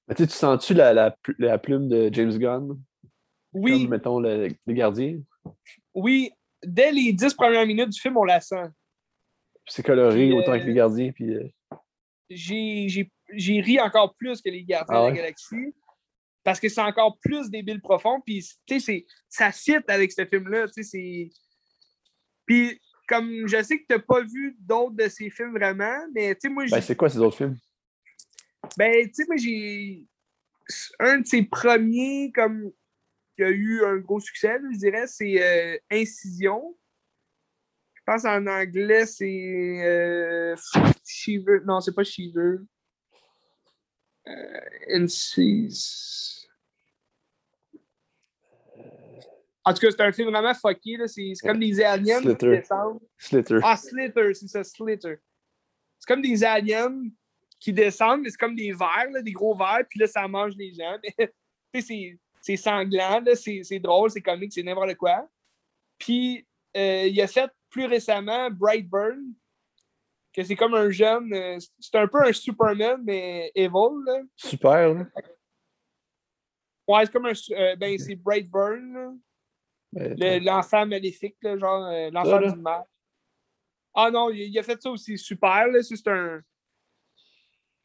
Speaker 2: Mais tu sens-tu la, la, pl- la plume de James Gunn?
Speaker 1: Oui,
Speaker 2: Comme, mettons, le, le gardien?
Speaker 1: oui. Dès les dix premières minutes du film, on la sent.
Speaker 2: C'est coloré autant
Speaker 1: euh,
Speaker 2: que les gardiens. Puis, euh,
Speaker 1: j'ai j'ai- ri encore plus que les Gardiens
Speaker 2: Ah
Speaker 1: de la Galaxie. Parce que c'est encore plus débile profond. Puis, tu sais, ça fit avec ce film-là. Tu sais, c'est. Puis, comme je sais que tu n'as pas vu d'autres de ces films vraiment, mais tu sais, moi,
Speaker 2: ben, c'est quoi ces autres films?
Speaker 1: ben, tu sais, moi, j'ai. Un de ses premiers, comme, qui a eu un gros succès, je dirais, c'est euh, Incision. Je pense en anglais, c'est. Euh, Shiver. Non, c'est pas Shiver. Euh. En tout cas, c'est un film vraiment fucké. là. C'est comme des aliens qui descendent.
Speaker 2: Slither.
Speaker 1: Ah, Slither, c'est ça, Slither. C'est comme des aliens qui descendent, mais c'est comme des vers, là, des gros vers, puis là, ça mange les gens. C'est- sanglant, c'est drôle, c'est comique, c'est n'importe quoi. Puis, euh, il a fait plus récemment Brightburn, que c'est comme un jeune. euh, c'est un peu un Superman, mais evil. Là.
Speaker 2: Super, là.
Speaker 1: Ouais, c'est comme un. euh, ben, c'est Brightburn.
Speaker 2: Ben,
Speaker 1: Le- l'enfant maléfique, là, genre euh, l'enfant du mal. Ah non, il, il a fait ça aussi super. là. C'est un.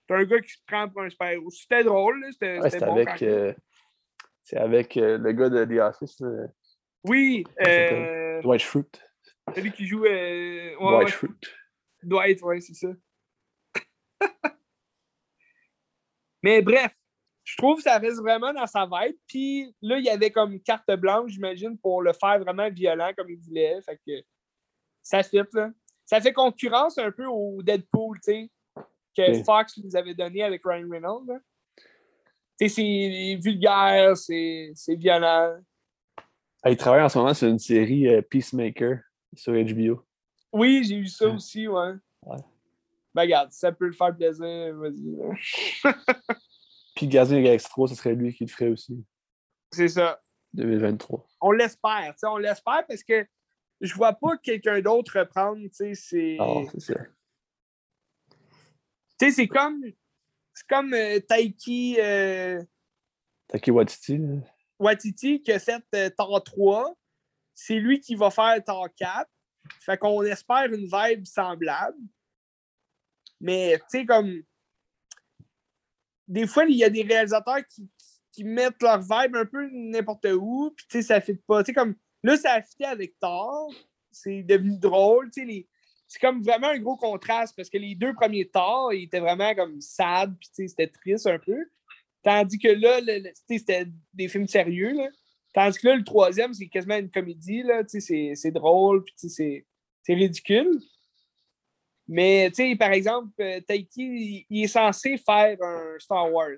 Speaker 1: C'est un gars qui se prend pour un super-héros. C'était drôle, là, c'était
Speaker 2: ouais,
Speaker 1: bon
Speaker 2: avec, euh, c'est avec le gars de The Office,
Speaker 1: Oui, euh,
Speaker 2: Dwight Schrute.
Speaker 1: celui qui joue. ouais,
Speaker 2: Dwight
Speaker 1: ouais,
Speaker 2: Schrute.
Speaker 1: Dwight, ouais, c'est ça. Mais bref, je trouve que ça reste vraiment dans sa vibe. Puis là, il y avait comme carte blanche, j'imagine, pour le faire vraiment violent comme il voulait. Fait que ça fit, là. Ça fait concurrence un peu au Deadpool, tu sais, que
Speaker 2: Oui.
Speaker 1: Fox nous avait donné avec Ryan Reynolds. là. Tu sais, c'est vulgaire, c'est c'est violent.
Speaker 2: Il travaille en ce moment sur une série euh, Peacemaker sur HBO.
Speaker 1: Oui, j'ai eu ça aussi, ouais.
Speaker 2: Ouais.
Speaker 1: Ben, regarde, ça peut le faire plaisir, vas-y.
Speaker 2: Puis Galaxy 3, ce serait lui qui le ferait aussi.
Speaker 1: C'est ça.
Speaker 2: 2023.
Speaker 1: on l'espère, tu sais, on l'espère parce que je vois pas quelqu'un d'autre reprendre, tu sais, c'est...
Speaker 2: Ah, c'est ça.
Speaker 1: Tu sais, c'est comme... C'est comme euh, Taiki euh,
Speaker 2: Taki Watiti, là.
Speaker 1: Watiti qui a fait euh, Thor 3. C'est lui qui va faire Thor 4. Fait qu'on espère une vibe semblable. Mais, tu sais, comme... Des fois, il y a des réalisateurs qui, qui mettent leur vibe un peu n'importe où, puis tu sais, ça fit pas. Tu sais, comme... Là, ça a fité avec Thor. C'est devenu drôle, tu sais. C'est comme vraiment un gros contraste parce que les deux premiers Thor, ils étaient vraiment comme sad, puis tu sais, c'était triste un peu. Tandis que là, c'était des films sérieux. Là. Tandis que là, le troisième, c'est quasiment une comédie. Là, c'est, drôle, puis c'est, ridicule. Mais, tu sais, par exemple, euh, Taiki, il, il est censé faire un Star Wars.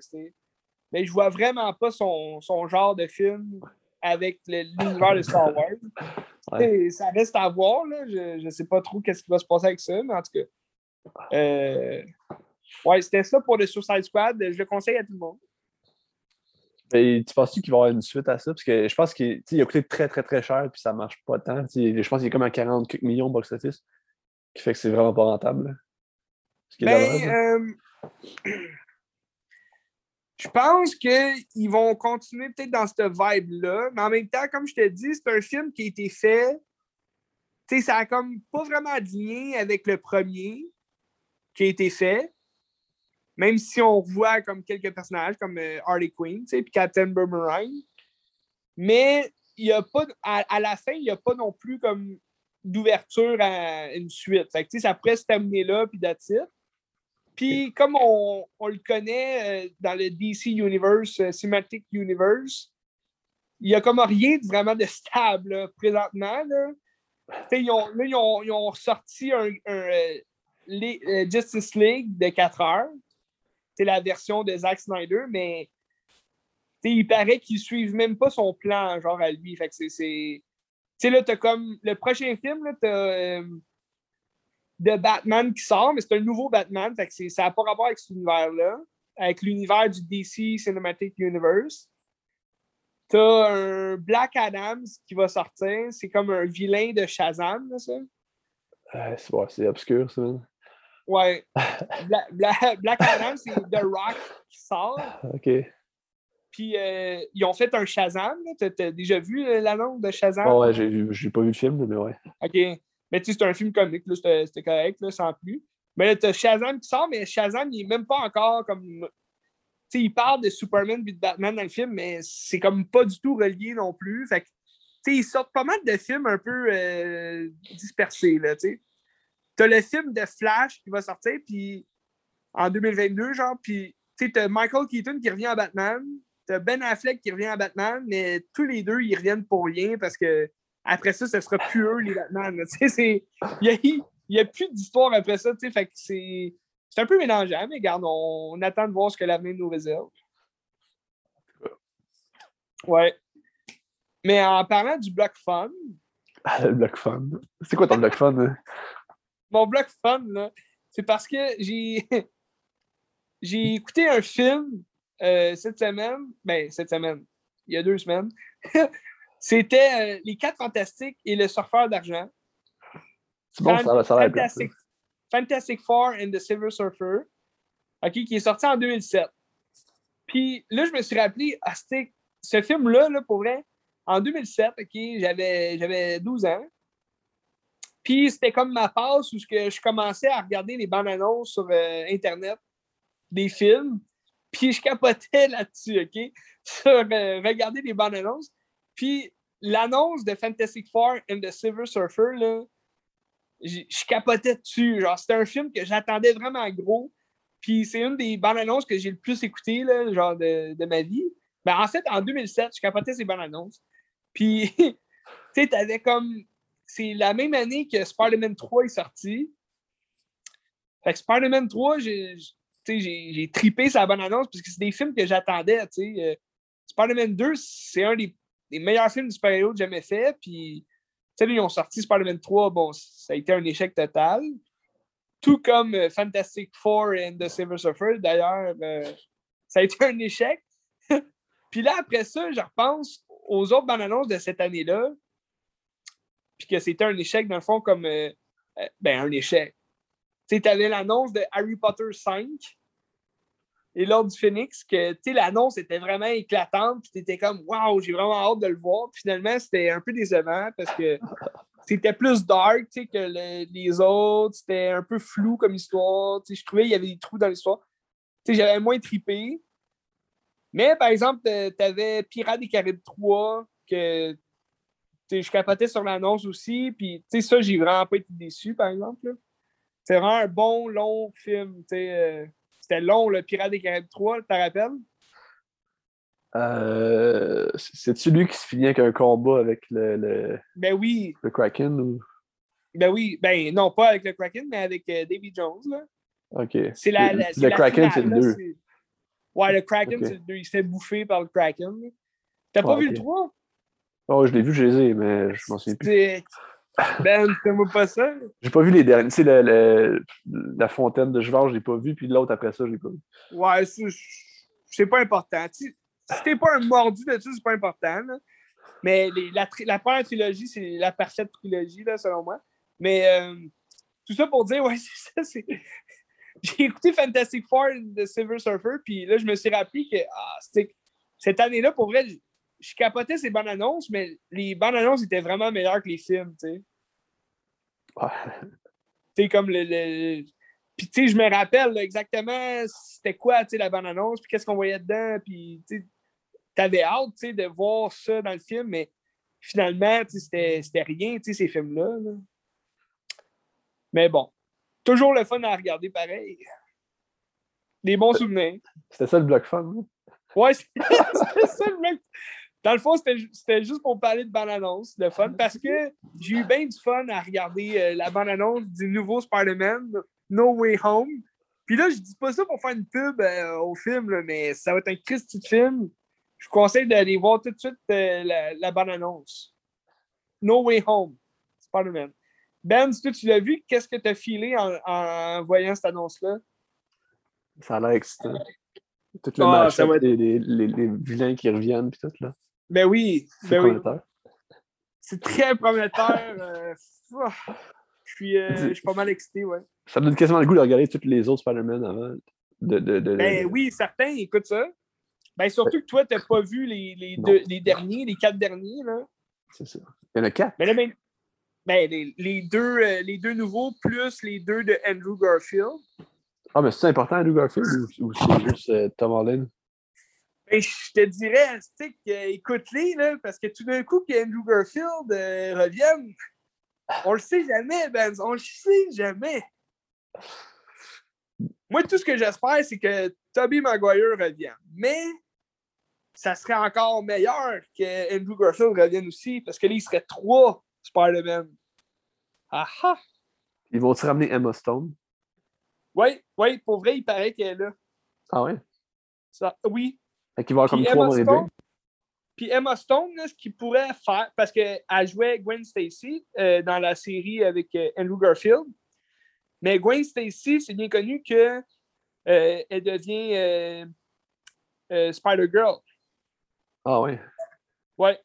Speaker 1: Mais je vois vraiment pas son, son genre de film avec l'univers de Star Wars.
Speaker 2: Ouais.
Speaker 1: Ça reste à voir, là. Je, je sais pas trop qu'est-ce qui va se passer avec ça, mais en tout cas. euh, ouais, c'était ça pour le Suicide Squad. Je le conseille à tout le monde.
Speaker 2: Mais tu penses-tu qu'il va y avoir une suite à ça? Parce que je pense qu'il a coûté très, très, très cher, puis ça marche pas tant. Tu sais, Je pense qu'il est comme à 40 quelques millions box-office, qui fait que c'est vraiment pas rentable.
Speaker 1: Ben,
Speaker 2: là.
Speaker 1: euh, je pense qu'ils vont continuer peut-être dans cette vibe-là, mais en même temps, comme je te dis, c'est un film qui a été fait. Tu sais, ça a comme pas vraiment de lien avec le premier qui a été fait. Même si on voit comme quelques personnages comme euh, Harley Quinn, tu sais, puis Captain Boomerang. Mais il y a pas à, à la fin, il n'y a pas non plus comme d'ouverture à une suite. Fait que, tu sais, ça pourrait se terminer là, puis it. Puis, comme on, on le connaît euh, dans le DC Universe, euh, Cinematic Universe, il n'y a comme rien de vraiment de stable là, présentement. Là. Ils, ont, là, ils, ont, ils ont sorti un, un, euh, les- euh, Justice League de 4 heures. C'est la version de Zack Snyder, mais il paraît qu'ils suivent même pas son plan, genre à lui. Fait que c'est-. Tu sais, là, t'as comme. Le prochain film, là, t'as. euh, Batman qui sort, mais c'est un nouveau Batman, fait que ça n'a pas rapport avec cet univers-là, avec l'univers du DC Cinematic Universe. T'as un Black Adams qui va sortir, c'est comme un vilain de Shazam, là, ça.
Speaker 2: C'est obscur, ça.
Speaker 1: Ouais. Bla- Bla- Black Adam, c'est The Rock qui sort.
Speaker 2: OK.
Speaker 1: Puis euh, ils ont fait un Shazam. T'as, déjà vu euh, l'annonce de Shazam?
Speaker 2: Bon, ouais, j'ai pas vu le film, mais ouais.
Speaker 1: OK. Mais tu sais, c'est un film comique, là, c'était, c'était correct, là, sans plus. Mais là, t'as Shazam qui sort, mais Shazam, il est même pas encore comme. Tu sais, il parle de Superman et de Batman dans le film, mais c'est comme pas du tout relié non plus. Fait que, tu sais, ils sortent pas mal de films un peu euh, dispersés, là, tu sais. T'as le film de Flash qui va sortir, puis en 2022, genre, puis tu t'as Michael Keaton qui revient à Batman, t'as Ben Affleck qui revient à Batman, mais tous les deux, ils reviennent pour rien parce que après ça, ce sera plus eux, les Batman. Il n'y a, plus d'histoire après ça, tu sais, c'est. Un peu mélangeant, mais regarde, on, attend de voir ce que l'avenir nous réserve. Ouais. Mais en parlant du bloc fun,
Speaker 2: le Block Fun. C'est quoi ton Block Fun?
Speaker 1: Mon bloc fun, c'est parce que j'ai j'ai écouté un film euh, cette semaine, ben cette semaine, il y a deux semaines. C'était euh, Les Quatre Fantastiques et Le Surfeur d'Argent.
Speaker 2: C'est bon, ça, ça a l'air bien, ça.
Speaker 1: Fantastic, Fantastic Four and the Silver Surfer, OK, qui est sorti en 2007. Puis là, je me suis rappelé, ah, c'était- ce film-là, là, pour vrai, en 2007, OK, j'avais j'avais 12 ans. Puis c'était comme ma passe où je commençais à regarder les bandes annonces sur euh, Internet des films. Puis je capotais là-dessus, OK? Sur euh, regarder les bandes annonces. Puis l'annonce de Fantastic Four and the Silver Surfer, là, je capotais dessus. Genre, c'était un film que j'attendais vraiment gros. Puis c'est une des bandes annonces que j'ai le plus écouté, là, genre, de, de ma vie. Ben, en fait, en 2007, je capotais ces bandes annonces. Puis, tu sais, t'avais comme. C'est la même année que Spider-Man 3 est sorti. Fait que Spider-Man 3, j'ai j'ai j'ai tripé sa bonne annonce parce que c'est des films que j'attendais. Euh, Spider-Man 2, c'est un des, meilleurs films de super-héros jamais fait. Puis, ils ont sorti Spider-Man 3, bon, ça a été un échec total. Tout comme euh, Fantastic Four and the Silver Surfer, d'ailleurs, euh, ça a été un échec. Puis là, après ça, je repense aux autres bandes annonces de cette année-là. Puis que c'était un échec, dans le fond, comme. euh, euh, ben, un échec. Tu sais, t'avais l'annonce de Harry Potter 5 et l'Ordre du Phoenix, que, tu sais, l'annonce était vraiment éclatante. Puis t'étais comme, waouh, j'ai vraiment hâte de le voir. Puis finalement, c'était un peu décevant parce que c'était plus dark, tu sais, que le- les autres. C'était un peu flou comme histoire. Tu sais, je trouvais qu'il y avait des trous dans l'histoire. Tu sais, j'avais moins trippé. Mais par exemple, euh, t'avais Pirates des Caraïbes 3, que tu je capotais sur l'annonce aussi. Puis, tu sais, ça, j'ai vraiment pas été déçu, par exemple. C'est vraiment un bon, long film. euh, C'était long, le Pirates des Caraïbes 3, tu te rappelles?
Speaker 2: Euh, C'est-tu lui qui se finit avec un combat avec le, le,
Speaker 1: Ben oui,
Speaker 2: le Kraken ou?
Speaker 1: ben oui. Ben non, pas avec le Kraken, mais avec euh, Davy Jones. Là.
Speaker 2: Ok.
Speaker 1: C'est la,
Speaker 2: Le-
Speaker 1: la- c'est
Speaker 2: le
Speaker 1: la
Speaker 2: Kraken, c'est le
Speaker 1: là,
Speaker 2: 2.
Speaker 1: c'est- Ouais, le Kraken, c'est le 2. Il se fait bouffer par le Kraken. T'as pas vu le 3?
Speaker 2: Oh, je l'ai vu, je les ai, mais je m'en souviens plus.
Speaker 1: C'est- Ben, fais-moi pas ça.
Speaker 2: J'ai pas vu les derniers. Tu sais, le- le- la fontaine de Jevard, je l'ai pas vu, puis l'autre après ça, je l'ai pas vu.
Speaker 1: Ouais, c'est c'est pas important. Si, t'es pas un mordu dessus, c'est pas important. là. Mais les- la, la première trilogie, c'est la parfaite trilogie, là, selon moi. Mais euh, tout ça pour dire, ouais, c'est ça. c'est- J'ai écouté Fantastic Four de Silver Surfer, puis là, je me suis rappelé que ah, c'était- cette année-là, pour vrai, je, capotais ces bandes annonces, mais les bandes annonces étaient vraiment meilleures que les films, tu sais.
Speaker 2: Ouais.
Speaker 1: Tu sais, comme le. le- Puis, tu sais, je me rappelle là, exactement c'était quoi, tu sais, la bande-annonce, puis qu'est-ce qu'on voyait dedans, puis, tu sais, t'avais hâte, tu sais, de voir ça dans le film, mais finalement, tu sais, c'était- c'était rien, tu sais, ces films-là. là. Mais bon, toujours le fun à regarder pareil. Des bons souvenirs.
Speaker 2: C'était ça le bloc fun. hein?
Speaker 1: Ouais, c'est ça le mec. Dans le fond, c'était ju- c'était juste pour parler de bande-annonce, le fun, parce que j'ai eu bien du fun à regarder euh, la bande-annonce du nouveau Spider-Man, No Way Home. Puis là, je dis pas ça pour faire une pub euh, au film, là, mais ça va être un Christy de film. Je vous conseille d'aller voir tout de suite euh, la, la bande-annonce. No Way Home, Spider-Man. Ben, si toi, tu l'as vu, qu'est-ce que tu as filé en, en voyant cette annonce-là?
Speaker 2: Ça a l'air excitant. Tout le
Speaker 1: Ah,
Speaker 2: match
Speaker 1: ça va être-
Speaker 2: les, les, les, les vilains qui reviennent, puis tout, là.
Speaker 1: Ben oui,
Speaker 2: C'est
Speaker 1: ben oui.
Speaker 2: prometteur.
Speaker 1: C'est très prometteur. euh, je, suis, euh, je suis pas mal excité, ouais.
Speaker 2: Ça me donne quasiment le goût de regarder tous les autres Spider-Man avant. De, de, de,
Speaker 1: Ben oui, certains, écoute ça. Ben surtout que toi, t'as pas vu les, les, deux, les derniers, les quatre derniers, là.
Speaker 2: C'est ça. Il y en a quatre.
Speaker 1: Mais là, ben, ben, les, les deux, euh, les deux nouveaux plus les deux de Andrew Garfield.
Speaker 2: Ah, mais c'est important, Andrew Garfield, ou, ou c'est juste euh, Tom Holland?
Speaker 1: Ben, je te dirais, écoute-les, parce que tout d'un coup, que Andrew Garfield euh, revienne, on le sait jamais, Ben, on le sait jamais. Moi, tout ce que j'espère, c'est que Tobey Maguire revienne. Mais ça serait encore meilleur que Andrew Garfield revienne aussi, parce que là, il serait trois Spider-Man. Ah ah!
Speaker 2: Ils vont-ils ramener Emma Stone?
Speaker 1: Oui, oui, pour vrai, il paraît qu'elle est là.
Speaker 2: Ah ouais?
Speaker 1: Ça- oui,
Speaker 2: Fait qu'ils vont avoir comme trois
Speaker 1: Emma
Speaker 2: les
Speaker 1: Stone, puis Emma Stone, là, ce qu'il pourrait faire, parce qu'elle jouait Gwen Stacy euh, dans la série avec euh, Andrew Garfield. Mais Gwen Stacy, c'est bien connu que euh, devient Spider-Girl.
Speaker 2: Ah ouais.
Speaker 1: Ouais.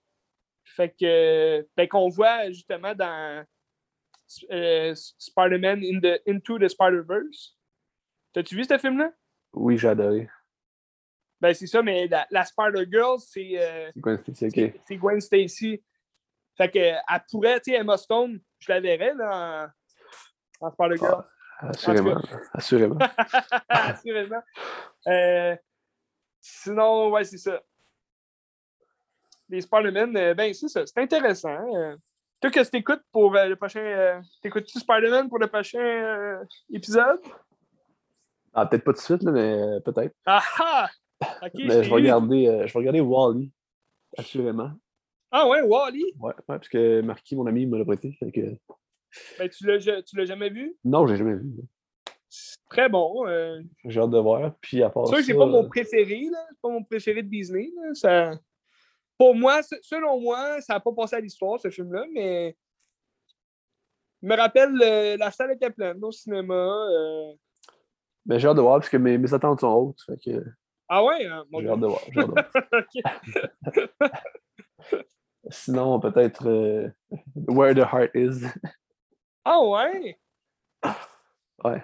Speaker 1: Fait que, ben, qu'on voit justement dans Spider-Man in the- Into the Spider-Verse. T'as-tu vu ce film-là?
Speaker 2: Oui, j'ai adoré.
Speaker 1: Ben, c'est ça, mais la, la Spider-Girl, c'est euh,
Speaker 2: C'est
Speaker 1: Gwen Stacy. Fait que, elle pourrait, tu sais, Emma Stone, je la verrais là, en, en Spider-Girl.
Speaker 2: Assurément. Assurément.
Speaker 1: Assurément. Euh, sinon, ouais, c'est ça. Les Spider-Man, euh, ben, c'est ça. C'est intéressant. Euh, toi, qu'est-ce que t'écoutes pour le prochain. T'écoutes-tu Spider-Man pour le prochain épisode?
Speaker 2: Ah, peut-être pas tout de suite, là, mais peut-être.
Speaker 1: Ah
Speaker 2: mais
Speaker 1: t'ai
Speaker 2: je vais regarder, euh, je vais regarder Wally. Assurément.
Speaker 1: Ah ouais, Wally.
Speaker 2: Ouais, ouais, parce que Marquis, mon ami, me l'a prêté. Fait que...
Speaker 1: Ben, tu l'as jamais vu?
Speaker 2: Non, j'ai jamais vu.
Speaker 1: C'est très bon. euh.
Speaker 2: J'ai hâte de voir. Puis à part
Speaker 1: C'est sûr que c'est
Speaker 2: ça,
Speaker 1: pas mon
Speaker 2: euh,
Speaker 1: préféré, là. C'est pas mon préféré de Disney. là. Ça... Pour moi, se- selon moi, ça n'a pas passé à l'histoire, ce film-là, mais. Je me rappelle, euh, la salle était pleine au cinéma. euh.
Speaker 2: ben, j'ai hâte de voir parce que mes, mes attentes sont hautes. Fait que
Speaker 1: Ah ouais? hein, mon
Speaker 2: j'ai hâte de voir. j'ai hâte de voir.
Speaker 1: Ok.
Speaker 2: Sinon, peut-être euh, Where the Heart Is.
Speaker 1: Ah ouais?
Speaker 2: ouais.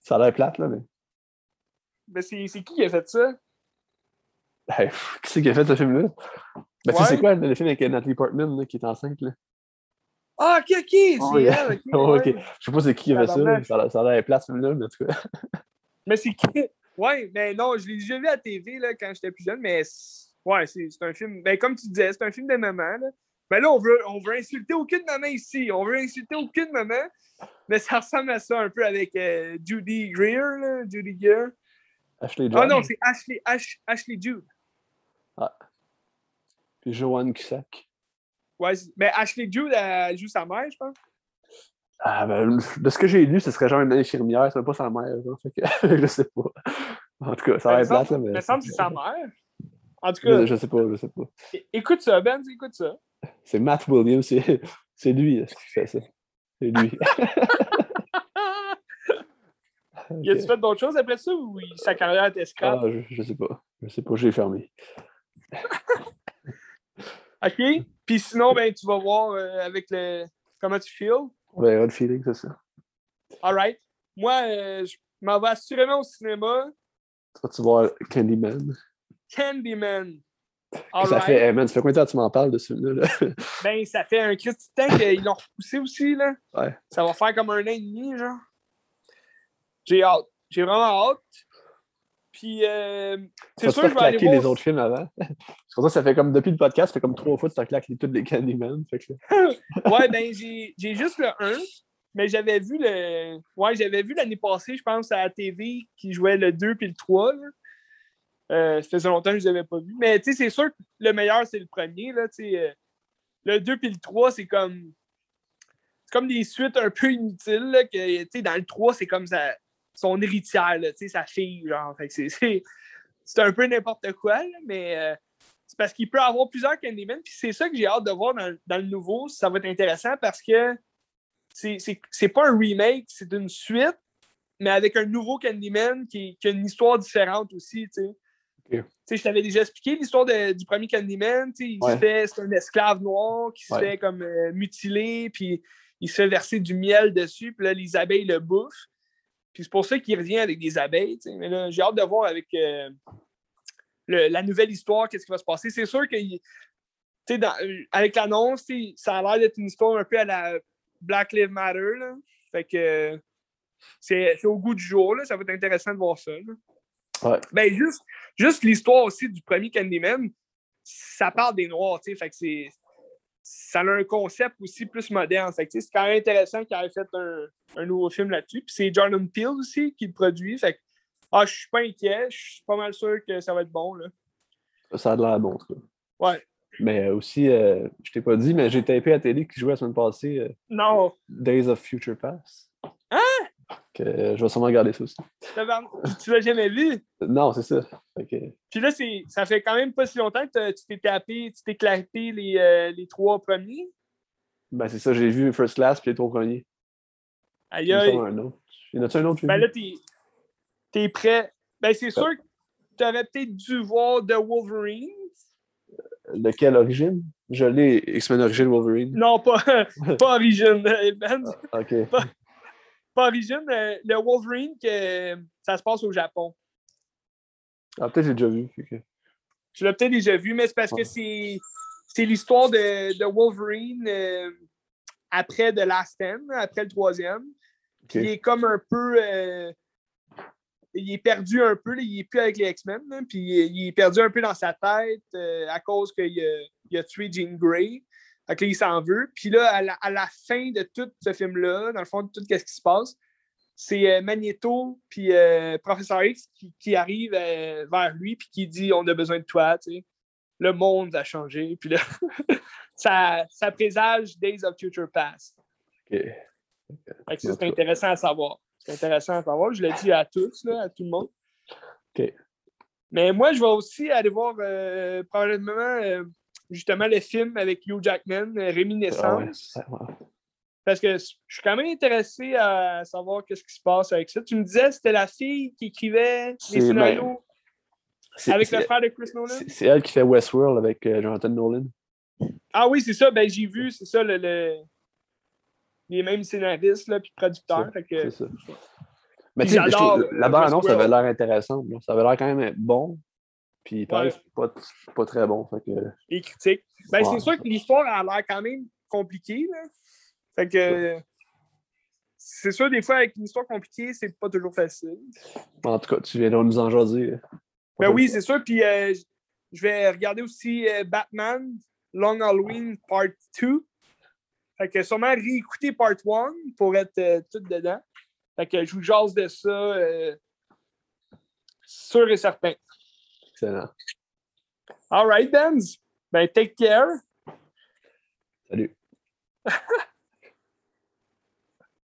Speaker 2: Ça a l'air plate, là, mais.
Speaker 1: Ben, c'est qui qui a fait ça?
Speaker 2: Hey, pff, qui c'est qui a fait ce film-là? Ben, tu sais,
Speaker 1: Ouais.
Speaker 2: c'est quoi le film avec Natalie Portman là, qui est enceinte? Là?
Speaker 1: Ah, ok, ok! C'est
Speaker 2: Oh, yeah.
Speaker 1: elle, ok,
Speaker 2: Oh, ok.
Speaker 1: ouais.
Speaker 2: Je sais pas c'est qui qui a fait ça. L'air- ça a l'air plate, ce film-là, mais en tout cas.
Speaker 1: Mais c'est qui? Ouais, mais non, je l'ai déjà vu à la TV là, quand j'étais plus jeune, mais c'est- ouais, c'est un film. Ben, comme tu disais, c'est un film de maman. Là. Ben là, on veut, on veut insulter aucune maman ici. On veut insulter aucune maman. Mais ça ressemble à ça un peu avec euh, Judy Greer, là, Judy Greer.
Speaker 2: Ashley
Speaker 1: Ah
Speaker 2: Judd.
Speaker 1: non, c'est Ashley, Ash- Ashley Judd.
Speaker 2: Puis Joanne Cusack.
Speaker 1: Ouais, c'est- ben Ashley Judd, elle joue sa mère, je pense.
Speaker 2: Ah, ben, de ce que j'ai lu, ce serait genre une infirmière, c'est pas sa mère. Genre, fait que, je sais pas. En tout cas, ça a
Speaker 1: Ben,
Speaker 2: l'air plate, mais.
Speaker 1: me semble que c'est sa mère. En tout cas,
Speaker 2: Je, je sais pas, je sais pas.
Speaker 1: écoute ça, Ben, écoute ça.
Speaker 2: C'est Matt Williams, c'est lui qui fait ça. C'est lui.
Speaker 1: Il a-tu fait d'autres choses après ça ou sa carrière était scrap?
Speaker 2: Ah, je, je sais pas. Je sais pas, j'ai fermé.
Speaker 1: OK. Puis sinon, ben, tu vas voir euh, avec le. Comment tu feels?
Speaker 2: On verra le feeling, c'est ça.
Speaker 1: All right. Moi, euh, je m'en vais assurément au cinéma.
Speaker 2: Tu vois Candyman.
Speaker 1: Candyman. All
Speaker 2: ça
Speaker 1: right.
Speaker 2: fait, hey, man, ça fait combien de temps que tu m'en parles de ce film-là? là?
Speaker 1: Ben, ça fait un Christy de temps qu'ils l'ont repoussé aussi, là.
Speaker 2: Ouais.
Speaker 1: Ça va faire comme un an et demi, genre. J'ai hâte. J'ai vraiment hâte. Puis, euh, c'est sûr je vais aller
Speaker 2: claquer
Speaker 1: voir.
Speaker 2: les autres films avant. C'est pour ça que ça fait comme depuis le podcast, ça fait comme trois fois que tu as claqué tous les Candyman. Fait que,
Speaker 1: Ouais, ben, j'ai juste le 1, mais j'avais vu le. Ouais, j'avais vu l'année passée, je pense, à la TV qui jouait le 2 puis le 3. Là. Euh, ça faisait longtemps que je les avais pas vus. Mais tu sais, c'est sûr que le meilleur, c'est le premier. Là, tu sais, euh, le 2 puis le 3, c'est comme. C'est comme des suites un peu inutiles. Là, que, tu sais, dans le 3, c'est comme sa, son héritière, là, sa fille. Genre, c'est- un peu n'importe quoi, là, mais. euh, c'est parce qu'il peut avoir plusieurs Candyman, puis c'est ça que j'ai hâte de voir dans, dans le nouveau. Ça va être intéressant parce que c'est- pas un remake, c'est une suite, mais avec un nouveau Candyman qui, qui a une histoire différente aussi, je t'avais déjà expliqué l'histoire du premier Candyman,
Speaker 2: Ouais.
Speaker 1: fait, c'est un esclave noir qui se
Speaker 2: Ouais.
Speaker 1: fait comme euh, mutiler, puis il se fait verser du miel dessus, puis là, les abeilles le bouffent. Puis c'est pour ça qu'il revient avec des abeilles. Mais là, j'ai hâte de voir avec euh, le- la nouvelle histoire, qu'est-ce qui va se passer. C'est sûr que dans- avec l'annonce, ça a l'air d'être une histoire un peu à la Black Lives Matter. Là. Fait que c'est au goût du jour. Là. Ça va être intéressant de voir ça. là.
Speaker 2: Ouais.
Speaker 1: Ben, juste, juste l'histoire aussi du premier Candyman, ça parle des Noirs. Fait que c'est. Ça a un concept aussi plus moderne. C'est quand même intéressant qu'il ait fait un, un nouveau film là-dessus. Puis c'est Jordan Peele aussi qui le produit. Fait que, ah, je suis pas inquiet. Je suis pas mal sûr que ça va être bon. Là.
Speaker 2: ça a de l'air bon, en tout cas.
Speaker 1: Ouais.
Speaker 2: Mais aussi, euh, je t'ai pas dit, mais j'ai tapé à la télé qui jouait la semaine passée euh,
Speaker 1: Non.
Speaker 2: Days of Future Past.
Speaker 1: Hein?
Speaker 2: Que, euh, je vais sûrement regarder ça aussi.
Speaker 1: Tu l'as jamais vu?
Speaker 2: Non, c'est ça. Que,
Speaker 1: Puis là, ça fait quand même pas si longtemps que tu t'es tapé, tu t'es claqué les, euh, les trois premiers?
Speaker 2: ben, c'est ça, j'ai vu First Class puis les trois premiers.
Speaker 1: Aïe
Speaker 2: Il y en
Speaker 1: aïe.
Speaker 2: a un autre. Il y en a-tu un autre?
Speaker 1: Ben là, t'es prêt. Ben c'est sûr que tu aurais peut-être dû voir The Wolverine.
Speaker 2: De quelle origine? Je l'ai, X-Men Origin Wolverine.
Speaker 1: Non, pas, pas Origin, euh, Ben.
Speaker 2: Ah, ok.
Speaker 1: Pas, pas euh, le Wolverine, que ça se passe au Japon.
Speaker 2: Ah, peut-être j'ai déjà vu. que-
Speaker 1: Je l'ai peut-être déjà vu, mais c'est parce
Speaker 2: Ouais.
Speaker 1: que c'est, c'est l'histoire de, de Wolverine euh, après The Last Stand, après le troisième. Il est comme un peu. euh, il est perdu un peu, là, il est plus avec les X-Men, puis il est, il est perdu un peu dans sa tête euh, à cause qu'il a, il a tué Jean Grey. Que là, il s'en veut. Puis là, à la, à la fin de tout ce film-là, dans le fond, de tout ce qui se passe, c'est euh, Magneto puis euh, Professeur X qui, qui arrive euh, vers lui puis qui dit On a besoin de toi, tu sais. Le monde a changé. Puis là, ça, ça présage Days of Future Past.
Speaker 2: Ok.
Speaker 1: C'est intéressant à savoir. C'est intéressant à savoir. Je le dis à tous, là, à tout le monde.
Speaker 2: Ok.
Speaker 1: Mais moi, je vais aussi aller voir euh, probablement justement le film avec Hugh Jackman, euh, Réminiscence.
Speaker 2: Ah ouais.
Speaker 1: Parce que je suis quand même intéressé à savoir qu'est-ce qui se passe avec ça. Tu me disais c'était la fille qui écrivait les scénarios
Speaker 2: C'est-
Speaker 1: avec le frère de Chris Nolan?
Speaker 2: C'est elle qui fait Westworld avec euh, Jonathan Nolan.
Speaker 1: Ah oui, c'est ça. Ben, j'ai vu, c'est ça, le, le- les mêmes scénaristes là, puis producteurs.
Speaker 2: C'est ça. Mais tu sais, la bande-annonce avait l'air intéressante. Ça avait l'air quand même bon. Puis il paraît
Speaker 1: Ouais.
Speaker 2: que c'est pas, pas très bon. Fait que,
Speaker 1: les critiques. Ben,
Speaker 2: Ouais.
Speaker 1: c'est sûr que l'histoire a l'air quand même compliquée. Là. Fait que c'est sûr, des fois, avec une histoire compliquée, c'est pas toujours facile.
Speaker 2: en tout cas, tu viendras nous en jaser. euh,
Speaker 1: Ben oui, c'est sûr. Puis euh, je vais regarder aussi euh, Batman Long Halloween Part 2. Fait que sûrement réécouter Part 1 pour être euh, tout dedans. Fait que je vous jase de ça. sûr et certain.
Speaker 2: Excellent.
Speaker 1: All right, Benz. Ben, take care.
Speaker 2: Salut.